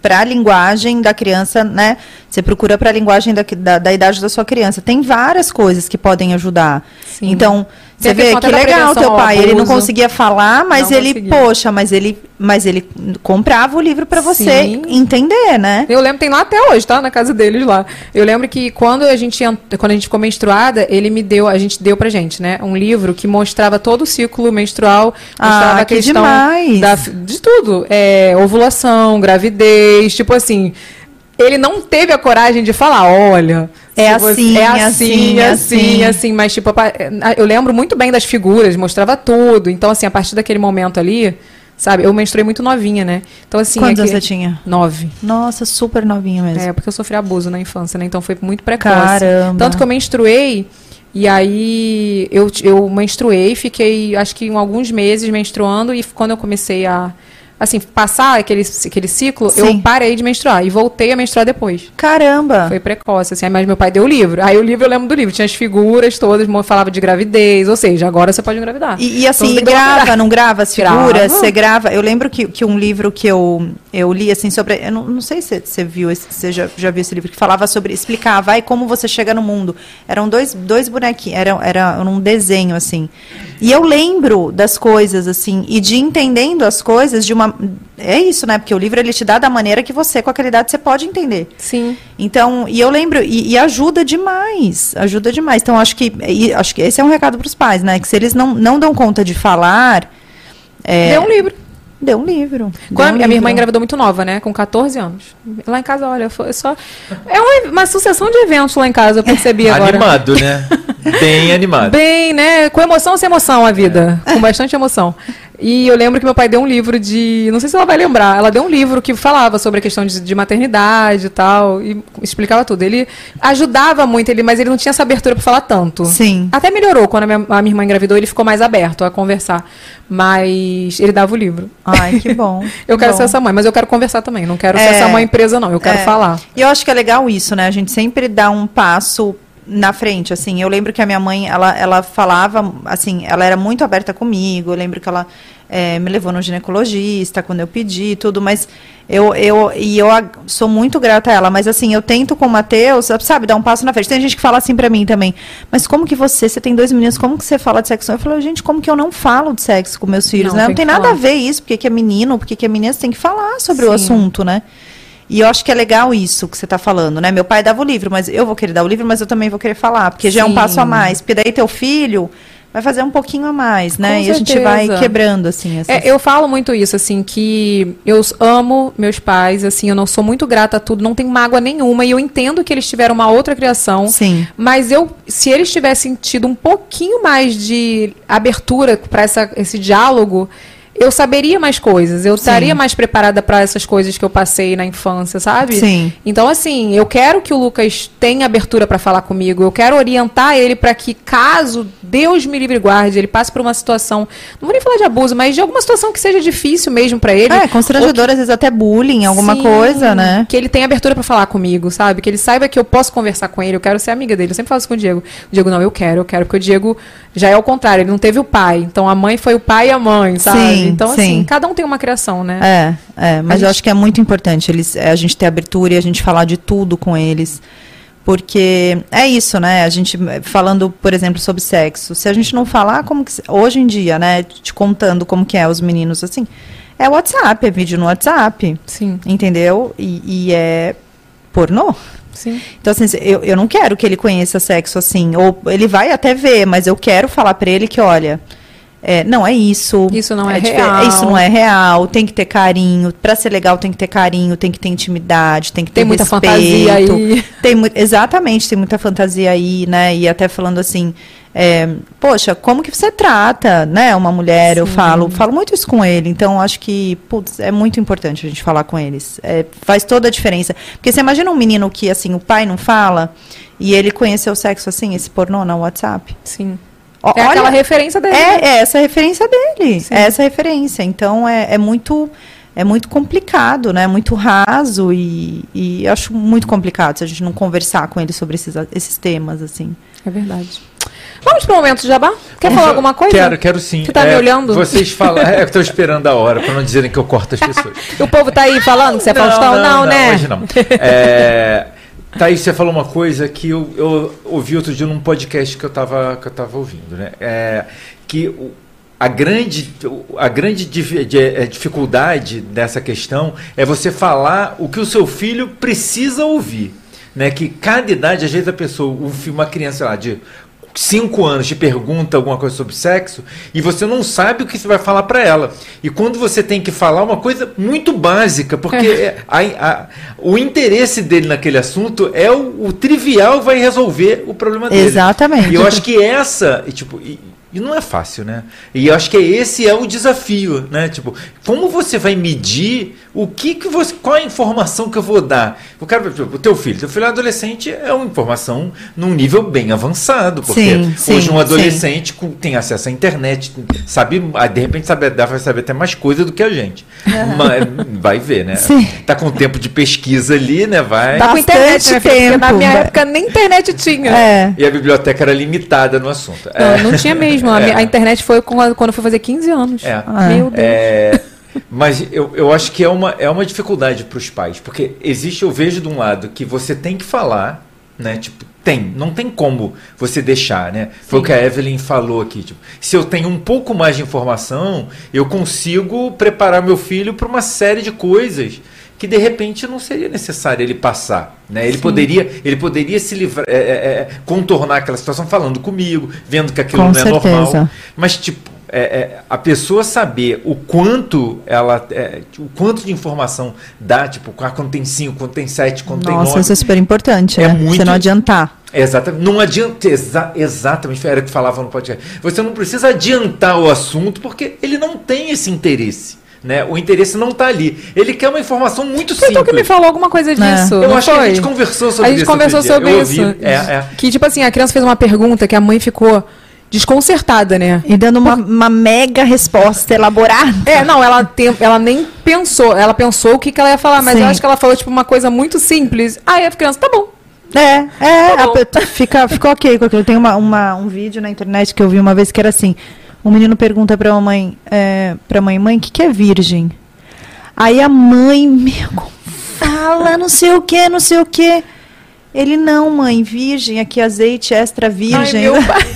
para a linguagem da criança, né? Você procura para a linguagem da, da, da idade da sua criança. Tem várias coisas que podem ajudar. Sim. Então, você vê que legal teu pai. Ele não conseguia falar, mas Não ele, conseguia. poxa, mas ele, mas ele comprava o livro para você Sim. entender, né? Eu lembro, tem lá até hoje, tá? Na casa deles lá. Eu lembro que quando a gente ent- quando a gente ficou menstruada, ele me deu, a gente deu pra gente, né? Um livro que mostrava todo o ciclo menstrual, mostrava Ah, a que questão demais. da- de tudo. É, ovulação, gravidez, tipo assim. Ele não teve a coragem de falar, olha. É se você- assim, é assim, assim, assim, assim. assim, mas tipo, eu lembro muito bem das figuras, mostrava tudo. Então, assim, a partir daquele momento ali, sabe, eu menstruei muito novinha, né? Então, assim. Quantos é anos que- você tinha? Nove. Nossa, super novinho mesmo. É, porque eu sofri abuso na infância, né? Então foi muito precoce. Caramba. Tanto que eu menstruei, e aí eu, eu menstruei, fiquei acho que em alguns meses menstruando, e quando eu comecei a. Assim, passar aquele, aquele ciclo, eu Sim. parei de menstruar e voltei a menstruar depois. Caramba. Foi precoce, assim. Mas meu pai deu o livro. Aí o livro eu lembro do livro. Tinha as figuras todas, falava de gravidez. Ou seja, agora você pode engravidar. E, e Então, assim, e tomar grava, não grava as Grava. figuras? Você grava. Eu lembro que, que um livro que eu, eu li, assim, sobre. Eu não, não sei se você viu, esse- você já, já viu esse livro, que falava sobre. Explicava, aí como você chega no mundo. Eram dois, dois bonequinhos, era, era um desenho, assim. E eu lembro das coisas, assim, e de entendendo as coisas de uma. É isso, né? Porque o livro ele te dá da maneira que você, com aquela idade, você pode entender. Sim. Então, e eu lembro, e, e ajuda demais, ajuda demais. Então, acho que, e acho que esse é um recado para os pais, né? Que se eles não, não dão conta de falar, é, Deu um livro. dê um livro. dê Quando um a minha livro. irmã engravidou muito nova, né? Com 14 anos. Lá em casa, olha, foi só. É uma, uma sucessão de eventos lá em casa, eu percebi agora. Animado, né? <laughs> Bem animado. Bem, né? Com emoção ou sem emoção a vida. Com bastante emoção. E eu lembro que meu pai deu um livro de. Não sei se ela vai lembrar. Ela deu um livro que falava sobre a questão de, de maternidade e tal. E explicava tudo. Ele ajudava muito, ele, mas ele não tinha essa abertura para falar tanto. Sim. Até melhorou quando a minha, a minha irmã engravidou, ele ficou mais aberto a conversar. Mas ele dava o livro. Ai, que <laughs> bom. Eu que quero bom. ser essa mãe, mas eu quero conversar também. Não quero ser É. essa mãe presa, não. Eu quero É. falar. E eu acho que é legal isso, né? A gente sempre dá um passo na frente, assim. Eu lembro que a minha mãe, ela, ela falava, assim, ela era muito aberta comigo. Eu lembro que ela eh, me levou no ginecologista quando eu pedi tudo, mas eu, eu, e eu sou muito grata a ela. Mas, assim, eu tento com o Matheus, sabe, dar um passo na frente. Tem gente que fala assim pra mim também, mas como que você, você tem dois meninos, como que você fala de sexo? Eu falo, gente, como que eu não falo de sexo com meus filhos, Não, né? tem Não tem que nada falar. a ver isso, porque que é menino, porque que é menina, você tem que falar sobre o Sim. assunto, né? E eu acho que é legal isso que você está falando, né? Meu pai dava o livro, mas eu vou querer dar o livro, mas eu também vou querer falar, porque já é um Sim. passo a mais. Porque daí teu filho vai fazer um pouquinho a mais, né? Com e a gente vai certeza. quebrando, assim. essas- É, eu falo muito isso, assim, que eu amo meus pais, assim, eu não sou muito grata a tudo, não tenho mágoa nenhuma, e eu entendo que eles tiveram uma outra criação. Sim. Mas eu, se eles tivessem tido um pouquinho mais de abertura para esse diálogo, eu saberia mais coisas, eu estaria mais preparada para essas coisas que eu passei na infância, sabe? Sim. Então, assim, eu quero que o Lucas tenha abertura para falar comigo, eu quero orientar ele para que, caso Deus me livre e guarde, ele passe por uma situação, não vou nem falar de abuso, mas de alguma situação que seja difícil mesmo para ele. É, constrangedor, às vezes até bullying, alguma Sim, coisa, né? Que ele tenha abertura pra falar comigo, sabe? Que ele saiba que eu posso conversar com ele, eu quero ser amiga dele. Eu sempre falo isso com o Diego. O Diego, não, eu quero, eu quero, porque o Diego já é o contrário, ele não teve o pai. Então a mãe foi o pai e a mãe, sabe? Sim, então, sim. assim, cada um tem uma criação, né? É, é, mas A eu gente- acho que é muito importante eles, é, a gente ter abertura e a gente falar de tudo com eles. Porque é isso, né? A gente falando, por exemplo, sobre sexo. Se a gente não falar como que. Hoje em dia, né? Te contando como que é os meninos assim. É WhatsApp, é vídeo no WhatsApp. Sim, Entendeu? E, e é pornô. sim. Então, assim, eu, eu não quero que ele conheça sexo assim. Ou ele vai até ver, mas eu quero falar pra ele que, olha, é, não é isso. Isso não é dife- real. Isso não é real. Tem que ter carinho. Pra ser legal, tem que ter carinho, tem que ter intimidade, tem que ter Tem muita respeito. fantasia aí. Tem mu- exatamente, tem muita fantasia aí, né? E até falando assim, é, poxa, como que você trata, né? Uma mulher, eu Sim. falo, falo muito isso com ele. Então, acho que, putz, é muito importante a gente falar com eles. É, faz toda a diferença. Porque você imagina um menino que, assim, o pai não fala e ele conheceu o sexo, assim, esse pornô no WhatsApp. Sim. É aquela referência dele. né? é, é essa a referência dele. Sim. É essa a referência. Então é, é muito é muito complicado, né? Muito raso e, e eu acho muito complicado se a gente não conversar com ele sobre esses, esses temas, assim. É verdade. Vamos pro momento de jabá? Quer falar alguma coisa? Quero, quero sim. Você tá me É, olhando? Vocês <laughs> falam. É, eu tô esperando a hora, para não dizerem que eu corto as pessoas. <laughs> O povo tá aí falando que você é Faustão? Não, né? Hoje não. É, <laughs> Thaís, você falou uma coisa que eu, eu ouvi outro dia num podcast que eu estava que eu tava ouvindo, né? É, que a grande, a grande eh, dificuldade dessa questão é você falar o que o seu filho precisa ouvir. Né? Que cada idade, às vezes, a pessoa, um uma criança lá, de cinco anos te pergunta alguma coisa sobre sexo e você não sabe o que você vai falar para ela. E quando você tem que falar uma coisa muito básica, porque é, <laughs> a- a- o interesse dele naquele assunto é o, o trivial vai resolver o problema dele. Exatamente. E eu acho que essa, tipo, e, não é fácil, né? E eu acho que esse é o desafio, né? Tipo, como você vai medir o que que você, qual a informação que eu vou dar? O cara, tipo, o teu filho, teu filho é adolescente é uma informação num nível bem avançado, porque Sim, hoje sim, um adolescente com- tem acesso à internet, sabe, ah, de repente sabe, dá para saber até mais coisa do que a gente. Mas vai ver, né? Sim. Tá com tempo de pesquisa ali, né? Vai. Tá com internet, né, filho? Porque na tempo, minha vai- época nem internet tinha. É. E a biblioteca era limitada no assunto. Não, É. não tinha mesmo. A, É. a internet foi quando eu fui fazer 15 anos. É. Meu Deus. É, mas eu, eu acho que é uma, é uma dificuldade para os pais, porque existe, eu vejo de um lado que você tem que falar, né? Tipo, tem, não tem como você deixar, né? Foi o que a Evelyn falou aqui. Tipo, se eu tenho um pouco mais de informação, eu consigo preparar meu filho para uma série de coisas que de repente não seria necessário ele passar, né? Ele poderia, ele poderia se livrar, é, é, é, contornar aquela situação falando comigo, vendo que aquilo Com não é certeza. normal. Mas, tipo, é, é, a pessoa saber o quanto ela. é, o quanto de informação dá, tipo, quando tem 5, quando tem 7, quando tem Nossa, 9. isso é super importante, É né? muito- Você não adiantar. Exatamente. Não adianta. Exa, exatamente. Era o que falava no podcast. Você não precisa adiantar o assunto porque ele não tem esse interesse. Né? O interesse não está ali. Ele quer uma informação muito Foi tu que me simples. falou alguma coisa disso. Eu não acho que a foi? gente conversou sobre A gente isso. conversou sobre Eu isso. É, é. Que, tipo assim, a criança fez uma pergunta que a mãe ficou desconcertada, né? E dando uma, uma mega resposta elaborada. É, não, ela, tem, ela nem pensou. Ela pensou o que, que ela ia falar, mas Sim. eu acho que ela falou, tipo, uma coisa muito simples. Aí a criança, tá bom. É, é, Tá a fica, fica ok com aquilo. Tem uma, uma- um vídeo na internet que eu vi uma vez que era assim: um menino pergunta pra mamãe, é, pra mãe, mãe, o que, que é virgem? Aí a mãe, <laughs> meu, como fala, não sei o que, não sei o que. Ele, não, mãe, virgem, aqui azeite extra virgem. Ai, meu <laughs> pai.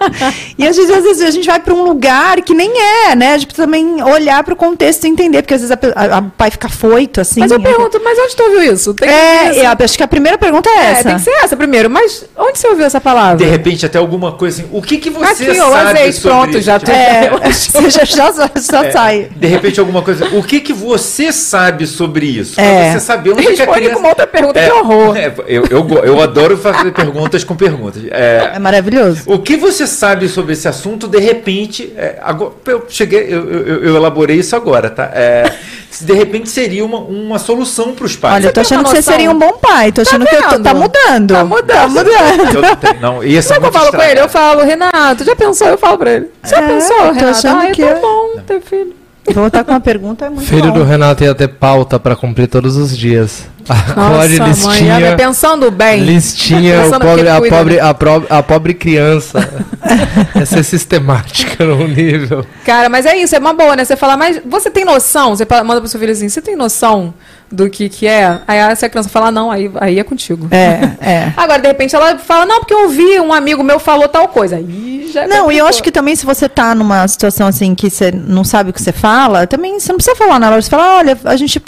<laughs> E às vezes, às vezes a gente vai para um lugar que nem é, né? A gente precisa também olhar para o contexto e entender, porque às vezes a pai fica foito, assim. Mas eu né? pergunto, mas onde tu ouviu isso? Tem que É, eu acho que a primeira pergunta é É, essa. tem que ser essa primeiro. Mas onde você ouviu essa palavra? De repente, até alguma coisa assim. O que, que você Aqui, ó, o sabe azeite, sobre pronto, já tipo, É, <laughs> <laughs> você já, já, já sai. De repente, alguma coisa. O que, que você sabe sobre isso? Pra É. você saber onde que a Responde criança... com uma outra pergunta, É, que horror. é, eu, eu, eu adoro fazer perguntas com perguntas. É, É maravilhoso. o que você sabe sobre esse assunto, de repente, é, agora, eu cheguei, eu, eu- eu elaborei isso agora, tá? É, de repente seria uma, uma solução para os pais. Olha, eu tô achando que você seria um bom pai. Tô achando que eu tô- tá mudando. Tá mudando. Tá mudando. Eu não tenho- não, ia ser Sabe o que eu falo com estranho. ele? Eu falo, Renato, já pensou? Eu falo pra ele. Já É, pensou, tô Renato? achando Ah, que é é- bom ter filho. Voltar com uma pergunta é muito Filho bom. do Renato ia ter pauta pra cumprir todos os dias. Nossa, mãe, listinha. vai pensando bem. Listinha, o Pensando pobre, a, pobre, a, pro- a pobre criança. <laughs> Essa é sistemática no nível. Cara, mas é isso, é uma boa, né? Você fala, mas você tem noção? Você manda pro seu filho assim, você tem noção do que que é? Aí se a criança fala, não, aí, aí é contigo. É, é. <laughs> Agora, de repente, ela fala, não, porque eu ouvi um amigo meu falou tal coisa. Aí já é Não, e eu acho que também se você tá numa situação assim que você não sabe o que você fala, também você não precisa falar na hora. Você fala, olha, a gente,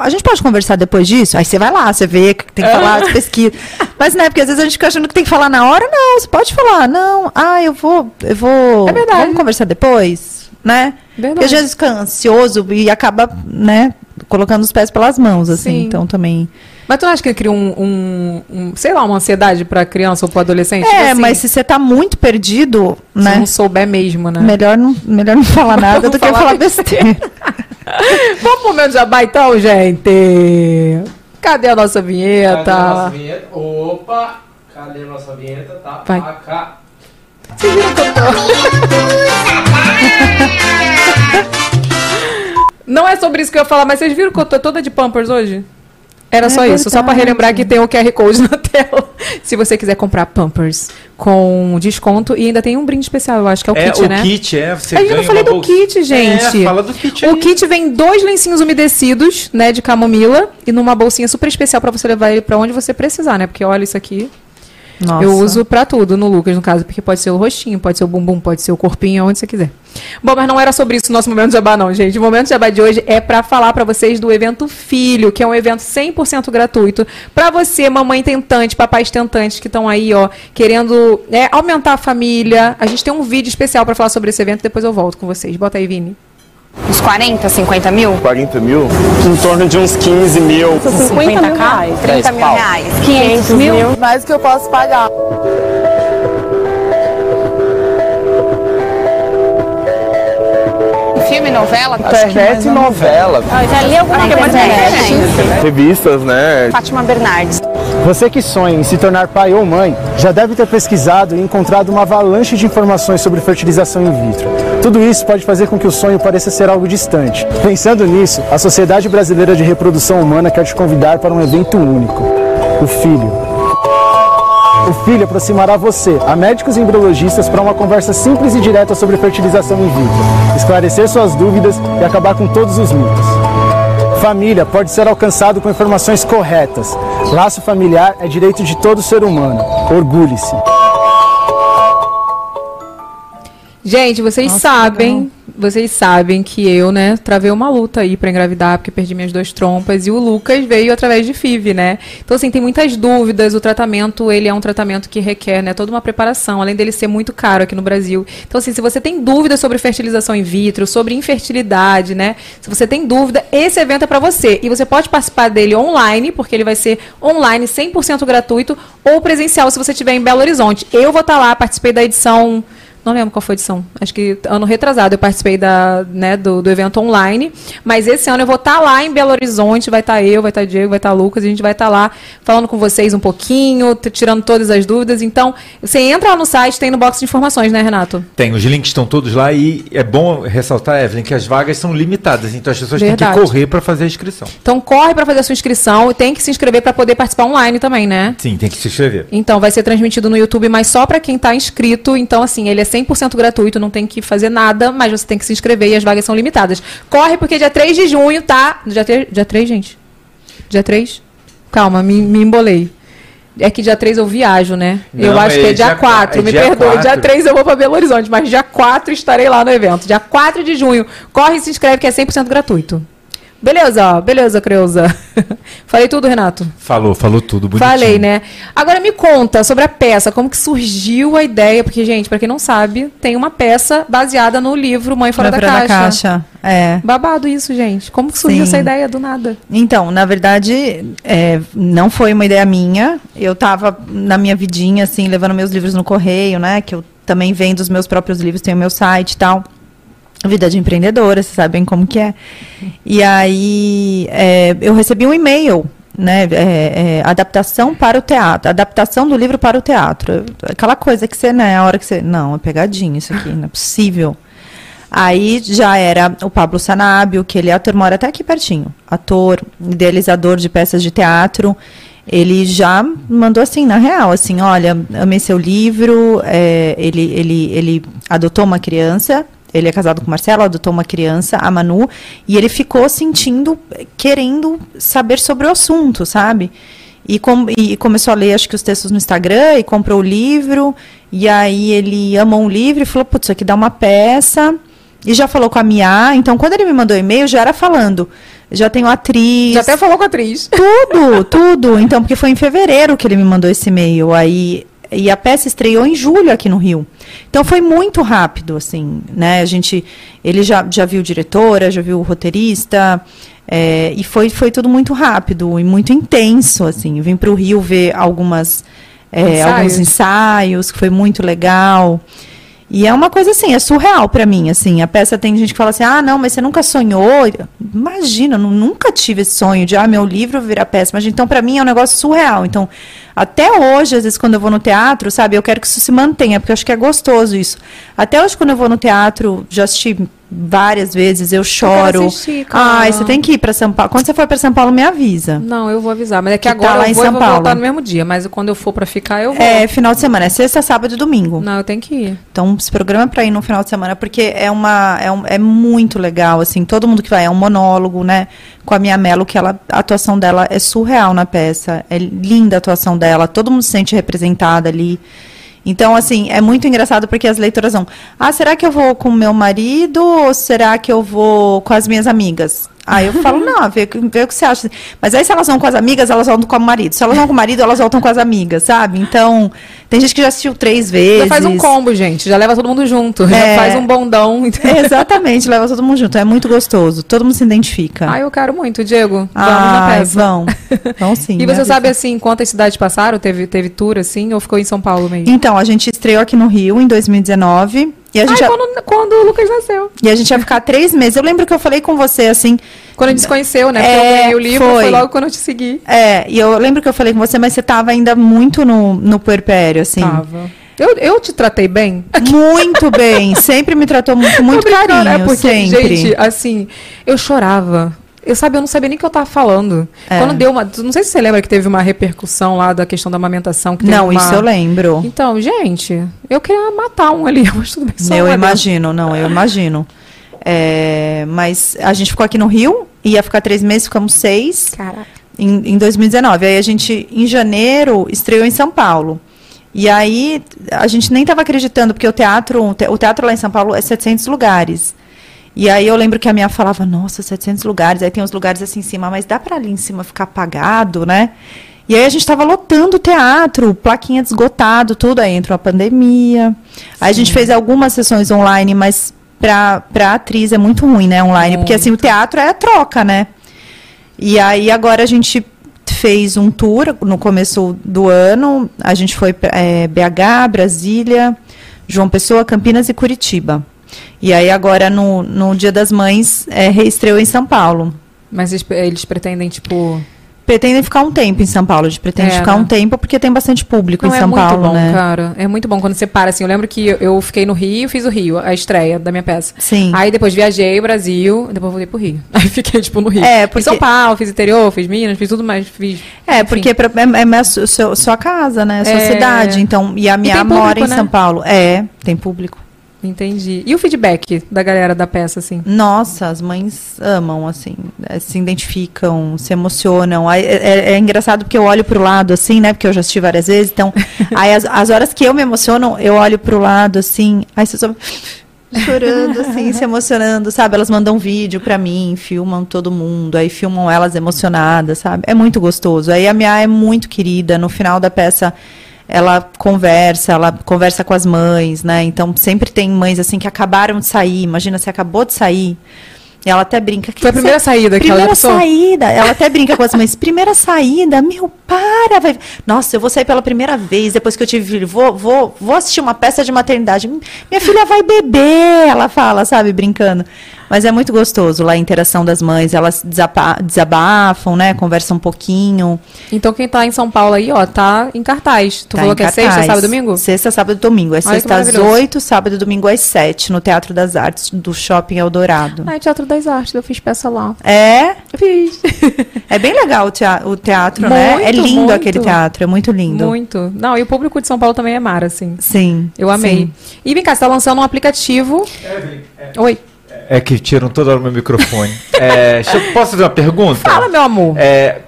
a gente pode conversar depois disso? Aí você vai lá, você vê o que tem que falar, você <laughs> pesquisa. Mas, né, porque às vezes a gente fica achando que tem que falar na hora. Não, você pode falar. Não, ah, eu vou, eu vou... É verdade. Vamos conversar depois, né? Verdade. Porque às vezes fica ansioso e acaba, né, colocando os pés pelas mãos, assim. Sim. Então também... Mas tu não acha que cria um, um- um, sei lá, uma ansiedade pra criança ou pro adolescente? É, Tipo assim, mas se você tá muito perdido, se né? não souber mesmo, né? Melhor não, melhor não falar <laughs> nada do que falar besteira. <laughs> Vamos pro meu jabá então, gente? Cadê a nossa vinheta? vinheta? Opa! Cadê a nossa vinheta? Tá Vai. cá. Vocês viram que eu tô- <laughs> Não é sobre isso que eu ia falar, mas vocês viram que eu tô toda de Pampers hoje? Era É só isso, só pra verdade. relembrar que tem o QR Code na <laughs> tela. Se você quiser comprar Pampers com desconto e ainda tem um brinde especial, eu acho que é o É, kit, o né? kit, é. Você A gente ganha não falei do bolsa- kit, gente. É, fala do kit O aí. kit vem dois lencinhos umedecidos, né, de camomila e numa bolsinha super especial pra você levar ele pra onde você precisar, né? Porque olha isso aqui. Nossa. Eu uso pra tudo no Lucas, no caso, porque pode ser o rostinho, pode ser o bumbum, pode ser o corpinho, onde você quiser. Bom, mas não era sobre isso o nosso momento de jabá, não, gente. O momento de jabá de hoje é pra falar pra vocês do evento Filho, que é um evento 100% gratuito pra você, mamãe tentante, papais tentantes que estão aí, ó, querendo né, aumentar a família. A gente tem um vídeo especial pra falar sobre esse evento, depois eu volto com vocês. Bota aí, Vini. Uns 40, 50 mil? 40 mil? Em torno de uns 15 mil. 50 mil reais? 30 mil reais? 500 mil? mais que eu posso pagar. Filme, novela? Internet e novela, Eu já li alguma coisa na internet. revistas, né? Fátima Bernardes. Você que sonha em se tornar pai ou mãe já deve ter pesquisado e encontrado uma avalanche de informações sobre fertilização in vitro. Tudo isso pode fazer com que o sonho pareça ser algo distante. Pensando nisso, a Sociedade Brasileira de Reprodução Humana quer te convidar para um evento único: o Filho. O Filho aproximará você, a médicos e embriologistas, para uma conversa simples e direta sobre fertilização in vitro, esclarecer suas dúvidas e acabar com todos os mitos. Família pode ser alcançado com informações corretas. Laço familiar é direito de todo ser humano. Orgulhe-se. Gente, vocês Nossa, sabem, vocês sabem que eu, né, travei uma luta aí pra engravidar, porque perdi minhas duas trompas, e o Lucas veio através de FIV, né? Então, assim, tem muitas dúvidas, o tratamento, ele é um tratamento que requer, né, toda uma preparação, além dele ser muito caro aqui no Brasil. Então, assim, se você tem dúvidas sobre fertilização in vitro, sobre infertilidade, né, se você tem dúvida, esse evento é pra você. E você pode participar dele online, porque ele vai ser online, 100% gratuito, ou presencial, se você estiver em Belo Horizonte. Eu vou estar lá, participei da edição não lembro qual foi a edição. Acho que ano retrasado eu participei da, né, do, do evento online. Mas esse ano eu vou estar lá em Belo Horizonte. Vai estar eu, vai estar Diego, vai estar Lucas. E a gente vai estar lá falando com vocês um pouquinho, tirando todas as dúvidas. Então, você entra lá no site, tem no box de informações, né, Renato? Tem, os links estão todos lá e é bom ressaltar, Evelyn, que as vagas são limitadas, então as pessoas têm Verdade. que correr para fazer a inscrição. Então, corre para fazer a sua inscrição e tem que se inscrever para poder participar online também, né? Sim, tem que se inscrever. Então, vai ser transmitido no YouTube, mas só para quem está inscrito. Então, assim, ele é 100% gratuito, não tem que fazer nada, mas você tem que se inscrever e as vagas são limitadas. Corre, porque dia 3 de junho, tá? Dia 3, dia 3 gente? Dia 3? Calma, me, me embolei. É que dia 3 eu viajo, né? eu Não, acho que é é dia dia 4, é me dia perdoe. 4. Dia 3 eu vou pra Belo Horizonte, mas dia 4 estarei lá no evento. Dia 4 de junho. Corre e se inscreve que é 100% gratuito. Beleza, ó. Beleza, Creuza. <laughs> Falei tudo, Renato? Falou, falou tudo bonitinho. Falei, né? Agora me conta sobre a peça, como que surgiu a ideia, porque, gente, pra quem não sabe, tem uma peça baseada no livro Mãe Fora, da, Fora Caixa. caixa. É. Babado isso, gente. Como que surgiu Sim. essa ideia do nada? Então, na verdade, é, não foi uma ideia minha. Eu estava na minha vidinha, assim, levando meus livros no correio, né? Que eu também vendo os meus próprios livros, tenho meu site e tal. Vida de empreendedora, vocês sabem como que é. E aí, é, eu recebi um e-mail, né? é, é, adaptação para o teatro. Adaptação do livro para o teatro. Aquela coisa que você, né? A hora que você... Não, é pegadinha isso aqui, não é possível. Aí já era o Pablo Sanabio, que ele é ator, mora até aqui pertinho. Ator, idealizador de peças de teatro. Ele já mandou assim, na real, assim, olha, amei seu livro, é, ele, ele, ele adotou uma criança, ele é casado com Marcelo, adotou uma criança, a Manu, e ele ficou sentindo, querendo saber sobre o assunto, sabe? E, com, e começou a ler, acho que os textos no Instagram, e comprou o livro, e aí ele amou um livro e falou, putz, isso aqui dá uma peça, e já falou com a Mia, então quando ele me mandou e-mail, já era falando, já tenho atriz... Já até falou com a atriz. Tudo, tudo. Então, porque foi em fevereiro que ele me mandou esse e-mail. Aí, e a peça estreou em julho aqui no Rio. Então foi muito rápido, assim, né? A gente, ele já, já viu diretora, já viu o roteirista, é, e foi, foi tudo muito rápido e muito intenso, assim. Eu vim para o Rio ver algumas, é, Ensaios. alguns ensaios, que foi muito legal. E é uma coisa assim, é surreal para mim, assim. A peça tem gente que fala assim: "Ah, não, mas você nunca sonhou?". Imagina, eu nu- nunca tive esse sonho de ah, meu livro virar peça. Mas então para mim é um negócio surreal. Então, até hoje, às vezes quando eu vou no teatro, sabe, eu quero que isso se mantenha, porque eu acho que é gostoso isso. Até hoje quando eu vou no teatro, já assisti várias vezes, eu choro. assistir, cara. Ai, você tem que ir para São Paulo. Quando você for para São Paulo, me avisa. Não, eu vou avisar. Mas é que, Que tá agora lá eu em vou, São eu vou Paulo. voltar no mesmo dia. Mas quando eu for pra ficar, eu vou. É final de semana, é sexta, sábado e domingo. Não, eu tenho que ir. Então, se programa para ir no final de semana, porque é uma é, um- é muito legal, assim, todo mundo que vai é um monólogo, né? Com a minha Melo, que ela, a atuação dela é surreal na peça, é linda a atuação dela, todo mundo se sente representada ali. Então, assim, é muito engraçado porque as leitoras vão, ah, será que eu vou com meu marido ou será que eu vou com as minhas amigas? Aí eu falo, <laughs> não, vê, vê o que você acha. Mas aí se elas vão com as amigas, elas voltam com o marido. Se elas vão com o marido, elas voltam com as amigas, sabe? Então, tem gente que já assistiu três vezes. Já faz um combo, gente. Já leva todo mundo junto. Já É. faz um bondão. <laughs> entendeu? Exatamente, leva todo mundo junto. É muito gostoso. Todo mundo se identifica. Ai, eu quero muito, Diego. Vamos na peça. vão. <laughs> Vão sim. E você avisa. sabe, assim, quantas cidades passaram? Teve, teve tour, assim? Ou ficou em São Paulo mesmo? Então, a gente estreou aqui no Rio em 2019. E a gente, Ai, ia, quando, quando o Lucas nasceu. e a gente ia ficar três meses. Eu lembro que eu falei com você assim. Quando a gente se conheceu, né? Porque É, eu ganhei o livro, foi. foi. logo quando eu te segui. É, e eu lembro que eu falei com você, mas você tava ainda muito no, no puerpério, assim. Tava. Eu, eu te tratei bem? <laughs> Muito bem. Sempre me tratou muito, muito brincando, carinho. É porque, sempre. gente, assim, eu chorava. Eu sabe, eu não sabia nem o que eu tava falando. É. Quando deu uma. Não sei se você lembra que teve uma repercussão lá da questão da amamentação. Que Não, uma- isso eu lembro. Então, gente, eu queria matar um ali, <laughs> mas tudo bem. só Eu imagino, não, eu imagino. É, mas a gente ficou aqui no Rio, ia ficar três meses, ficamos seis. Caraca. em, em 2019. Aí a gente, em janeiro, estreou em São Paulo. E aí a gente nem estava acreditando, porque o teatro, o te- o teatro lá em São Paulo é 700 lugares. E aí eu lembro que a minha falava, nossa, 700 lugares. Aí tem uns lugares assim em cima, mas dá para ali em cima ficar apagado, né? E aí a gente estava lotando o teatro, plaquinha de esgotado, tudo. Aí entrou a pandemia. Aí a gente fez algumas sessões online, mas para a atriz é muito ruim, né? Online. Porque assim, o teatro é a troca, né? E aí agora a gente fez um tour no começo do ano. A gente foi pra, é, BH, Brasília, João Pessoa, Campinas e Curitiba. E aí agora no, no Dia das Mães é, reestreou em São Paulo. Mas eles, pretendem, tipo. Pretendem ficar um tempo em São Paulo. A gente pretende É, ficar né? um tempo porque tem bastante público Não, em é São muito Paulo, bom, né? cara. É muito bom quando você para, assim. Eu lembro que eu- fiquei no Rio, fiz o Rio, a estreia da minha peça. Sim. Aí depois viajei Brasil, depois voltei pro Rio. <laughs> Aí fiquei, tipo, no Rio. É, Fiz porque- São Paulo, fiz interior, fiz Minas, fiz tudo mais. Fiz, É, enfim. porque pra- é, é minha su- seu- sua casa, né? Sua É. cidade. Então, e a minha mora público, em né? São Paulo. É, tem público. Entendi. E o feedback da galera da peça, assim? Nossa, as mães amam, assim, eh, se identificam, se emocionam. É, é- é engraçado porque eu olho pro lado, assim, né? Porque eu já assisti várias vezes. Então, <laughs> aí as, as horas que eu me emociono, eu olho pro lado, assim, aí você só chorando, assim, se emocionando, sabe? Elas mandam vídeo pra mim, filmam todo mundo, aí filmam elas emocionadas, sabe? É muito gostoso. Aí a minha é muito querida. No final da peça, ela conversa, ela conversa com as mães, né? Então sempre tem mães assim que acabaram de sair. Imagina, você acabou de sair. E ela até brinca. Foi a primeira saída que ela Primeira saída. Ela até brinca com as mães. <laughs> Primeira saída, meu, para. Vai... Nossa, eu vou sair pela primeira vez depois que eu tive filho. Vou, vou, vou assistir uma peça de maternidade. Minha filha vai beber, ela fala, sabe, brincando. Mas é muito gostoso lá a interação das mães. Elas desabafam, né? Conversam um pouquinho. Então quem tá em São Paulo aí, ó, tá em cartaz. Tu Tá falou que é sexta, sábado e domingo? Sexta, sábado e domingo. É Olha sexta às. 8, sábado e domingo às 7, no Teatro das Artes do Shopping Eldorado. Ah, é Teatro das Artes, eu fiz peça lá. É? Fiz. <laughs> É bem legal o teatro, o teatro né? É Muito, lindo muito. aquele teatro, é muito lindo. Muito. Não, e o público de São Paulo também é mar, assim. Sim. Eu amei. sim. E vem cá, você tá lançando um aplicativo. Oi. É que tiram toda hora o meu microfone. <laughs> É, eu- posso fazer uma pergunta? Fala, meu amor. É,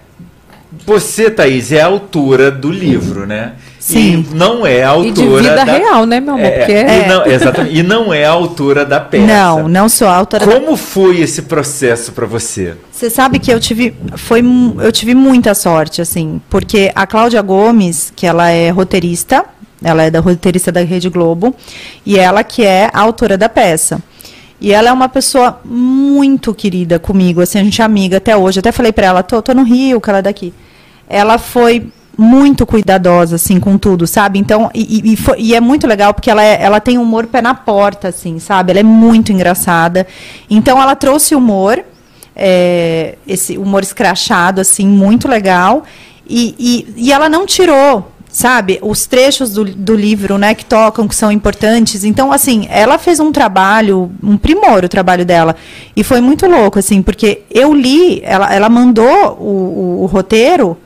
você, Thaís, é a autora do livro, né? Sim. E não é a E autora de vida da... real, né, meu amor? É, Porque e não, exatamente. E não é a autora da peça. Não, não sou a autora. da- Como foi esse processo para você? Você sabe que eu tive, foi, eu tive muita sorte, assim, porque a Cláudia Gomes, que ela é roteirista, ela é da roteirista da Rede Globo, e ela que é a autora da peça. E ela é uma pessoa muito querida comigo, assim, a gente é amiga até hoje. Até falei pra ela, tô, tô no Rio, que ela é daqui. Ela foi muito cuidadosa, assim, com tudo, sabe? Então, e, e- e foi- e é muito legal porque ela, é- ela tem humor pé na porta, assim, sabe? Ela é muito engraçada. Então, ela trouxe humor, é, esse humor escrachado, assim, muito legal. E, e, e ela não tirou, sabe, os trechos do, do livro, né, que tocam, que são importantes. Então, assim, ela fez um trabalho, um primor o trabalho dela. E foi muito louco, assim, porque eu li, ela, ela mandou o, o- o roteiro.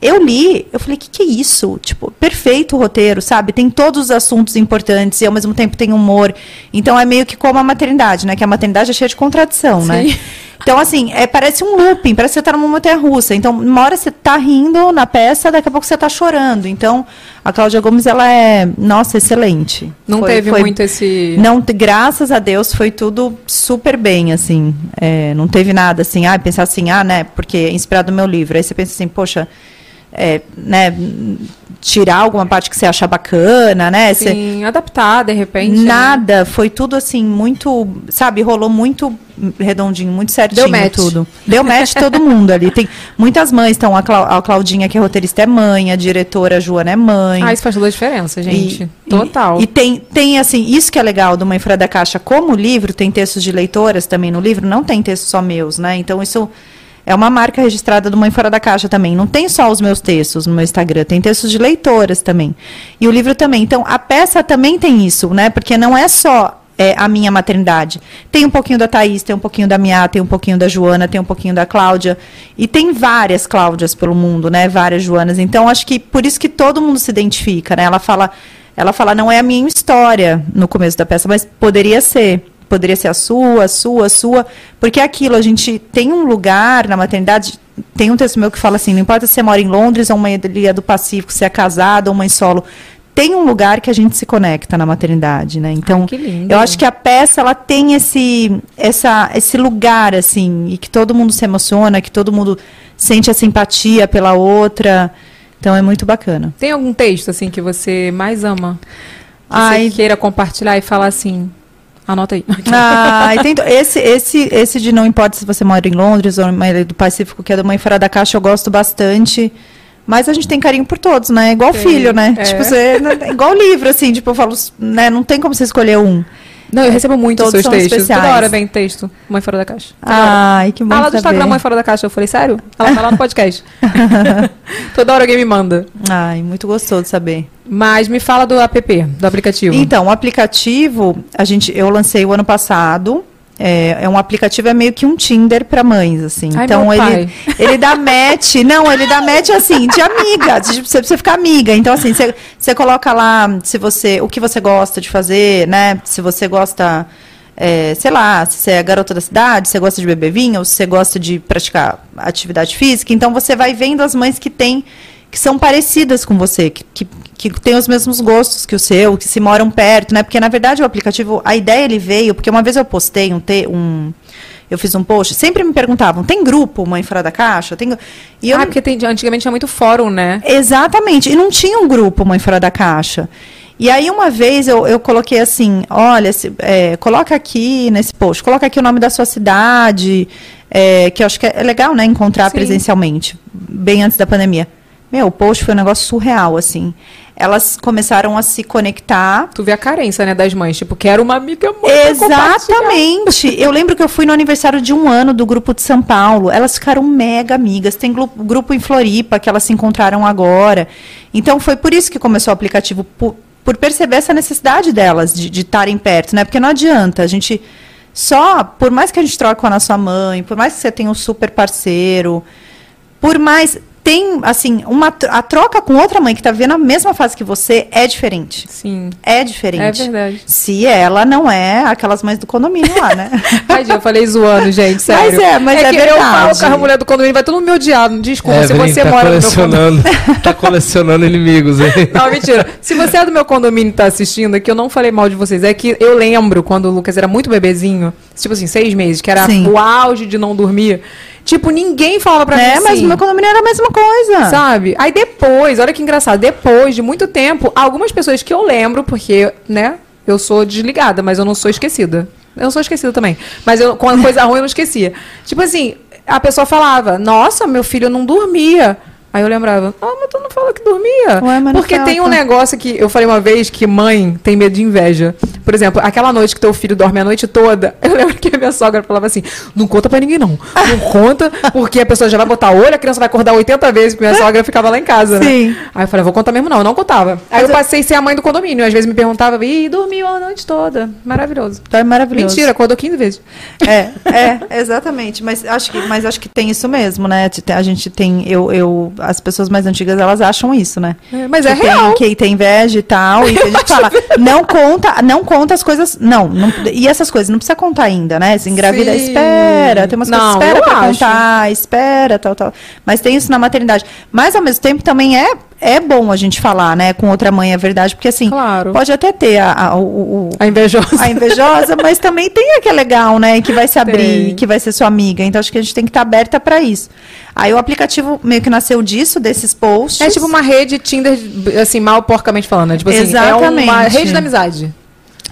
Eu li, eu falei, o que, que é isso? Tipo, perfeito o roteiro, sabe? Tem todos os assuntos importantes e ao mesmo tempo tem humor. Então é meio que como a maternidade, né? Que a maternidade é cheia de contradição, né? <laughs> Então, assim, é, parece um looping, parece que você tá numa montanha russa. Então, uma hora você tá rindo na peça, daqui a pouco você tá chorando. Então, a Cláudia Gomes, ela é, nossa, excelente. não Foi- teve foi- muito esse. Não, graças a Deus foi tudo super bem, assim. É, não teve nada assim, ah, pensar assim, ah, né, porque é inspirado no meu livro. Aí você pensa assim, poxa, é, né, tirar alguma parte que você acha bacana, né? Você- Sim, adaptar, de repente. né? Nada, foi tudo assim, muito, sabe, rolou muito redondinho, muito certinho Deu match. tudo. Deu match todo mundo ali. Tem muitas mães, então a, Clau- a Claudinha, que é roteirista, é mãe, a diretora a Joana é mãe. Ah, isso faz toda a diferença, gente. E- Total. E, e tem, tem, assim, isso que é legal do Mãe Fora da Caixa, como livro, tem textos de leitoras também no livro, não tem textos só meus, né? Então isso é uma marca registrada do Mãe Fora da Caixa também. Não tem só os meus textos no meu Instagram, tem textos de leitoras também. E o livro também. Então a peça também tem isso, né? Porque não é só é, a minha maternidade. Tem um pouquinho da Thaís, tem um pouquinho da Mia, tem um pouquinho da Joana, tem um pouquinho da Cláudia. E tem várias Cláudias pelo mundo, né? Várias Joanas. Então, acho que por isso que todo mundo se identifica, né? Ela fala, ela fala, não é a minha história no começo da peça, mas poderia ser. Poderia ser a sua, a sua, a sua. Porque é aquilo, a gente tem um lugar na maternidade. Tem um texto meu que fala assim: não importa se você mora em Londres ou uma ilha do Pacífico, se é casada ou mãe solo. Tem um lugar que a gente se conecta na maternidade, né? Então, Ai, eu acho que a peça ela tem esse, essa, esse lugar assim e que todo mundo se emociona, que todo mundo sente a simpatia pela outra. Então é muito bacana. Tem algum texto, assim, que você mais ama? Que Ai. você queira compartilhar e falar assim. Anota aí. <laughs> Ah, e tem to- esse, esse, esse de não importa se você mora em Londres ou do Pacífico, que é do Mãe Fora da Caixa, eu gosto bastante. Mas a gente tem carinho por todos, né? Igual Tem, filho, né? é. Tipo, você, igual livro, assim, tipo, eu falo, né? Não tem como você escolher um. Não, eu recebo muito os Todos seus textos. especiais. Toda hora vem texto. Mãe Fora da Caixa. Toda hora. Ai, que bom Ah, lá do. Instagram Mãe Fora da Caixa. Eu falei, sério? Ela tá lá no podcast. <laughs> Toda hora alguém me manda. Ai, muito gostoso saber. Mas me fala do app, do aplicativo. Então, o aplicativo, a gente, eu lancei o ano passado. É, é um aplicativo, é meio que um Tinder para mães, assim. Ai, então ele, ele dá match, <laughs> não, ele dá match assim, de amiga, de você, você ficar amiga. Então, assim, você, você coloca lá se você, o que você gosta de fazer, né? Se você gosta, é, sei lá, se você é garota da cidade, se você gosta de beber vinho, ou se você gosta de praticar atividade física. Então você vai vendo as mães que têm, que são parecidas com você, que, que, que têm os mesmos gostos que o seu, que se moram perto, né? Porque na verdade o aplicativo, a ideia ele veio, porque uma vez eu postei um, te, um eu fiz um post, sempre me perguntavam, tem grupo Mãe Fora da Caixa? Tem... E eu ah, porque tem, antigamente tinha muito fórum, né? Exatamente. E não tinha um grupo Mãe Fora da Caixa. E aí, uma vez, eu, eu coloquei assim: olha, se, é, coloca aqui nesse post, coloca aqui o nome da sua cidade, é, que eu acho que é legal, né? Encontrar Sim. presencialmente, bem antes da pandemia. Meu, o post foi um negócio surreal, assim. Elas começaram a se conectar. Tu vê a carência, né, das mães. Tipo, quero uma amiga mãe. Exatamente. Eu lembro que eu fui no aniversário de um ano do grupo de São Paulo. Elas ficaram mega amigas. Tem grupo em Floripa que elas se encontraram agora. Então foi por isso que começou o aplicativo, por, por perceber essa necessidade delas de de estarem perto, né? Porque não adianta a gente só, por mais que a gente troque com a nossa mãe, por mais que você tenha um super parceiro, por mais tem assim uma a troca com outra mãe que está vivendo a mesma fase que você é diferente. Sim. É diferente. É verdade. Se ela não é aquelas mães do condomínio lá, né? <laughs> Tadinha, eu falei zoando, gente, sério. Mas é, mas é que eu verdade. falo com a mulher do condomínio, vai todo mundo me odiar. Desculpa, se Evelyn você tá mora no meu condomínio. colecionando, tá colecionando inimigos aí. <laughs> Não, mentira. Se você é do meu condomínio e tá assistindo aqui, eu não falei mal de vocês. É que eu lembro quando o Lucas era muito bebezinho, tipo assim, seis meses, que era Sim. o auge de não dormir. Tipo, ninguém falava pra É, mim mas assim. no meu condomínio era a mesma coisa. Sabe? Aí depois, olha que engraçado, depois de muito tempo, algumas pessoas que eu lembro, porque, né, eu sou desligada, mas eu não sou esquecida. Eu não sou esquecida também. Mas eu, com a coisa <laughs> ruim eu não esquecia. Tipo assim, a pessoa falava, nossa, meu filho não dormia. Aí eu lembrava, ah, mas tu não falou que dormia. Ué, mas Porque tem um ela. negócio que eu falei uma vez que mãe tem medo de inveja. Por exemplo, aquela noite que teu filho dorme a noite toda, <laughs> eu lembro que a minha sogra falava assim: não conta pra ninguém, não. Não conta, porque a pessoa já vai botar olho, a criança vai acordar 80 vezes, porque minha sogra ficava lá em casa, Sim. né? Aí eu falei, vou contar mesmo, não, eu não contava. Aí eu passei a ser a mãe do condomínio. Às vezes me perguntava, ih, dormiu a noite toda. Maravilhoso. Então é maravilhoso. Mentira, acordou 15 vezes. É, é, exatamente. Mas acho que, mas acho que tem isso mesmo, né? A gente tem, eu, eu, as pessoas mais antigas elas acham isso, né? É, mas que é tem, real. Que tem inveja e tal. <laughs> E a gente fala, não conta, não conta as coisas. Não, não- e essas coisas, não precisa contar ainda, né? Se engravida, Sim. espera. Tem umas Não, coisas, espera pra acho. contar, espera, tal, tal. Mas tem isso na maternidade. Mas ao mesmo tempo também é, é bom a gente falar, né? Com outra mãe, é verdade. Porque assim, Claro. pode até ter a, a- o- A invejosa. a invejosa, mas também tem a que é legal, né? Que vai se abrir, Tem. que vai ser sua amiga. Então acho que a gente tem que estar aberta para isso. Aí o aplicativo meio que nasceu disso, desses posts. É tipo uma rede Tinder, assim, mal porcamente falando. né? Tipo assim, é Exatamente. uma rede da amizade.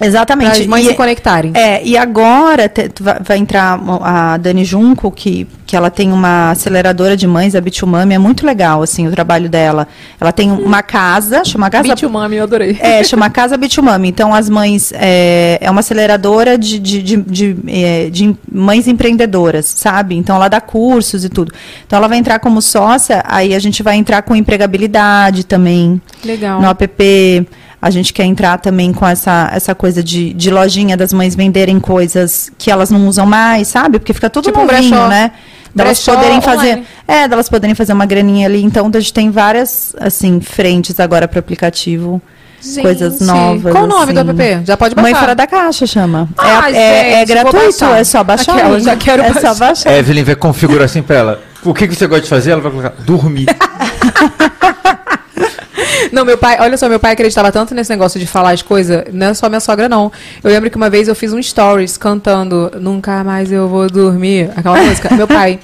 Para Exatamente. as mães E- se conectarem. É, e agora te- vai, entrar a Dani Junco, que, que ela tem uma aceleradora de mães, a Bitumami, é muito legal, assim, o trabalho dela. Ela tem uma casa, chama Casa... Beat Mami, eu adorei. É, chama Casa Bitumami. Então, as mães. É, é uma aceleradora de, de, de, de, é, de mães empreendedoras, sabe? Então, ela dá cursos e tudo. Então, ela vai entrar como sócia, aí a gente vai entrar com empregabilidade também Legal. no app. A gente quer entrar também com essa, essa coisa de, de lojinha das mães venderem coisas que elas não usam mais, sabe? Porque fica tudo Tipo novinho, brechó. né? Delas Brechó poderem fazer. online. É, delas poderem fazer uma graninha ali. Então, a gente tem várias, assim, frentes agora para o aplicativo. coisas Gente, novas. Qual o nome do assim. app? Já pode baixar. Mãe Fora da Caixa chama. Ah, é, é- é gente, vou gratuito, baixar. é só baixar. Aquela, aí. já quero é só baixar. baixar. Evelyn vai configurar assim pra ela. O que, que você gosta de fazer? Ela vai colocar dormir. <laughs> Não, meu pai, olha só, meu pai acreditava tanto nesse negócio de falar as coisas, não é só minha sogra, não. Eu lembro que uma vez eu fiz um stories cantando Nunca mais eu vou dormir. Aquela música. Meu pai,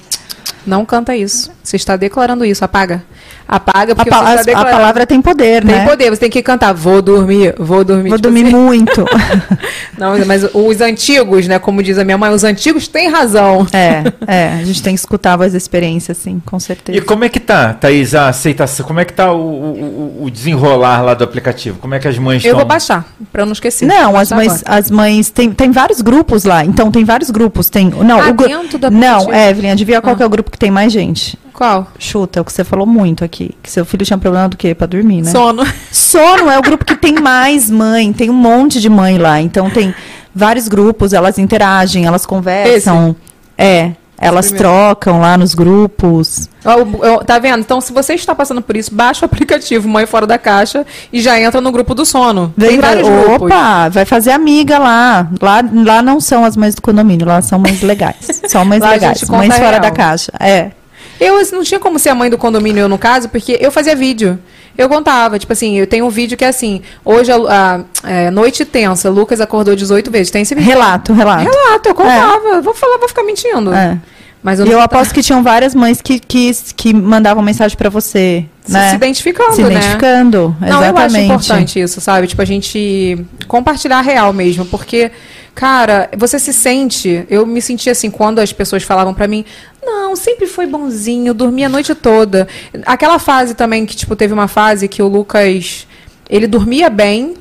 não canta isso. Você está declarando isso, apaga. Apaga, A, porque pa- você está a- a palavra tem poder, Tem né? poder, você tem que cantar, vou dormir, vou dormir. Vou tipo dormir assim. muito. <laughs> Não, mas os antigos, né, como diz a minha mãe, os antigos têm razão. é, é. A gente tem que escutar a voz da experiência, sim, com certeza. E como é que tá, Thaís, a aceitação? Como é que tá o, o, o- desenrolar lá do aplicativo? Como é que as mães Eu vou baixar, pra eu não esquecer. Não, as baixar mães, agora. as mães tem, tem vários grupos lá. Então tem vários grupos. Tem, não, Ah, o dentro do Não, aplicativo? Evelyn, adivinha qual Ah. que é o grupo que tem mais gente? Qual? Chuta, é o que você falou muito aqui. Que seu filho tinha problema do quê? Pra dormir, né? Sono. Sono é o grupo que tem mais mãe, tem um monte de mãe lá. Então tem vários grupos, elas interagem, elas conversam. É, elas primeiro. trocam lá nos grupos. Tá vendo? Então, se você está passando por isso, baixa o aplicativo Mãe Fora da Caixa e já entra no grupo do sono. Tem Vem, vai, vários grupos. opa, vai fazer amiga lá. lá. Lá não são as mães do condomínio, lá são mães legais. São mães legais, mães fora da caixa. É. Eu assim, não tinha como ser a mãe do condomínio, eu no caso, porque eu fazia vídeo. Eu contava, tipo assim, eu tenho um vídeo que é assim, hoje a, a- é, noite tensa, Lucas acordou 18 vezes. Tem esse vídeo? Relato, relato. Relato, eu contava. Vou falar, vou ficar mentindo. É. Mas eu E eu aposto que tinham várias mães que, que, que mandavam mensagem pra você. Se- né? se identificando, Se né? identificando, Não, eu acho exatamente. importante isso, sabe? Tipo, a gente compartilhar a real mesmo, porque, cara, você se sente. Eu me senti assim quando as pessoas falavam pra mim, não, sempre foi bonzinho, dormia a noite toda. Aquela fase também que, tipo, teve uma fase que o Lucas. Ele dormia bem,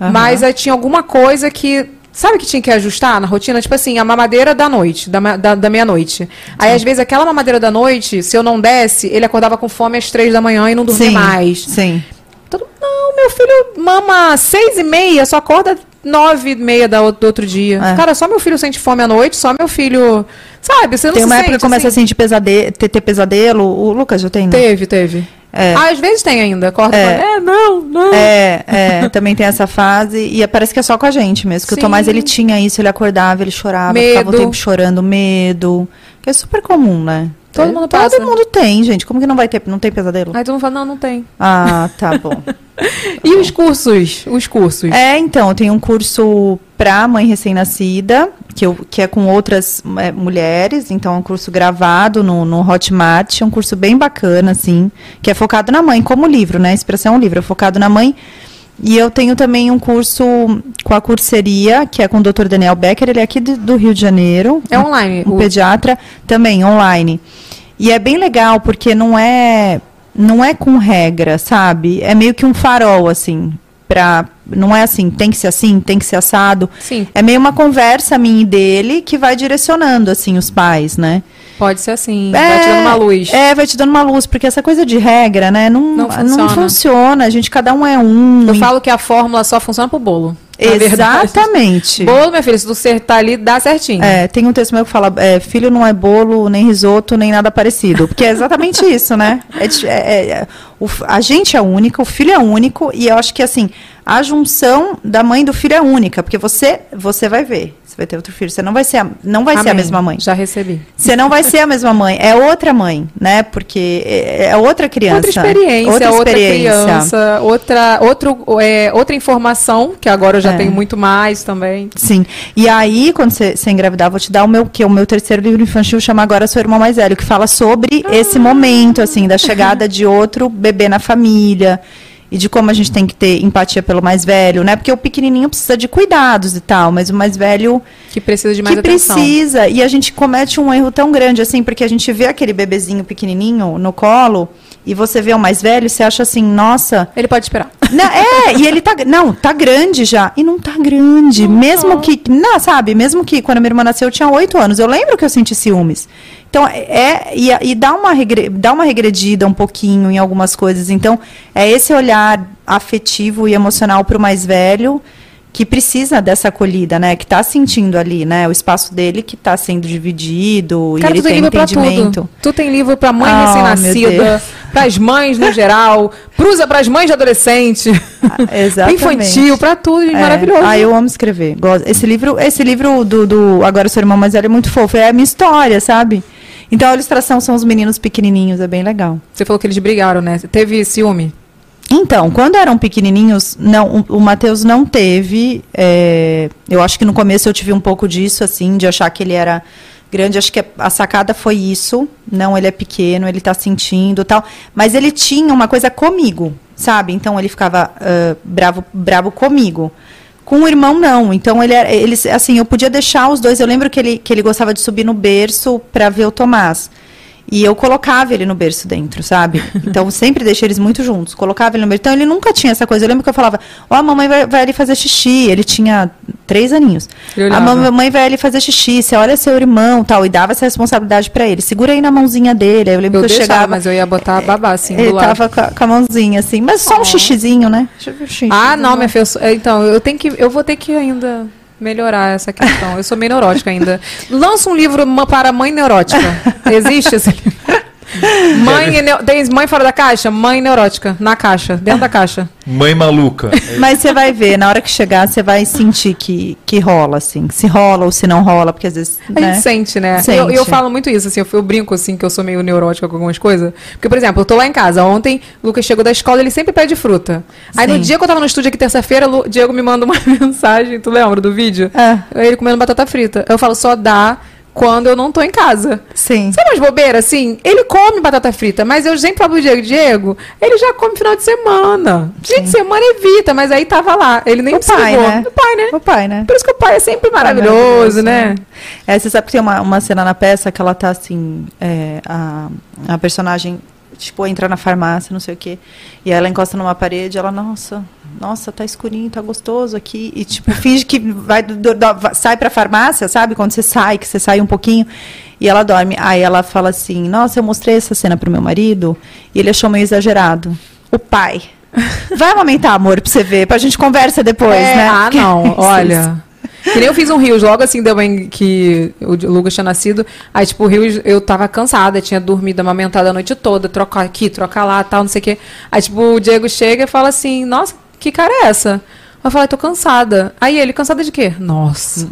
Aham. mas aí tinha alguma coisa que. Sabe que tinha que ajustar na rotina? Tipo assim, a mamadeira da noite, da, da, da meia-noite. Aí, às vezes, aquela mamadeira da noite, se eu não desse, ele acordava com fome às três da manhã e não dormia Sim, mais. Sim. Todo, não, meu filho mama seis e meia, só acorda nove e meia da, do outro dia. É. Cara, só meu filho sente fome à noite, só meu filho. Sabe, você não Tem se uma época sente, que começa assim? a sentir pesade ter, ter pesadelo. O Lucas já tem, né? Teve, teve. É. Ah, às vezes tem ainda. Acorda É. fala, é, não, não. É, é, também tem essa fase. E parece que é só com a gente mesmo. Que o. Tomás, ele tinha isso, ele acordava, ele chorava, Medo. ficava o tempo chorando, medo. Que é super comum, né? Todo mundo passa. Todo mundo tem, gente. Como que não vai ter, não tem pesadelo? Aí todo mundo fala, não, não tem. Ah, tá <laughs> bom. E os cursos? Os cursos? É, então, eu tenho um curso para mãe recém-nascida, que, eu- que é com outras é, mulheres, então é um curso gravado no, no Hotmart, é um curso bem bacana, assim, que é focado na mãe, como livro, né? Expressão é um livro, é focado na mãe. E eu tenho também um curso com a curseria, que é com o Dr. Daniel Becker, ele é aqui do, Rio de Janeiro. É online. Um o- pediatra, também online. E é bem legal, porque não é não é com regra, sabe? É meio que um farol, assim. Pra, não é assim, tem que ser assim, tem que ser assado. Sim, É meio uma conversa minha e dele que vai direcionando, assim, os pais, né? Pode ser assim. vai te dando uma luz. É, vai te dando uma luz, porque essa coisa de regra, né? Não, Não não, funciona. funciona. A gente, cada um é um. Eu e- falo que a fórmula só funciona pro bolo. Exatamente. <laughs> Bolo, minha filha, se tu acertar ali, dá certinho. É, tem um texto meu que fala, é, filho não é bolo, nem risoto, nem nada parecido. Porque é exatamente <laughs> isso, né? É é- é- é- o a gente é única, o filho é único, e eu acho que assim, a junção da mãe e do filho é única, porque você, você vai ver. Você vai ter outro filho. Você não vai ser a, não vai ser a Amém. mesma mãe. Já recebi. Você não vai ser a mesma mãe. É outra mãe, né? Porque é, é outra criança. Outra experiência, outra, experiência. criança, outra, outro, é, outra informação, que agora eu já É. tenho muito mais também. Sim. E aí, quando você você engravidar, vou te dar o meu que o meu terceiro livro infantil chama agora Seu Irmão Mais Velho, que fala sobre Ah. esse momento, assim, da chegada de outro bebê na família. E de como a gente tem que ter empatia pelo mais velho, né? Porque o pequenininho precisa de cuidados e tal, mas o mais velho Que precisa de mais que atenção. precisa. E a gente comete um erro tão grande, assim, porque a gente vê aquele bebezinho pequenininho no colo e você vê o mais velho, você acha assim, nossa, Ele pode esperar. <laughs> não, é, e ele tá. Não, tá grande já. E não tá grande. Mesmo que. Não, sabe? Mesmo que quando a minha irmã nasceu, eu tinha oito anos. Eu lembro que eu senti ciúmes. Então, é. E, e dá, uma regre, dá uma regredida um pouquinho em algumas coisas. Então, é esse olhar afetivo e emocional pro mais velho que precisa dessa acolhida, né? Que tá sentindo ali, né? O espaço dele que tá sendo dividido Cara, e ele tem tem entendimento. Tu tem livro pra mãe Oh, recém-nascida, Deus. pras mães no geral, prusa pras mães de adolescente, Exatamente. <laughs> infantil, pra tudo, É. maravilhoso. Ah, eu amo escrever. Esse livro, esse livro do, do Agora Seu Irmão Mais Velho é muito fofo. É a minha história, sabe? Então a ilustração são os meninos pequenininhos, é bem legal. Você falou que eles brigaram, né? Teve ciúme? Então, quando eram pequenininhos, não, o, Matheus não teve. é, eu acho que no começo eu tive um pouco disso, assim, de achar que ele era grande. Acho que a, sacada foi isso. Não, ele é pequeno, ele tá sentindo tal. Mas ele tinha uma coisa comigo, sabe? Então ele ficava ah, bravo, bravo comigo. Com o irmão, não. Então, ele, eles, assim, eu podia deixar os dois. Eu lembro que ele, que ele gostava de subir no berço para ver o Tomás. E eu colocava ele no berço dentro, sabe? Então, sempre deixei eles muito juntos. Colocava ele no berço. Então, ele nunca tinha essa coisa. Eu lembro que eu falava, ó, a mamãe vai, vai ali fazer xixi. Ele tinha três aninhos. A mamãe vai ali fazer xixi. Você olha seu irmão tal. E dava essa responsabilidade para ele. Segura aí na mãozinha dele. Aí eu lembro Eu que eu deixava, chegava... mas eu ia botar babá assim Ele do lado. tava com a, com a mãozinha assim. Mas só um xixizinho, né? Deixa eu ver o xixi. Ah, não, minha filha. eu sou- Então, eu tenho que. Eu vou ter que ainda melhorar essa questão. Eu sou meio neurótica ainda. Lança um livro para mãe neurótica. Existe esse livro? Mãe, neu- tem mãe fora da caixa? Mãe neurótica. Na caixa, dentro da caixa. Mãe maluca. Mas você vai ver, na hora que chegar, você vai sentir que, que rola, assim. Se rola ou se não rola, porque às vezes. A né? gente sente, né? Sente. Eu, eu falo muito isso, assim, eu, eu brinco, assim, que eu sou meio neurótica com algumas coisas. Porque, por exemplo, eu tô lá em casa. Ontem, o Lucas chegou da escola, ele sempre pede fruta. Aí, no Sim. dia que eu tava no estúdio aqui, terça-feira, o Diego me manda uma <laughs> mensagem, tu lembra do vídeo? É. Ele comendo batata frita. Eu falo, só dá quando eu não tô em casa. Sim. Sabe umas bobeiras, assim? Ele come batata frita, mas eu sempre falo pro Diego, Diego, ele já come final de semana. Dia de semana evita, mas aí tava lá. Ele nem O pai, né? O pai, né? O pai, né? Por isso que o pai é sempre maravilhoso, maravilhoso, né? É, você sabe que tem uma, uma cena na peça que ela tá assim, é, a, a personagem, tipo, entra na farmácia, não sei o quê, e ela encosta numa parede, ela, nossa, nossa, tá escurinho, tá gostoso aqui, e tipo, finge que vai, do- do- sai pra farmácia, sabe? Quando você sai, que você sai um pouquinho, e ela dorme. Aí ela fala assim, nossa, eu mostrei essa cena pro meu marido, e ele achou meio exagerado. O pai. <laughs> Vai amamentar, amor, pra você ver, pra gente conversa depois, É, né? Ah, não, <laughs> olha. Que nem eu fiz um Rios, logo assim deu bem que o Lucas tinha nascido. Aí, tipo, o Rios, eu tava cansada, tinha dormido, amamentada a noite toda, trocar aqui, trocar lá, tal, não sei o quê. Aí, tipo, o Diego chega e fala assim: Nossa, que cara é essa? Eu falei, tô cansada. Aí ele, cansada de quê? Nossa.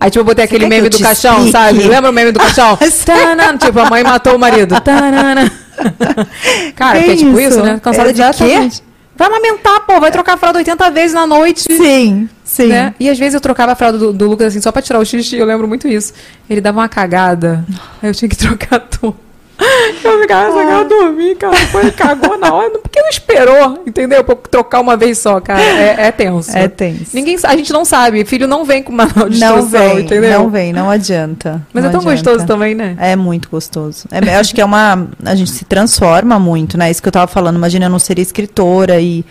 Aí, tipo, eu botei aquele meme do caixão, explique? sabe? Lembra o meme do caixão? <laughs> Tanana, tipo, a mãe matou o marido. Tanana. <laughs> Cara, Que que é tipo isso? isso, né? Cansada de quê? Vai amamentar, pô, vai trocar a fralda 80 vezes na noite. Sim, sim. né? E às vezes eu trocava a fralda do, do Lucas assim, só pra tirar o xixi, eu lembro muito isso. Ele dava uma cagada, aí eu tinha que <laughs> trocar tudo. Eu ficava essa cara dormir, cara. Ele cagou na hora. Por que não esperou? Entendeu? Pra trocar uma vez só, cara. É, é tenso. É tenso. Ninguém, a gente não sabe. Filho não vem com manual de Não instrução, vem, entendeu? não vem, não adianta. Mas não é tão adianta. gostoso também, né? É muito gostoso. É, eu acho que é uma. A gente se transforma muito, né? Isso que eu tava falando. Imagina eu não ser escritora e.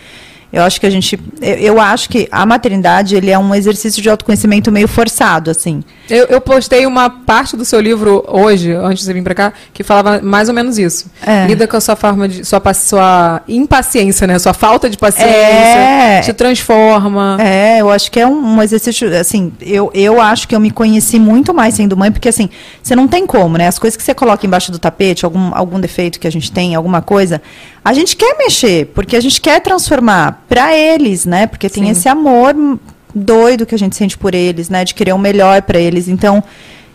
Eu acho que a gente. Eu, acho que a maternidade ele é um exercício de autoconhecimento meio forçado, assim. Eu, eu postei uma parte do seu livro hoje, antes de vir pra cá, que falava mais ou menos isso. É. Lida com a sua forma de. Sua, sua impaciência, né? Sua falta de paciência. É. Te transforma. É, eu acho que é um, um exercício, assim, eu, eu acho que eu me conheci muito mais sendo mãe, porque assim, você não tem como, né? As coisas que você coloca embaixo do tapete, algum, algum defeito que a gente tem, alguma coisa, a gente quer mexer, porque a gente quer transformar para eles, né? Porque tem Sim. esse amor doido que a gente sente por eles, né? De querer o melhor para eles. Então,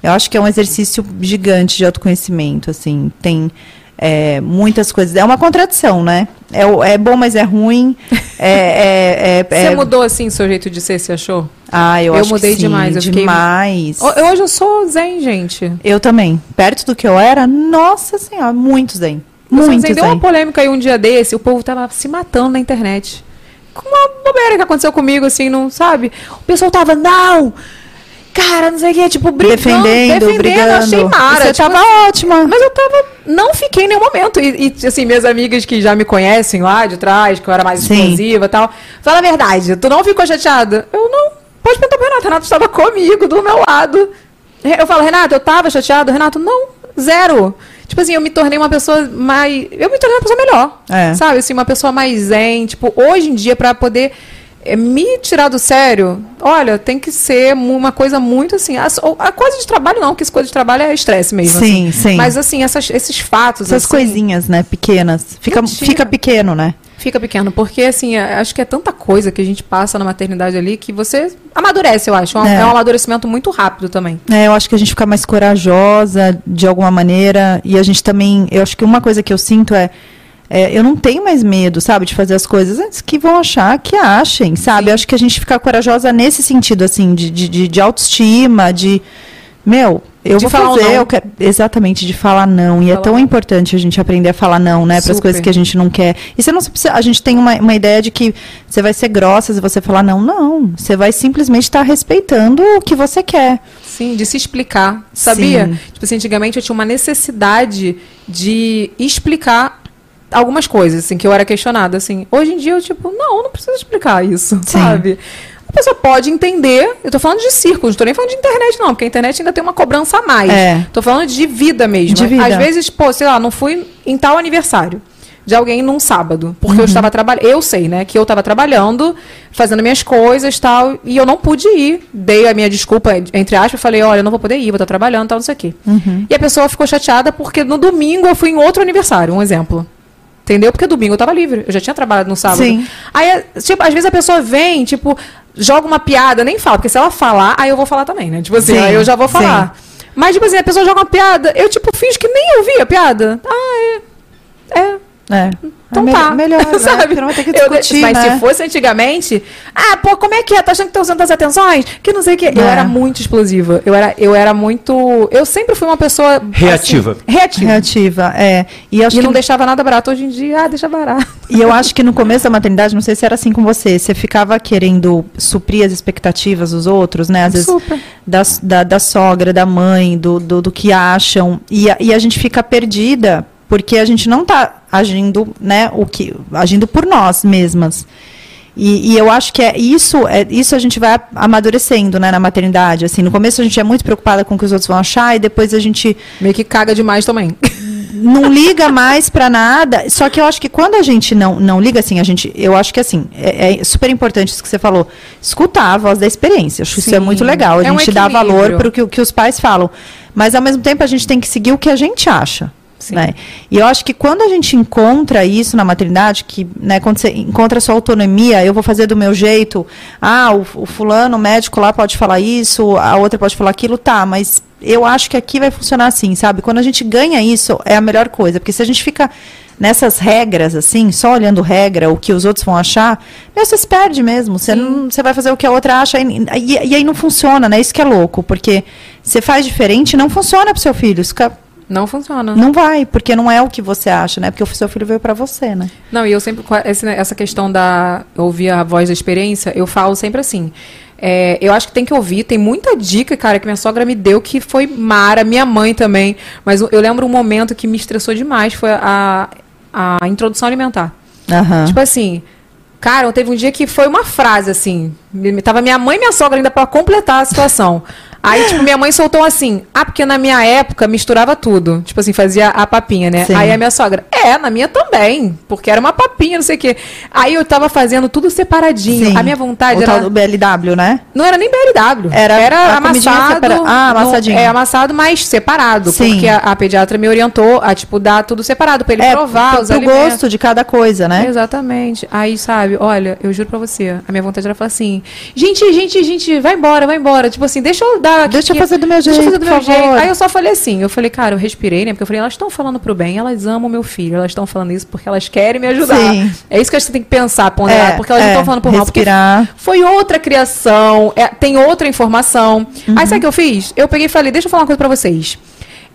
eu acho que é um exercício gigante de autoconhecimento, assim, tem é, muitas coisas. É uma contradição, né? É, é bom, mas é ruim. <laughs> É, é, é, Você é- mudou assim seu jeito de ser, você achou? ah, eu, Eu acho que mudei sim, demais, eu fiquei- demais. Eu- hoje eu sou zen, gente. Eu também. Perto do que eu era, nossa senhora, muito zen. Muito Muito zen. Deu uma polêmica aí um dia desse, o povo tava se matando na internet. Uma bobeira que aconteceu comigo, assim, não sabe? O pessoal tava, não! Cara, não sei o que, tipo, brigando, Defendendo, defendendo, brigando. achei mara. Você tipo, tava ótima. Mas eu tava. Não fiquei em nenhum momento. E, e, assim, minhas amigas que já me conhecem lá de trás, que eu era mais Sim. explosiva e tal. Fala a verdade, tu não ficou chateada? Eu não. Pode perguntar pro Renato. Renato estava comigo, do meu lado. Eu falo, Renato, eu tava chateado? Renato, não, zero. Tipo assim, eu me tornei uma pessoa mais. Eu me tornei uma pessoa melhor. É. Sabe, assim, uma pessoa mais zen. Tipo, hoje em dia, pra poder eh, me tirar do sério, olha, tem que ser uma coisa muito assim. A, a coisa de trabalho não, porque essa coisa de trabalho é estresse mesmo. Sim, assim. sim. Mas assim, essas, esses fatos. Essas assim, coisinhas, né, pequenas. Fica, Mentira. fica pequeno, né? Fica pequeno, porque assim, é- acho que é tanta coisa que a gente passa na maternidade ali que você amadurece, eu acho. É É. é um amadurecimento muito rápido também. É, eu acho que a gente fica mais corajosa de alguma maneira. E a gente também. Eu acho que uma coisa que eu sinto é. É, eu não tenho mais medo, sabe, de fazer as coisas antes que vão achar que achem, sabe? Eu acho que a gente fica corajosa nesse sentido, assim, de, de, de- de autoestima, de. Meu, eu De vou fazer, eu quero, exatamente, de falar não. E é Falar tão não. importante a gente aprender a falar não, né? Para as coisas que a gente não quer. E você não precisa. A gente tem uma, uma ideia de que você vai ser grossa se você falar não. Não. Você vai simplesmente estar respeitando o que você quer. Sim, de se explicar. Sabia? Sim. Tipo assim, antigamente eu tinha uma necessidade de explicar algumas coisas, assim, que eu era questionada, assim. Hoje em dia eu, tipo, não, não preciso explicar isso, sabe? A pessoa pode entender, eu tô falando de círculos, não tô nem falando de internet, não, porque a internet ainda tem uma cobrança a mais. É. Tô falando de vida mesmo. De vida. Às vezes, pô, sei lá, não fui em tal aniversário. de alguém num sábado. Porque eu estava trabalhando. Eu sei, né? Que eu estava trabalhando, fazendo minhas coisas tal. E eu não pude ir. Dei a minha desculpa, entre aspas, falei, olha, eu não vou poder ir, vou estar trabalhando, tal, não sei o quê. E a pessoa ficou chateada porque no domingo eu fui em outro aniversário, um exemplo. Entendeu? Porque domingo eu tava livre. Eu já tinha trabalhado no sábado. Sim. Aí, tipo, às vezes a pessoa vem, tipo, joga uma piada, nem fala, porque se ela falar, aí eu vou falar também, né? Tipo assim, Sim, aí eu já vou falar. Mas, tipo assim, a pessoa joga uma piada, eu, tipo, fiz que nem ouvi a piada. Ah, é. É. É. Então é tá. Melhor, <laughs> né? Sabe? Não vai ter que Eu discutir, mas né? se fosse antigamente, ah, pô, como é que é? Tá achando que tá usando as atenções? Que não sei o quê. Eu É. era muito explosiva. Eu era, eu era muito. Eu sempre fui uma pessoa. Reativa. assim, reativa. Reativa, é. E acho E que não deixava nada barato. Hoje em dia, ah, deixa barato. E eu acho que no começo da maternidade, não sei se era assim com você, você ficava querendo suprir as expectativas dos outros, né? Às vezes Super. da, da, da sogra, da mãe, do, do, do que acham. E a, e a gente fica perdida porque a gente não está agindo, né, o que, agindo por nós mesmas. E, e eu acho que é isso, é isso a gente vai amadurecendo, né, na maternidade. Assim, no começo a gente é muito preocupada com o que os outros vão achar e depois a gente Meio que caga demais também. <laughs> não liga mais pra nada. Só que eu acho que quando a gente não, não liga assim, a gente. Eu acho que assim, é, é super importante isso que você falou. Escutar a voz da experiência. Acho que isso é muito legal. A É um gente dá valor para o que, o que os pais falam. Mas ao mesmo tempo a gente tem que seguir o que a gente acha. Né? E eu acho que quando a gente encontra isso na maternidade, que né, quando você encontra a sua autonomia, eu vou fazer do meu jeito, ah, o, o fulano, o médico lá pode falar isso, a outra pode falar aquilo, tá, mas eu acho que aqui vai funcionar assim, sabe? Quando a gente ganha isso, é a melhor coisa, porque se a gente fica nessas regras, assim, só olhando regra, o que os outros vão achar, meu, você se perde mesmo. Você, não, você vai fazer o que a outra acha e, e- e aí não funciona, né? Isso que é louco, porque você faz diferente e não funciona pro seu filho. Isso fica Não funciona. não vai, porque não é o que você acha, né? Porque o seu filho veio pra você, né? Não, e eu sempre, essa questão da ouvir a voz da experiência, eu falo sempre assim. é, eu acho que tem que ouvir, tem muita dica, cara, que minha sogra me deu que foi mara, minha mãe também. Mas eu lembro um momento que me estressou demais, foi a, a introdução alimentar. Aham. Tipo assim, cara, teve um dia que foi uma frase assim. Tava minha mãe e minha sogra ainda pra completar a situação. Aí, tipo, minha mãe soltou assim: Ah, porque na minha época misturava tudo. Tipo assim, fazia a papinha, né? Sim. Aí a minha sogra, é, na minha também. Porque era uma papinha, não sei o quê. Aí eu tava fazendo tudo separadinho. Sim. A minha vontade o era. tal do BLW, né? Não era nem BLW. Era a comidinha amassado. separa- Ah, no- amassadinho. é, amassado, mas separado. Sim. Porque a, a pediatra me orientou a, tipo, dar tudo separado, pra ele é, provar pro, os pro alimentos. gosto de cada coisa, né? Exatamente. Aí, sabe, olha, eu juro pra você, a minha vontade era falar assim, gente, gente, gente, vai embora, vai embora. Tipo assim, deixa eu dar. Deixa eu fazer do meu deixa eu fazer jeito, do meu jeito. Aí eu só falei assim, eu falei, cara, eu respirei, né? Porque eu falei, elas estão falando pro bem, elas amam meu filho, elas estão falando isso porque elas querem me ajudar. Sim. É isso que você tem que pensar, ponderar, É, porque elas é, não estão falando por mal. Porque respirar. foi outra criação, é, tem outra informação. Uhum. Aí sabe o que eu fiz? Eu peguei e falei, deixa eu falar uma coisa pra vocês.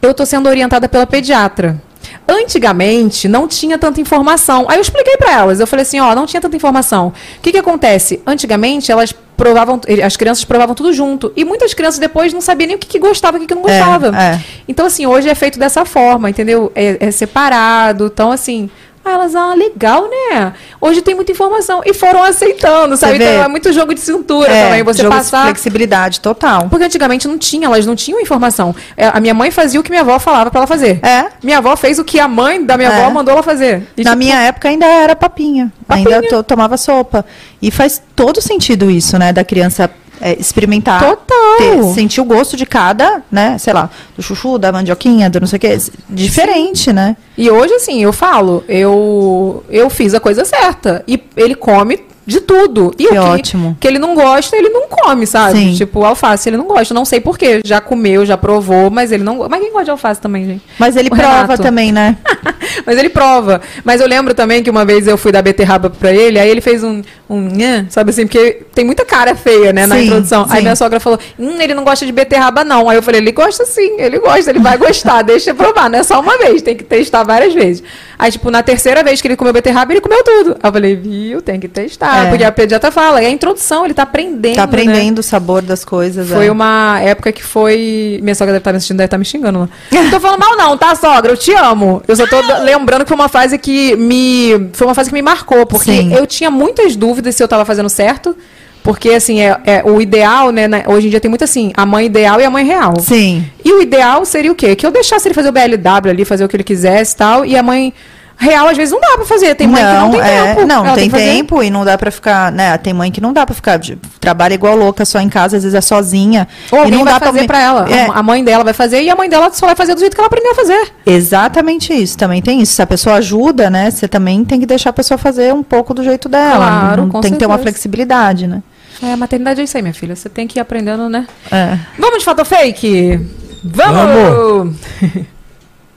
Eu tô sendo orientada pela pediatra. Antigamente não tinha tanta informação. Aí eu expliquei pra elas. Eu falei assim, ó, não tinha tanta informação. O que que acontece? Antigamente elas provavam, as crianças provavam tudo junto. E muitas crianças depois não sabiam nem o que, que gostava e o que, que não É, gostava. é. Então, assim, hoje é feito dessa forma, entendeu? É, é separado. Então, assim, ah, elas, ah, legal, né? Hoje tem muita informação. E foram aceitando, sabe? Então é muito jogo de cintura É, também. Você jogo de passar. flexibilidade total. Porque antigamente não tinha, elas não tinham informação. É, A minha mãe fazia o que minha avó falava pra ela fazer. É. Minha avó fez o que a mãe da minha É. avó mandou ela fazer. E, Na tipo, minha época ainda era papinha. Papinha. Ainda to- tomava sopa. E faz todo sentido isso, né? Da criança é, experimentar. Total. ter- sentir o gosto de cada, né? Sei lá, do chuchu, da mandioquinha, do não sei o quê. Diferente, né? E hoje, assim, eu falo, eu, eu fiz a coisa certa. E ele come de tudo. E Que o que, ótimo. que ele não gosta, ele não come, sabe? Sim. Tipo, alface ele não gosta. Não sei porquê. Já comeu, já provou, mas ele não gosta. Mas quem gosta de alface também, gente? Mas ele O prova Renato. também, né? <laughs> Mas ele prova. Mas eu lembro também que uma vez eu fui dar beterraba pra ele, aí ele fez um, um sabe assim, porque tem muita cara feia, né, na Sim, introdução. Aí sim. minha sogra falou, hum, ele não gosta de beterraba não. Aí eu falei, ele gosta sim, ele gosta, ele vai gostar, <laughs> deixa eu provar, não é só uma vez, tem que testar várias vezes. Aí, tipo, na terceira vez que ele comeu beterraba, ele comeu tudo. Aí eu falei, viu, tem que testar, É. porque a pediatra fala, é a introdução, ele tá aprendendo, Tá né? aprendendo o sabor das coisas. Foi é. uma época que foi. Minha sogra deve estar me assistindo, deve estar me xingando lá. <laughs> Não tô falando mal, não, tá, sogra? Eu te amo. Eu só tô d- lembrando que foi uma fase que me. Foi uma fase que me marcou, porque Sim. eu tinha muitas dúvidas se eu tava fazendo certo. Porque, assim, é, é o ideal, né? na- Hoje em dia tem muito assim, a mãe ideal e a mãe real. Sim. E o ideal seria o quê? Que eu deixasse ele fazer o BLW ali, fazer o que ele quisesse e tal, e a mãe. real, às vezes não dá pra fazer. Tem mãe que não tem é, tempo. Não, tem fazer. tempo e não dá pra ficar, né? Tem mãe que não dá pra ficar, de- trabalha igual louca só em casa, às vezes é sozinha. Ou e alguém não vai dá fazer pra ela. É, A mãe dela vai fazer e a mãe dela só vai fazer do jeito que ela aprendeu a fazer. exatamente isso, também tem isso. Se a pessoa ajuda, né, você também tem que deixar a pessoa fazer um pouco do jeito dela. Claro, não com tem que ter uma certeza. flexibilidade, né? É, a maternidade é isso aí, minha filha. Você tem que ir aprendendo, né? É. Vamos de fato fake? Vamos!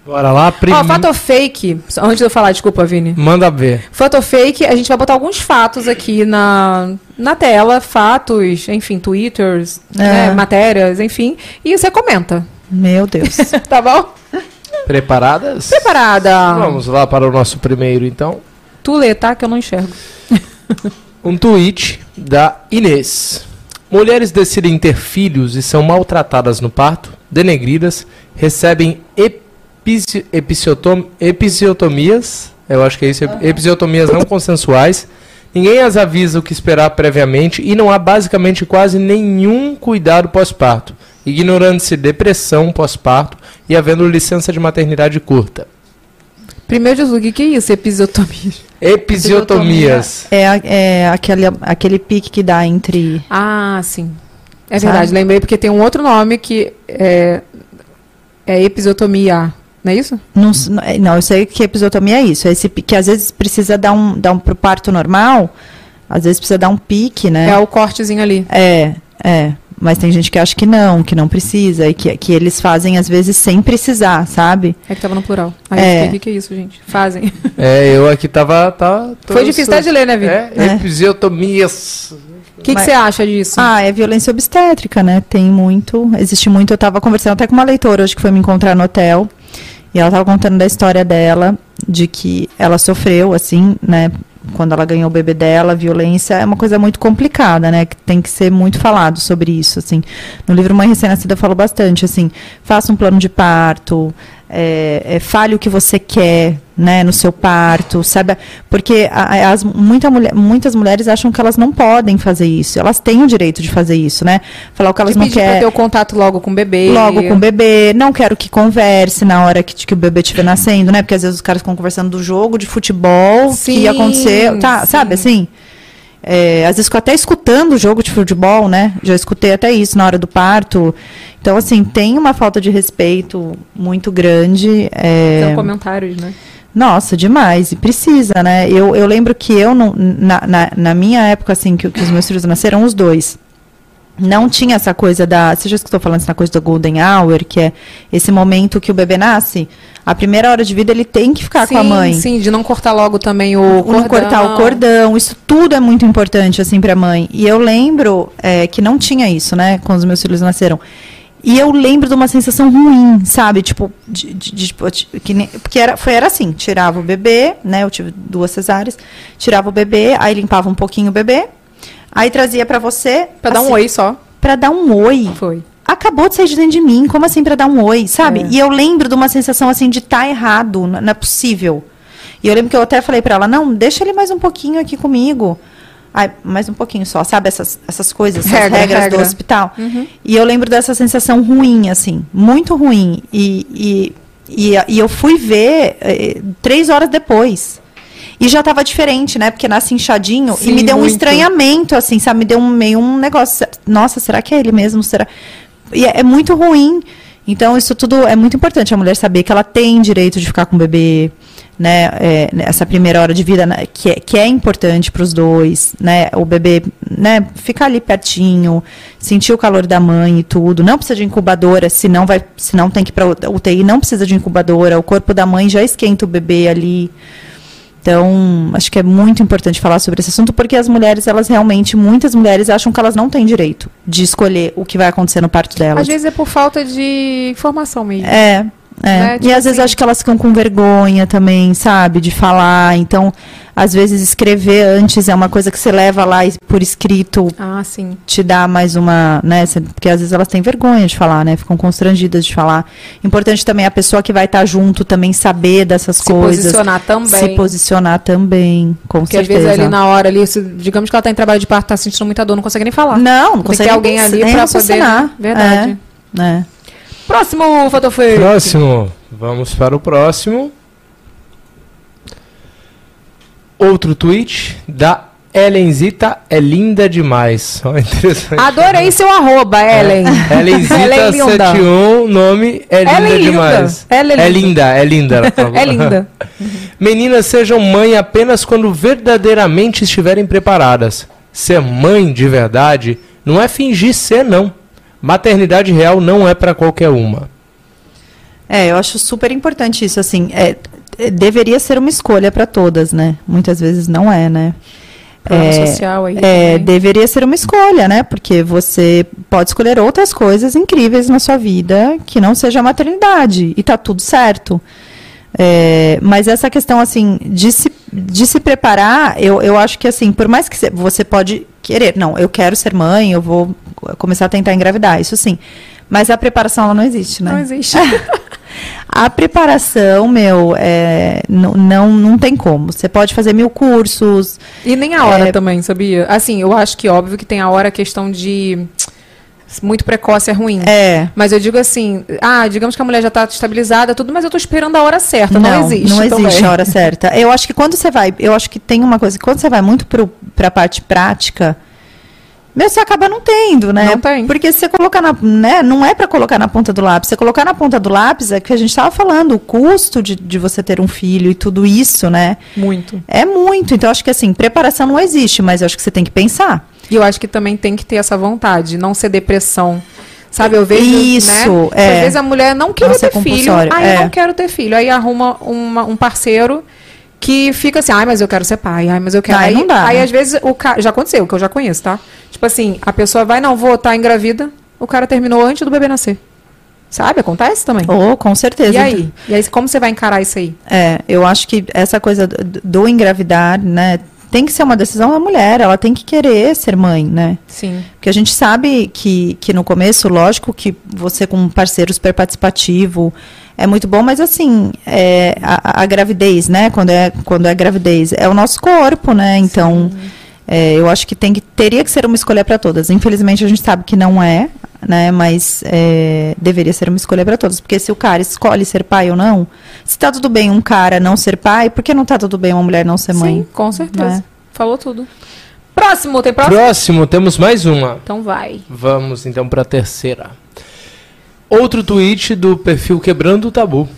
Bora lá, Ó, primeiro. fato ou fake, antes de eu falar, desculpa, Vini. Manda ver. Fato fake, a gente vai botar alguns fatos aqui na, na tela, fatos, enfim, twitters, né, É. matérias, enfim, e você comenta, Meu Deus. <laughs> tá bom? Preparadas? Preparada? Vamos lá para o nosso primeiro, então. Tu lê, tá? Que eu não enxergo. <laughs> Um tweet da Inês. Mulheres decidem ter filhos e são maltratadas no parto, denegridas, recebem epici- episiotom- episiotomias, eu acho que é isso, episiotomias não consensuais. Ninguém as avisa o que esperar previamente e não há basicamente quase nenhum cuidado pós-parto, ignorando-se depressão pós-parto e havendo licença de maternidade curta. Primeiro, Jesus, o que, que é isso? Episiotomia. Episiotomias. É, a- é aquele, aquele pique que dá entre. Ah, sim. É Sabe? verdade, lembrei porque tem um outro nome que é, é episiotomia, não é isso? Não, é, não, eu sei que episiotomia é isso. É esse pique que às vezes precisa dar um, dar um pro parto normal, às vezes precisa dar um pique, né? É o cortezinho ali. É, é. Mas tem gente que acha que não, que não precisa, e que, que eles fazem às vezes sem precisar, sabe? É que tava no plural. Aí É. eu fiquei, o que, que é isso, gente? Fazem. <laughs> É, eu aqui tava. tá Foi difícil até de ler, né, Vini? É, É. episiotomias. O que, você acha disso? Ah, é violência obstétrica, né? Tem muito, existe muito. Eu tava conversando até com uma leitora hoje que foi me encontrar no hotel, e ela tava contando da história dela, de que ela sofreu, assim, né? Quando ela ganhou o bebê dela, violência é uma coisa muito complicada, né? Que tem que ser muito falado sobre isso, assim. No livro Mãe Recém-Nascida eu falo bastante, assim, faça um plano de parto, é, é, fale o que você quer, né, no seu parto, sabe? Porque as, muita mulher, muitas mulheres acham que elas não podem fazer isso. Elas têm o direito de fazer isso, né? Falar o que elas De não pedir pra querem. ter o contato logo com o bebê. Logo com o bebê, não quero que converse na hora que, que o bebê estiver <laughs> nascendo, né? Porque às vezes os caras ficam conversando do jogo de futebol que Sim, ia acontecer, tá, sim. sabe assim? É, às vezes até escutando o jogo de futebol, né? Já escutei até isso na hora do parto. Então, assim, tem uma falta de respeito muito grande. é, São comentários, né? nossa, demais. E precisa, né? Eu, eu lembro que eu, não, na, na, na minha época, assim, que, que os meus filhos nasceram, os dois. Não tinha essa coisa da. Você já escutou falando essa coisa do Golden Hour, que é esse momento que o bebê nasce? A primeira hora de vida ele tem que ficar sim, com a mãe. Sim, de não cortar logo também o Ou cordão. não cortar o cordão, isso tudo é muito importante, assim, pra mãe. E eu lembro é, que não tinha isso, né, quando os meus filhos nasceram. E eu lembro de uma sensação ruim, sabe? Tipo, de, de- de- tipo, ti- que nem- porque era, foi, era assim, tirava o bebê, né? Eu tive duas cesáreas, tirava o bebê, aí limpava um pouquinho o bebê, aí trazia pra você. Pra dar um assim, oi só. Pra dar um oi. Foi. Acabou de sair de dentro de mim, como assim pra dar um oi, sabe? É. E eu lembro de uma sensação assim de tá errado, não é possível. E eu lembro que eu até falei pra ela, não, deixa ele mais um pouquinho aqui comigo. Ai, mais um pouquinho só, sabe? Essas, essas coisas, essas Regra, regras regra. do hospital. Uhum. E eu lembro dessa sensação ruim, assim, muito ruim. E, e, e, e eu fui ver eh, três horas depois. E já estava diferente, né? Porque nasce inchadinho Sim, e me deu um muito. estranhamento, assim, sabe? Me deu um, meio um negócio. Nossa, será que é ele mesmo? Será? E é, é muito ruim. Então, isso tudo é muito importante. A mulher saber que ela tem direito de ficar com o bebê, né? É, essa primeira hora de vida, né, que, é, que é importante para os dois, né? O bebê, né? Ficar ali pertinho, sentir o calor da mãe e tudo. Não precisa de incubadora, se não vai, se não tem que ir para UTI, não precisa de incubadora. O corpo da mãe já esquenta o bebê ali. Então, acho que é muito importante falar sobre esse assunto, porque as mulheres, elas realmente, muitas mulheres acham que elas não têm direito de escolher o que vai acontecer no parto delas. Às vezes é por falta de informação mesmo. É, é. Né? E Tipo às vezes assim- acho que elas ficam com vergonha também, sabe, de falar. Então, às vezes escrever antes é uma coisa que você leva lá e por escrito Ah, sim. te dá mais uma, né? Porque às vezes elas têm vergonha de falar, né? Ficam constrangidas de falar. Importante também a pessoa que vai estar junto também saber dessas Se coisas. posicionar também. Se posicionar também, com Porque às certeza. vezes ali na hora ali, se- digamos que ela tá em trabalho de parto, tá sentindo muita dor, não consegue nem falar. Não, não Tem consegue ter nem alguém ali raciocinar. poder. Verdade. É, é. Próximo fotofeio. Próximo. Vamos para o próximo. Outro tweet da Elenzita é linda demais. <laughs> Interessante. Adorei seu arroba, Ellen. Ela é linda. Elenzita71, nome é linda é linda. demais. Ela é <laughs> É linda. é linda. É linda. Meninas sejam mãe apenas quando verdadeiramente estiverem preparadas. Ser mãe de verdade não é fingir ser, não. Maternidade real não é pra qualquer uma. É, eu acho super importante isso, assim, é, deveria ser uma escolha para todas, né? Muitas vezes não é, né? Plano É, social aí. É, deveria ser uma escolha, né? Porque você pode escolher outras coisas incríveis na sua vida que não seja a maternidade. E tá tudo certo. É, mas essa questão, assim, de se, de se preparar, eu, eu acho que, assim, por mais que cê- você pode querer, não, eu quero ser mãe, eu vou começar a tentar engravidar, isso sim. Mas a preparação, ela não existe, né? Não existe. <laughs> A preparação, meu, é, n- não, não tem como. Você pode fazer mil cursos. E nem a hora É. também, sabia? Assim, eu acho que óbvio que tem a hora a questão de muito precoce é ruim. É. Mas eu digo assim, ah, digamos que a mulher já está estabilizada, tudo, mas eu tô esperando a hora certa. Não, existe. Não existe também. a hora certa. Eu acho que quando você vai, eu acho que tem uma coisa, que quando você vai muito para a parte prática, meu, você acaba não tendo, né? Não tem. Porque se você colocar na, né, não é para colocar na ponta do lápis. Você colocar na ponta do lápis é que a gente estava falando, o custo de, de você ter um filho e tudo isso, né? Muito. É muito. Então acho que assim, preparação não existe, mas eu acho que você tem que pensar. E eu acho que também tem que ter essa vontade, não ser depressão. Sabe, eu vejo, Isso, né? é. Às vezes a mulher não quer Nossa, é ter filho. Ai, é. não quero ter filho. Aí arruma uma- um parceiro que fica assim, ai, mas eu quero ser pai, ai, mas eu quero. Ai, aí, não dá, aí né? às vezes o cara. Já aconteceu, que eu já conheço, tá? Tipo assim, a pessoa vai, não, vou estar engravida, o cara terminou antes do bebê nascer. Sabe? Acontece também. Oh, com certeza. E aí? E aí, como você vai encarar isso aí? É, eu acho que essa coisa do engravidar, né, tem que ser uma decisão da mulher, ela tem que querer ser mãe, né? Sim. Porque a gente sabe que, que no começo, lógico que você com um parceiro super participativo é muito bom, mas assim, é, a, a gravidez, né? Quando é, quando é gravidez, é o nosso corpo, né? Então, é, eu acho que tem que, teria que ser uma escolha para todas. Infelizmente, a gente sabe que não é, né? Mas é, deveria ser uma escolha para todas. Porque se o cara escolhe ser pai ou não, se tá tudo bem um cara não ser pai, por que não tá tudo bem uma mulher não ser mãe? Sim, com certeza. Né? Falou tudo. Próximo, tem próximo? Próximo, temos mais uma. Então vai. Vamos então para a terceira. Outro tweet do perfil Quebrando o Tabu.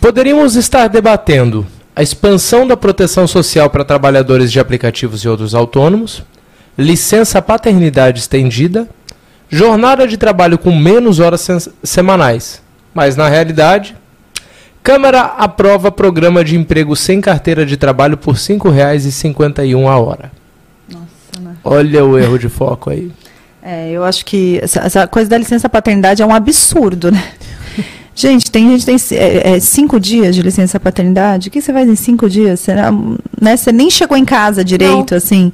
Poderíamos estar debatendo a expansão da proteção social para trabalhadores de aplicativos e outros autônomos, licença paternidade estendida, jornada de trabalho com menos horas semanais. Mas na realidade, Câmara aprova programa de emprego sem carteira de trabalho por R$ 5,51 a hora. Olha o erro de foco aí. <laughs> É, eu acho que essa, essa coisa da licença paternidade é um absurdo, né? <laughs> Gente, tem gente que tem é, é, cinco dias de licença paternidade. O que você faz em cinco dias? Será, né? Você nem chegou em casa direito, assim.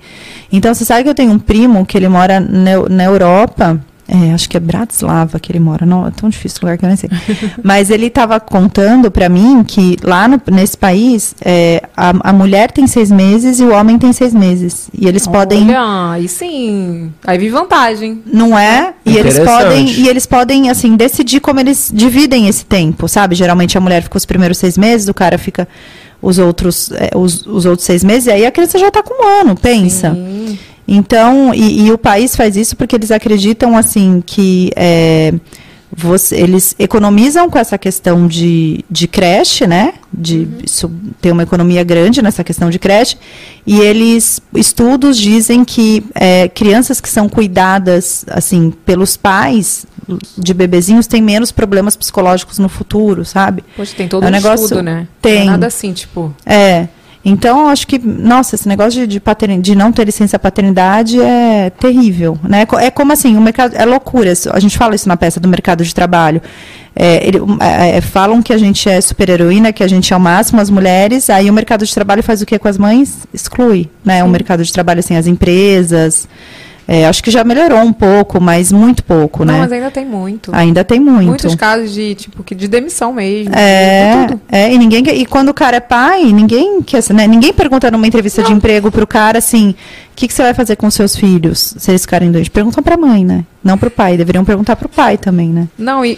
Então, você sabe que eu tenho um primo que ele mora na, na Europa. é, acho que é Bratislava que ele mora. Não, é tão difícil o lugar que eu nem sei. <laughs> Mas ele estava contando para mim que lá no- nesse país, é, a, a mulher tem seis meses e o homem tem seis meses. E eles podem Olha, aí sim. Aí vi vantagem. não é? E eles podem, e eles podem, assim, decidir como eles dividem esse tempo, sabe? Geralmente a mulher fica os primeiros seis meses, o cara fica os outros, é, os, os outros seis meses, e aí a criança já está com um ano, pensa. Sim. Então, e, e o país faz isso porque eles acreditam, assim, que é, você- eles economizam com essa questão de, de creche, né? De isso, ter uma economia grande nessa questão de creche. E eles, estudos dizem que é, crianças que são cuidadas, assim, pelos pais de bebezinhos têm menos problemas psicológicos no futuro, sabe? Poxa, tem todo É um um negócio- estudo, né? tem. Não é nada assim, tipo. É. Então, acho que, nossa, esse negócio de, de, patern- de não ter licença paternidade é terrível, né? É como assim, o mercado é loucura. A gente fala isso na peça do mercado de trabalho. É, ele- é, é, falam que a gente é super heroína, que a gente é o máximo, as mulheres. Aí o mercado de trabalho faz o que com as mães? Exclui, né? O mercado de trabalho, assim, as empresas. É, acho que já melhorou um pouco, mas muito pouco, Não, né? mas ainda tem muito. Ainda tem muito. Muitos casos de, tipo, que de demissão mesmo. de É, tudo. é, e ninguém e quando o cara é pai, ninguém quer, né, ninguém pergunta numa entrevista de emprego pro cara assim, o que, que você vai fazer com seus filhos se eles ficarem doentes? Perguntam pra mãe, né? Não pro pai, deveriam perguntar pro pai também, né? Não, e,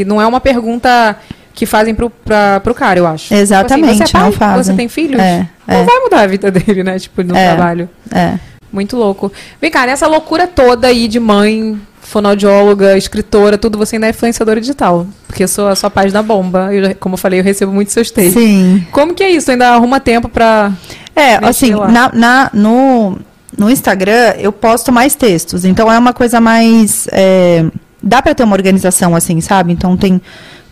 e não é uma pergunta que fazem pro, pra, pro cara, eu acho. Exatamente, Tipo assim, você é pai, não fazem. Você tem filhos? É, não é. vai mudar a vida <laughs> dele, né? Tipo, no É. trabalho. É. Muito louco. Vem cá, nessa loucura toda aí de mãe, fonoaudióloga, escritora, tudo, você ainda é influenciadora digital. Porque eu sou a sua página bomba. Eu, como eu falei, eu recebo muitos seus textos. Sim. Como que é isso? Ainda arruma tempo pra. É, assim, na, na- no, no Instagram eu posto mais textos, então é uma coisa mais. é, dá para ter uma organização assim, sabe? Então tem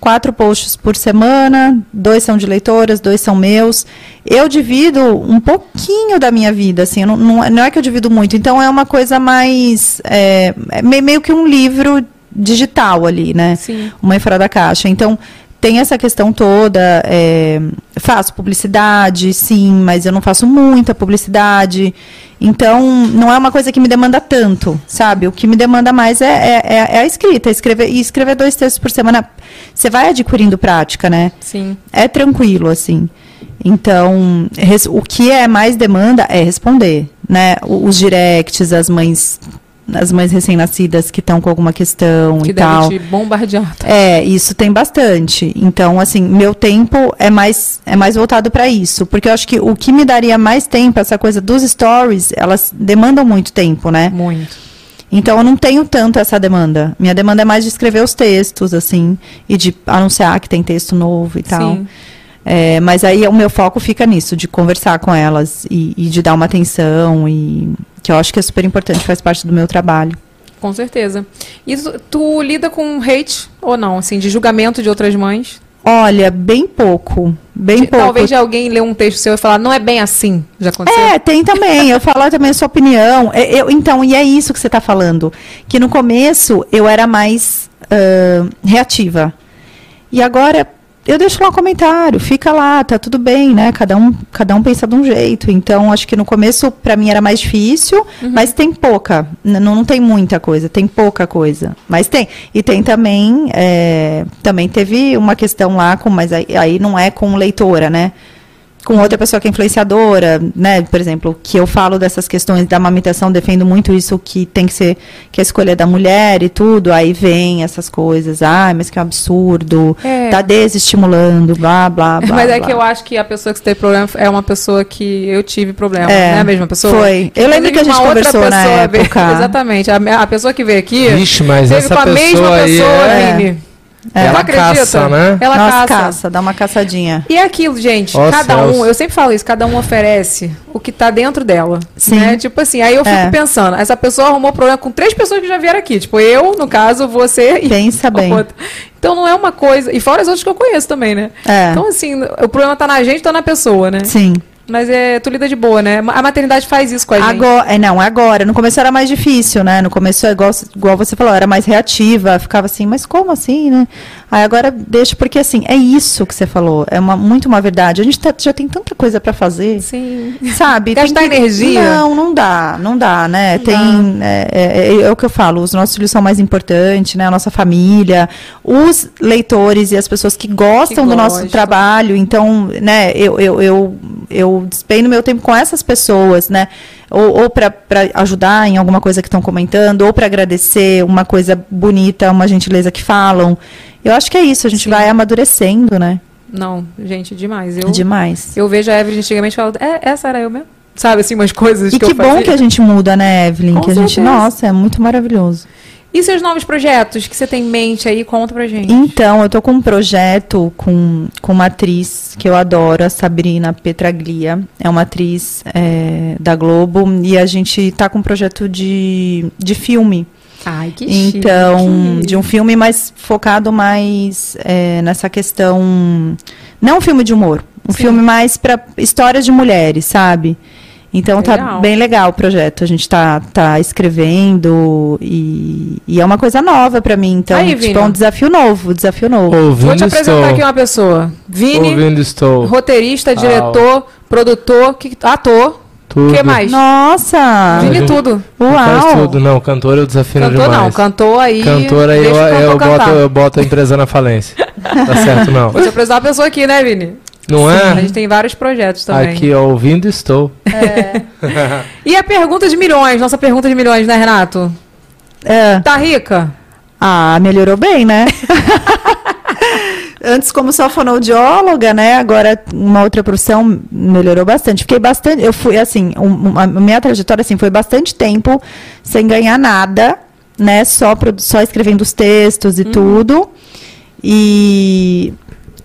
quatro posts por semana, dois são de leitoras, dois são meus. Eu divido um pouquinho da minha vida, assim, não, não, é- não é que eu divido muito, então é uma coisa mais. É, é me- meio que um livro digital ali, né? Sim. Mãe fora da caixa. Então, tem essa questão toda. é, faço publicidade, sim, mas eu não faço muita publicidade. Então, não é uma coisa que me demanda tanto, sabe? O que me demanda mais é, é- é- é a escrita. Escrever, e escrever dois textos por semana. Você vai adquirindo prática, né? Sim. É tranquilo, assim. Então, res- o que é mais demanda é responder, né? Os directs, as mães, as mães recém-nascidas que estão com alguma questão Que e tal. te bombardear. É, isso tem bastante. Então, assim, meu tempo é mais é mais voltado para isso, porque eu acho que o que me daria mais tempo, essa coisa dos stories, elas demandam muito tempo, né? Muito. Então eu não tenho tanto essa demanda. Minha demanda é mais de escrever os textos, assim, e de anunciar que tem texto novo e tal. Sim. É, mas aí o meu foco fica nisso, de conversar com elas e, e de dar uma atenção e que eu acho que é super importante, faz parte do meu trabalho. Com certeza. E tu, tu lida com hate ou não? Assim, de julgamento de outras mães? Olha, bem pouco, bem De- pouco. Talvez alguém ler um texto seu e falar, não é bem assim. Já aconteceu? É, tem também. Eu falar também a sua opinião. É, Eu, então, e é isso que você está falando. Que no começo eu era mais ah, reativa. E agora eu deixo lá um comentário, fica lá, tá tudo bem, né? Cada um, cada um pensa de um jeito. Então, acho que no começo, para mim, era mais difícil, mas tem pouca. N- Não, tem muita coisa, tem pouca coisa. Mas tem. E tem também. é, também teve uma questão lá, com, mas aí, aí não é com leitora, né? Com outra pessoa que é influenciadora, né? Por exemplo, que eu falo dessas questões da amamentação, defendo muito isso que tem que ser que a escolha é da mulher e tudo, aí vem essas coisas, ai, mas que é um absurdo, É. tá desestimulando, blá, blá, <laughs> blá. Mas é blá. que eu acho que a pessoa que você teve problema é uma pessoa que eu tive problema. É, não é a mesma pessoa? foi. Eu lembro que a gente uma outra conversou na pessoa veio- época. <laughs> Exatamente. A, a pessoa que veio aqui Vixe, mas teve essa com a mesma pessoa aí pessoa, é- Vini. É. Ela acredita? caça, né? Ela Nossa, caça. caça, dá uma caçadinha. E é aquilo, gente, Ó cada céus. um, eu sempre falo isso, cada um oferece o que tá dentro dela. Sim. Né? Tipo assim, aí eu fico É. pensando, essa pessoa arrumou problema com três pessoas que já vieram aqui. Tipo, eu, no caso, você e Pensa <laughs> bem. outra. Então não é uma coisa. E fora as outras que eu conheço também, né? É. Então, assim, o problema tá na gente, tá na pessoa, né? Sim. Mas é, tu lida de boa, né? A maternidade faz isso com a gente. Agora, é, não, agora. No começo era mais difícil, né? No começo, é igual, igual você falou, era mais reativa, ficava assim, mas como assim, né? Aí agora deixa, porque assim, é isso que você falou, é uma, muito uma verdade. A gente tá- já tem tanta coisa para fazer, Sim. sabe? <laughs> Gastar que- energia. Não, não dá, não dá, né? Não tem, É, é- é o que eu falo, os nossos filhos são mais importantes, né? A nossa família, os leitores e as pessoas que gostam Que do nosso trabalho. Então, né, eu, eu, eu, eu despendo meu tempo com essas pessoas, né? Ou, ou para ajudar em alguma coisa que estão comentando, ou para agradecer uma coisa bonita, uma gentileza que falam. Eu acho que é isso, a gente Sim. vai amadurecendo, né? Não, gente, demais. Eu, Demais. eu vejo a Evelyn antigamente e falo, é, essa era eu mesmo? Sabe, assim, umas coisas E que, que eu bom fazia. que a gente muda, né, Evelyn? Com que a gente, certeza. nossa, é muito maravilhoso. E seus novos projetos que você tem em mente aí? Conta pra gente. Então, eu tô com um projeto com, com uma atriz que eu adoro, a Sabrina Petraglia. É uma atriz é, da Globo. E a gente tá com um projeto de, de filme. Ai, que Então, chique. de um filme mais focado mais é, nessa questão. Não um filme de humor. Um Sim. filme mais para histórias de mulheres, sabe? Então tá Legal. bem legal o projeto. A gente tá, tá escrevendo e, e é uma coisa nova para mim. Então, Aí, tipo, é um desafio novo, desafio novo. Vou te apresentar estou. aqui uma pessoa. Vini, Ouvindo estou. roteirista, diretor, produtor, que, ator. O que mais? Nossa! Vini tudo. Não Faz Uau! tudo, não. Cantor eu desafio Cantor demais. não, cantor aí. Cantor aí eu, eu, boto, eu boto a empresa na falência. tá certo, não. Vou te apresentar uma pessoa aqui, né, Vini? Não A é? gente tem vários projetos também. Aqui, ó, ouvindo estou. <laughs> E a pergunta de milhões, nossa pergunta de milhões, né, Renato? É. Tá rica? Ah, melhorou bem, né? <laughs> antes como só fonoaudióloga, né? Agora uma outra profissão melhorou bastante. Fiquei bastante, eu fui assim, um, a minha trajetória assim foi bastante tempo sem ganhar nada, né? Só só escrevendo os textos e tudo. E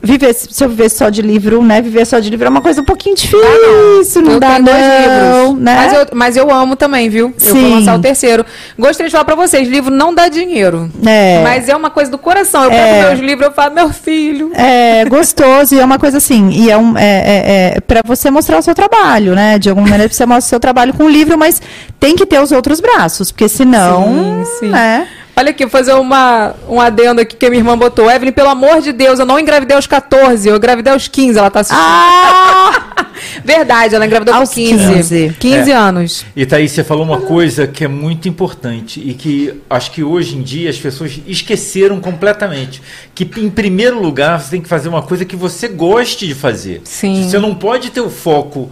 viver se eu viver só de livro, né? Viver só de livro é uma coisa um pouquinho difícil, não, eu dá não, livros. né? Mas, eu, mas eu amo também, viu? Eu vou Sim. lançar o terceiro. Gostaria de falar pra vocês, livro não dá dinheiro. É. Mas é uma coisa do coração. Eu É. pego meus livros, eu falo, meu filho. É gostoso e é uma coisa assim, e é, um, é, é, é para você mostrar o seu trabalho, né? De alguma maneira você mostra o seu trabalho com o livro, mas tem que ter os outros braços, porque senão, Sim, sim. né? Olha aqui, vou fazer uma, um adendo aqui que a minha irmã botou. Evelyn, pelo amor de Deus, eu não engravidei aos 14, eu engravidei aos 15, ela tá assistindo. Ah! <laughs> Verdade, ela engravidou Aos com 15. 15. 15 É. anos. E Thaís, você falou uma coisa que é muito importante e que acho que hoje em dia as pessoas esqueceram completamente. Que, em primeiro lugar, você tem que fazer uma coisa que você goste de fazer. Sim. Você não pode ter o foco.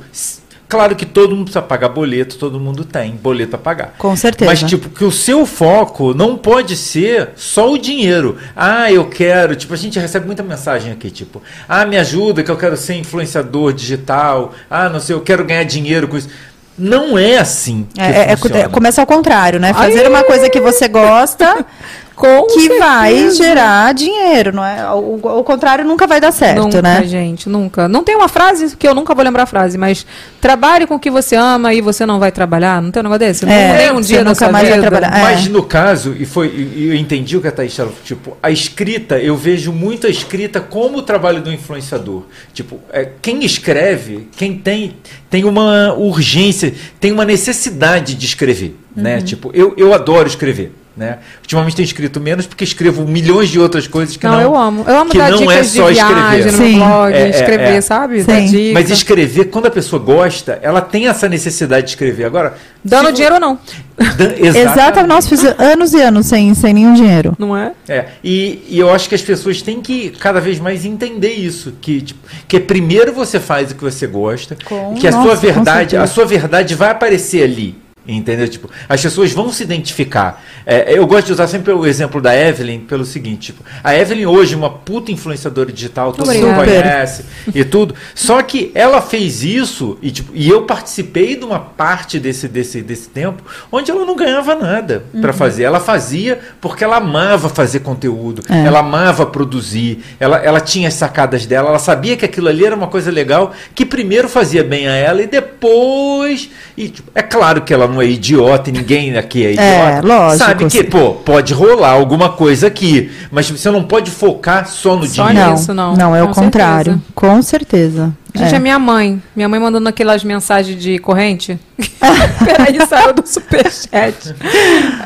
Claro que todo mundo precisa pagar boleto, todo mundo tem boleto a pagar. Com certeza. Mas, tipo, que o seu foco não pode ser só o dinheiro. Ah, eu quero. Tipo, a gente recebe muita mensagem aqui, tipo, ah, me ajuda, que eu quero ser influenciador digital. Ah, não sei, eu quero ganhar dinheiro com isso. Não é assim. Que É, é- funciona. é- começa ao contrário, né? Fazer uma coisa que você gosta <laughs> Com que vai certeza. gerar dinheiro, não é? O, o contrário nunca vai dar certo, nunca, né? gente, nunca. Não tem uma frase que eu nunca vou lembrar a frase, mas trabalhe com o que você ama e você não vai trabalhar. Não tem um negócio desse? Não É, nem um você dia da nunca sua mais vai vida. trabalhar. É. Mas no caso, e foi, e eu entendi o que a Thaís falou, tipo, a escrita, eu vejo muito a escrita como o trabalho do influenciador. Tipo, é, quem escreve, quem tem, tem uma urgência, tem uma necessidade de escrever, né? Tipo, eu, eu adoro escrever. Né? Ultimamente tenho escrito menos porque escrevo milhões de outras coisas que não, Não, eu amo. Eu amo que dar não dicas é de só viagem escrever. no Sim. meu blog, É, é, escrever, é. sabe? Sim. Dar dica. Mas escrever, quando a pessoa gosta, ela tem essa necessidade de escrever. Agora, Dando se- dinheiro ou não. Dan- <laughs> Exato, nossa, fiz anos e anos sem, sem nenhum dinheiro. Não é? É, e, e eu acho que as pessoas têm que cada vez mais entender isso, que, tipo, que primeiro você faz o que você gosta, Com- que a nossa, sua verdade, a sua verdade vai aparecer ali. Entendeu? Tipo, as pessoas vão se identificar. É, eu gosto de usar sempre o exemplo da Evelyn pelo seguinte: tipo, a Evelyn hoje é uma puta influenciadora digital, todo mundo conhece e tudo. Só que ela fez isso e, tipo, e eu participei de uma parte desse, desse, desse tempo onde ela não ganhava nada pra fazer. Ela fazia porque ela amava fazer conteúdo, É. ela amava produzir, ela, ela tinha as sacadas dela, ela sabia que aquilo ali era uma coisa legal que primeiro fazia bem a ela e depois. E, tipo, é claro que ela não é idiota e ninguém aqui é idiota. lógico, Sabe que, sim. pô, pode rolar alguma coisa aqui, mas você não pode focar só no Só dinheiro. Não, nisso, não. não, é o Com contrário. certeza. Com certeza. Gente, É. é minha mãe. Minha mãe mandando aquelas mensagens de corrente. <laughs> Peraí, saiu do superchat.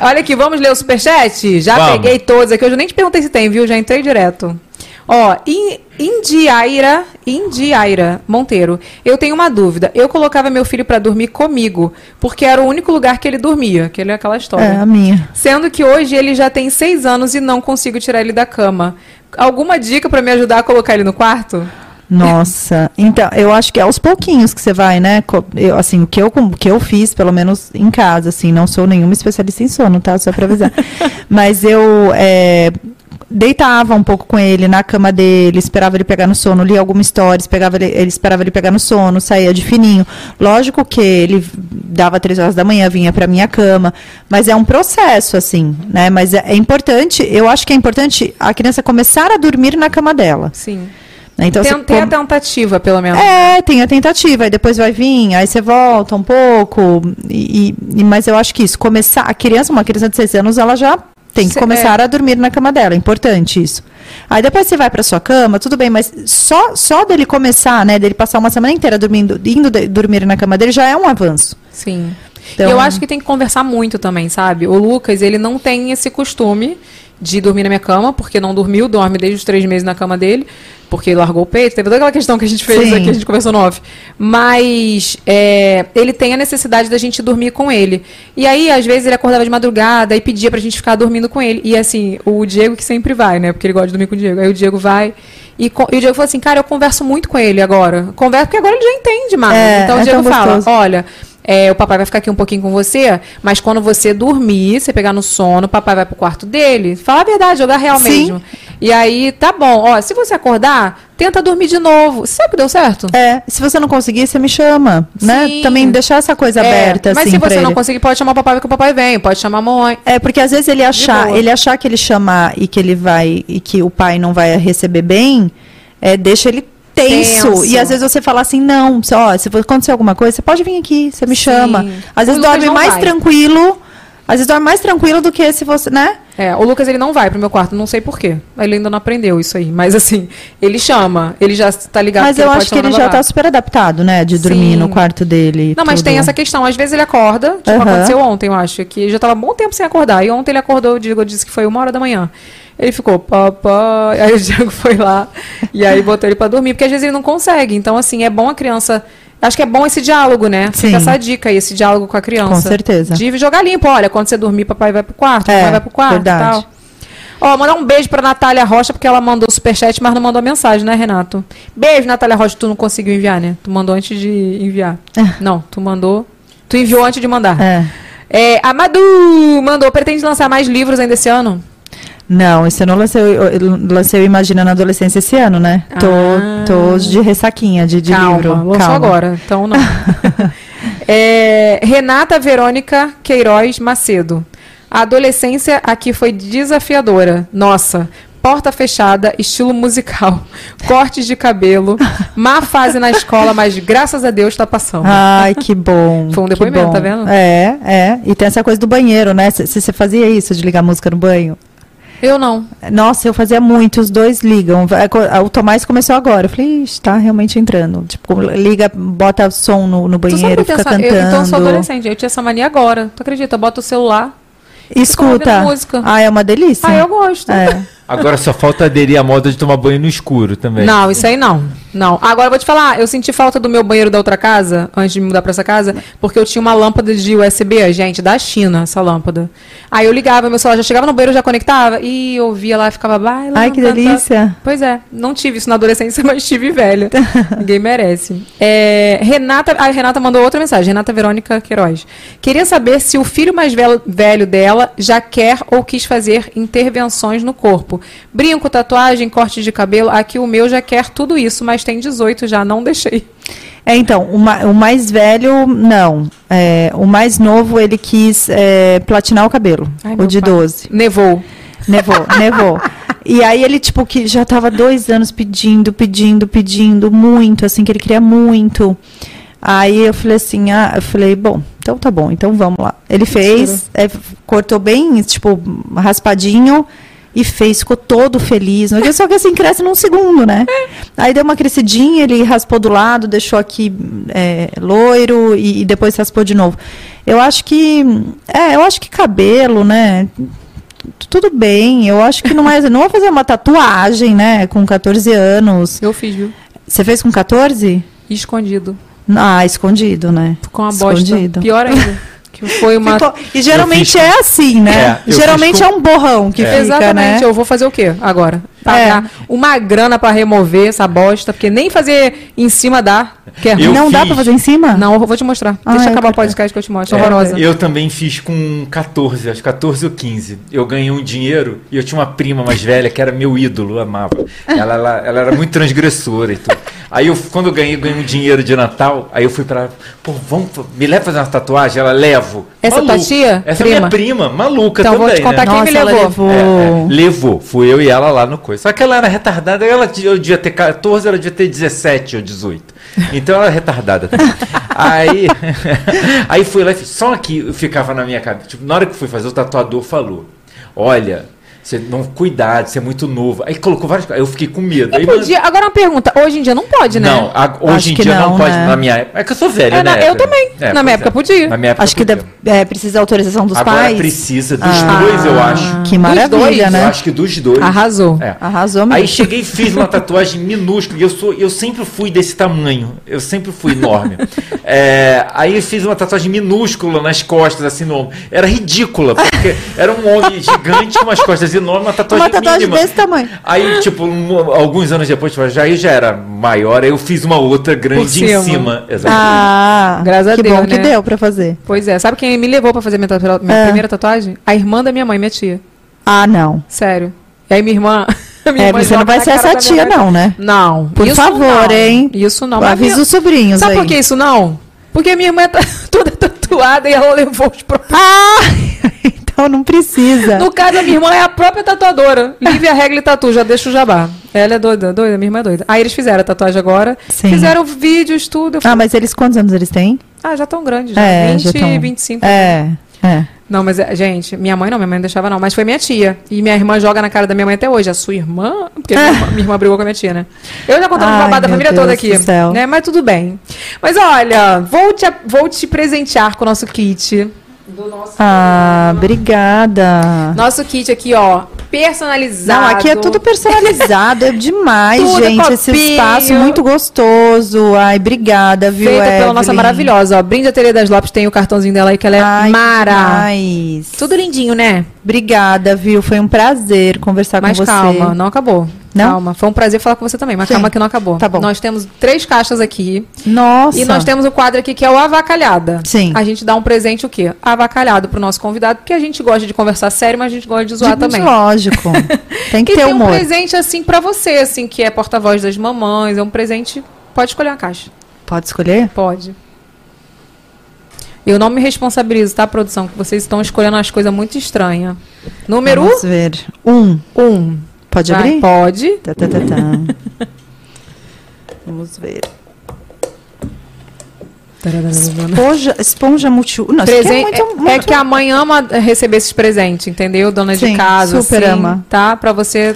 Olha aqui, vamos ler o superchat? Já Vamos. peguei todos aqui. Eu já nem te perguntei se tem, viu? Já entrei direto. Ó, In- Indiaira, Indiaira Monteiro. Eu tenho uma dúvida. Eu colocava meu filho pra dormir comigo, porque era o único lugar que ele dormia. Que ele é aquela história. É, a minha. Sendo que hoje ele já tem seis anos e não consigo tirar ele da cama. Alguma dica pra me ajudar a colocar ele no quarto? Nossa, então, eu acho que é aos pouquinhos que você vai, né? Eu, assim, o que eu, o que eu fiz, pelo menos em casa, assim, não sou nenhuma especialista em sono, tá? Só pra avisar. <laughs> Mas eu é, deitava um pouco com ele na cama dele, esperava ele pegar no sono, lia alguma história, esperava ele, ele esperava ele pegar no sono, saía de fininho. Lógico que ele dava três horas da manhã, vinha pra minha cama, mas é um processo, assim, né? Mas é, é importante, eu acho que é importante a criança começar a dormir na cama dela. Sim. né? Então, você Tentei a tentativa, pelo menos. é, tem a tentativa, aí depois vai vir, aí você volta um pouco. E, e- mas eu acho que isso, começar. A criança, uma criança de 6 anos, ela já tem que Cê- começar a dormir na cama dela. É importante isso. Aí depois você vai para sua cama, tudo bem, mas só, só dele começar, né? Dele passar uma semana inteira dormindo, indo de- dormir na cama dele já é um avanço. Sim. Então- eu acho que tem que conversar muito também, sabe? O Lucas, ele não tem esse costume de dormir na minha cama, porque não dormiu, dorme desde os três meses na cama dele, porque ele largou o peito, teve toda aquela questão que a gente fez Sim. aqui, a gente conversou no off. Mas é, ele tem a necessidade da gente dormir com ele. E aí, às vezes, ele acordava de madrugada e pedia pra gente ficar dormindo com ele. E assim, o Diego que sempre vai, né? Porque ele gosta de dormir com o Diego. Aí o Diego vai. E, e o Diego falou assim, cara, eu converso muito com ele agora. Converso porque agora ele já entende mais. É, então o é Diego fala, olha, é, o papai vai ficar aqui um pouquinho com você, mas quando você dormir, você pegar no sono, o papai vai pro quarto dele. Fala a verdade, jogar real Sim. mesmo. E aí, tá bom, ó, se você acordar, tenta dormir de novo. Sabe que deu certo? É, se você não conseguir, você me chama, né? Sim. Também deixar essa coisa É, aberta, mas assim, se você não ele. conseguir, pode chamar o papai que o papai vem, pode chamar a mãe. É, porque às vezes ele achar, ele achar que ele chamar e que ele vai e que o pai não vai receber bem, é, deixa ele tenso. Tenso. E às vezes você fala assim, não, ó, se acontecer alguma coisa, você pode vir aqui, você me Sim. chama. Às vezes dorme mais vai. tranquilo, às vezes dorme mais tranquilo do que se você, né? É, o Lucas ele não vai pro meu quarto, não sei porquê. Ele ainda não aprendeu isso aí. Mas assim, ele chama, ele já tá ligado Mas eu acho que ele já tá super adaptado, né, de dormir Sim. no quarto dele. Não, mas tudo. tem essa questão. Às vezes ele acorda, tipo, Aham. aconteceu ontem, eu acho, que já tava há bom tempo sem acordar. E ontem ele acordou, o Diego disse que foi uma hora da manhã. Ele ficou, papai. Aí o <laughs> Diego foi lá e aí botou ele pra dormir, porque às vezes ele não consegue. Então, assim, é bom a criança. Acho que é bom esse diálogo, né? Sim. Fica essa dica aí, esse diálogo com a criança. Com certeza. De jogar limpo, olha, quando você dormir, papai vai pro quarto, É, papai vai pro quarto verdade. e tal. Ó, mandar um beijo pra Natália Rocha, porque ela mandou o superchat, mas não mandou mensagem, né, Renato? Beijo, Natália Rocha. Tu não conseguiu enviar, né? Tu mandou antes de enviar. Não, tu mandou. Tu enviou antes de mandar. É. É, a Madu mandou, pretende lançar mais livros ainda esse ano? Não, esse eu não lancei, eu lancei o Imagina na Adolescência esse ano, né? Tô, Ah. tô de ressaquinha de, de Calma, livro. lançou Calma. agora, então não. <laughs> É, Renata Verônica Queiroz Macedo. A adolescência aqui foi desafiadora. Nossa, porta fechada, estilo musical, <laughs> cortes de cabelo, má fase na escola, mas graças a Deus tá passando. Ai, que bom. <laughs> Foi um depoimento, tá vendo? É, é. E tem essa coisa do banheiro, né? Você fazia isso, de ligar música no banho? Eu não. Nossa, eu fazia muito, os dois ligam. É, co- O Tomás começou agora. Eu falei, Ixi, tá realmente entrando. Tipo, liga, bota som no, no banheiro, fica essa, cantando. eu, então eu sou adolescente, eu tinha essa mania agora. Tu acredita? Bota o celular. Escuta. música. Ah, é uma delícia. Ah, eu gosto. É. Agora só falta aderir à moda de tomar banho no escuro também. Não, isso aí não. Não. Agora eu vou te falar, eu senti falta do meu banheiro da outra casa, antes de me mudar pra essa casa, porque eu tinha uma lâmpada de USB, gente, da China, essa lâmpada. Aí eu ligava, meu celular já chegava no banheiro, já conectava, e eu via lá, ficava bailando. Ai, que delícia. Pois é, não tive isso na adolescência, <laughs> mas tive velha. Ninguém merece. É, Renata, a Renata mandou outra mensagem, Renata Verônica Queiroz. Queria saber se o filho mais velho, velho dela já quer ou quis fazer intervenções no corpo. Brinco, tatuagem, corte de cabelo. Aqui o meu já quer tudo isso, mas tem 18 já, não deixei. É, então, o, o mais velho, não. É, o mais novo, ele quis é, platinar o cabelo. Ai, o de pai. 12. Nevou. Nevou, nevou. E aí ele, tipo, que já tava dois anos pedindo, pedindo, pedindo muito, assim, que ele queria muito. Aí eu falei assim, ah, eu falei, bom, então tá bom, então vamos lá. Ele fez, é, cortou bem, tipo, raspadinho e fez, ficou todo feliz. Mas Só que assim, cresce num segundo, né? Aí deu uma crescidinha, ele raspou do lado, deixou aqui é, loiro e, e depois raspou de novo. Eu acho que, é, eu acho que cabelo, né? tudo bem. Eu acho que não é. Não vou fazer uma tatuagem, né? Com 14 anos. Eu fiz, viu? Você fez com 14? Escondido. Ah, escondido, né? Com a bosta. Escondido. Pior ainda. <laughs> Que foi uma. Ficou- E geralmente Eu fiz é assim, né? É, geralmente fiz é um borrão que É. fica, Exatamente, né? eu vou fazer o quê agora? Pagar uma grana pra remover essa bosta, porque nem fazer em cima dá. Que é. Eu não dá fiz. pra fazer em cima? Não, eu vou te mostrar. Ah, Deixa eu acabar o podcast que eu te mostro. É, horrorosa. Eu também fiz com 14, acho que 14 ou 15. Eu ganhei um dinheiro e eu tinha uma prima mais velha que era meu ídolo, eu amava. Ela, ela, ela era muito transgressora e tudo. Aí eu, quando eu ganhei, ganhei um dinheiro de Natal, aí eu fui pra ela, pô, vamos, me leva fazer uma tatuagem? Ela, levo. Essa tua tia? Essa é Prima? minha prima, maluca Então, também, vou te contar né? quem me Nossa, ela levou. levou. É, é, levou, fui eu e ela lá no coisa. Só que ela era retardada, ela, eu devia ter 14, ela devia ter 17 ou 18. Então ela era retardada também. <laughs> aí, <laughs> aí fui lá e fiz, só que ficava na minha cabeça. Tipo, na hora que fui fazer, o tatuador falou: Olha, você não cuidado, você é muito novo. Aí colocou várias coisas. Eu fiquei com medo. Aí, podia, agora uma pergunta. Hoje em dia não pode, né? Não, a- hoje Acho em que dia não, não, pode. né? Na minha época. É que eu sou velho, É, né? eu também. É, Na minha pois época podia. Na minha época Acho que podia. deve- é, precisa da autorização dos Agora pais. precisa dos Ah, dois, eu acho. Que maravilha, dois, Eu né? acho que dos dois. Arrasou. É. Arrasou mesmo. Aí cheguei e fiz uma tatuagem minúscula. E eu, sou, eu sempre fui desse tamanho. Eu sempre fui enorme. É, aí eu fiz uma tatuagem minúscula nas costas, assim, no ombro. Era ridícula, porque era um homem gigante com umas costas enormes, uma tatuagem Uma tatuagem mínima. desse tamanho. Aí, tipo, um- alguns anos depois, tipo, já, aí já era maior, aí eu fiz uma outra grande Por em cima. cima. Exatamente. Ah, Graças a que Deus, bom que né? deu pra fazer. Pois é. Sabe quem me levou pra fazer minha, tatu- minha É. primeira tatuagem? A irmã da minha mãe, minha tia. Ah, não. Sério. E aí minha irmã. <laughs> Minha É, você não vai ser essa tia, não, né? Não. Por isso favor, não. hein? Isso não. Avisa minha- os sobrinhos Sabe aí. por que isso não? Porque minha irmã é ta- <laughs> toda tatuada e ela levou os próprios. Ah! <laughs> então não precisa. No caso, a minha irmã é a própria tatuadora. <laughs> Lívia Regli Tatu, já deixa o jabá. Ela é doida, doida, minha irmã é doida. Aí eles fizeram a tatuagem agora. Sim. Fizeram vídeos, tudo. Ah, mas eles quantos anos eles têm? ah, já estão grandes, já. É, 20 já tão- 25. É, é. Não, mas, é, gente, minha mãe não, minha mãe não deixava não, mas foi minha tia. E minha irmã joga na cara da minha mãe até hoje. A sua irmã? Porque minha, irmã, <laughs> minha irmã brigou com a minha tia, né? Eu já contando Ai, babado da família Deus toda aqui. do céu. Né? Mas tudo bem. Mas olha, vou te, vou te presentear com o nosso kit. Do nosso, Ah, obrigada. nosso kit aqui, ó. Personalizado. Não, aqui é tudo personalizado, é demais, <laughs> gente. Esse copinho. espaço muito gostoso. Ai, obrigada, viu, Feita pela nossa Evelyn? maravilhosa, ó. Brinde Ateliê das Lopes tem o cartãozinho dela aí que ela é Ai, mara. demais. Tudo lindinho, né? Obrigada, viu? Foi um prazer conversar Mas com você. calma, não acabou. Não? Calma, foi um prazer falar com você também, mas Sim. calma que não acabou. Tá bom. Nós temos três caixas aqui. Nossa. E nós temos o quadro aqui que é o avacalhada. Sim. A gente dá um presente o quê? Avacalhado pro nosso convidado, porque a gente gosta de conversar sério, mas a gente gosta de zoar De- também. Lógico. <laughs> Tem que e ter tem um humor. presente assim pra você, assim, que é porta-voz das mamães, é um presente. Pode escolher uma caixa. Pode escolher? Pode. Eu não me responsabilizo, tá, produção? Que vocês estão escolhendo umas coisas muito estranhas. Número Vamos ver. Um. um. Pode Vai, abrir? Pode. Tá, tá, tá, tá. <laughs> Vamos ver. Esponja, esponja multi... Não, isso aqui Presen- é muito... é, muito... é que a mãe ama receber esses presentes, entendeu? Dona de Sim, casa, super assim, ama. tá? Pra você.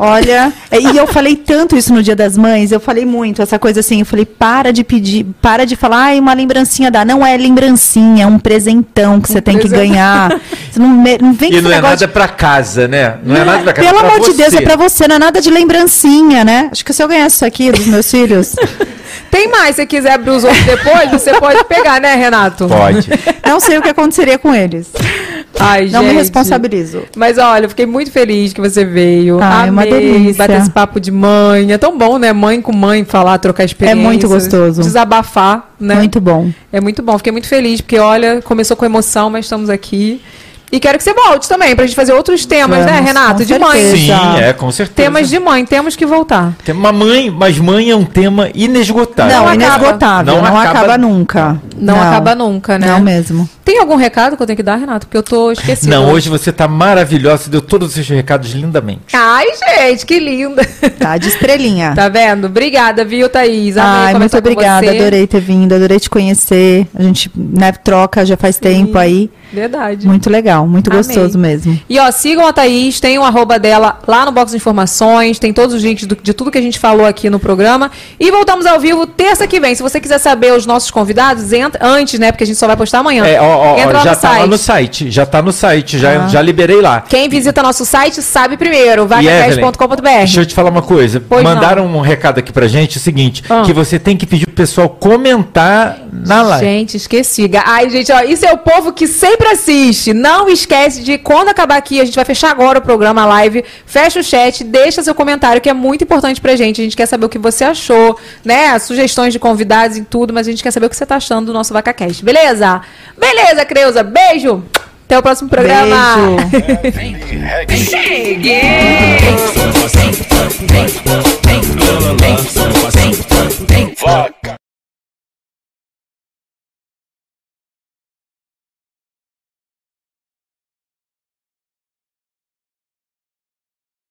Olha, e eu falei tanto isso no Dia das Mães, eu falei muito essa coisa assim, eu falei, para de pedir, para de falar, ai, uma lembrancinha dá. Não é lembrancinha, é um presentão que você tem que ganhar. Você não, me- não vem E esse não é negócio nada pra casa, né? Não é nada pra casa. Pelo é pra amor de Deus, é pra você, não é nada de lembrancinha, né? Acho que se eu ganhasse isso aqui dos meus filhos, Tem mais, se quiser abrir os outros depois, você pode pegar, né, Renato? Pode. não sei o que aconteceria com eles. Ai, Não me gente. responsabilizo. Mas olha, eu fiquei muito feliz que você veio. Ai, é uma Amei delícia. bater esse papo de mãe. É tão bom, né? Mãe com mãe falar, trocar experiência. muito gostoso. Desabafar, né? Muito bom. É muito bom. Fiquei muito feliz, porque olha, começou com emoção, mas estamos aqui. E quero que você volte também, pra gente fazer outros temas, né, Vamos, Renato? com De mãe. Sim, é, com certeza. Temas de mãe, temos que voltar. Tem uma mãe, mas mãe é um tema inesgotável. Não, acaba. inesgotável, Não não, acaba- acaba, nunca. Não, acaba nunca, né? Não mesmo. Tem algum recado que eu tenho que dar, Renato? Porque eu tô esquecida. Não, hoje você tá maravilhosa, você deu todos os seus recados lindamente. Ai, gente, que linda. Tá, de estrelinha. Tá vendo? Obrigada, viu, Thaís? Amei Ai, muito obrigada, adorei ter vindo, adorei te conhecer. A gente, né, troca já faz tempo aí. Verdade. Muito legal, muito Amei. gostoso mesmo. E ó, sigam a Thaís, tem o arroba dela lá no box de informações, tem todos os links do- de tudo que a gente falou aqui no programa. E voltamos ao vivo terça que vem. Se você quiser saber os nossos convidados, entra antes, né? Porque a gente só vai postar amanhã. É, ó, ó, entra ó, lá já no tá lá site. no site, já tá no site, já, Ah. já liberei lá. Quem visita nosso site sabe primeiro, vagacast.com.br. Deixa eu te falar uma coisa. Pois Mandaram um recado aqui pra gente, o seguinte, Ah. que você tem que pedir pro pessoal comentar na live. Gente, esqueci. Ai, gente, ó, isso é o povo que sempre sempre assiste. Não esquece de, quando acabar aqui, a gente vai fechar agora o programa live. Fecha o chat, deixa seu comentário, que é muito importante pra gente. A gente quer saber o que você achou, né? Sugestões de convidados e tudo, mas a gente quer saber o que você tá achando do nosso VacaCast. Beleza? Beleza, Creuza. Beijo! Até o próximo programa. <laughs>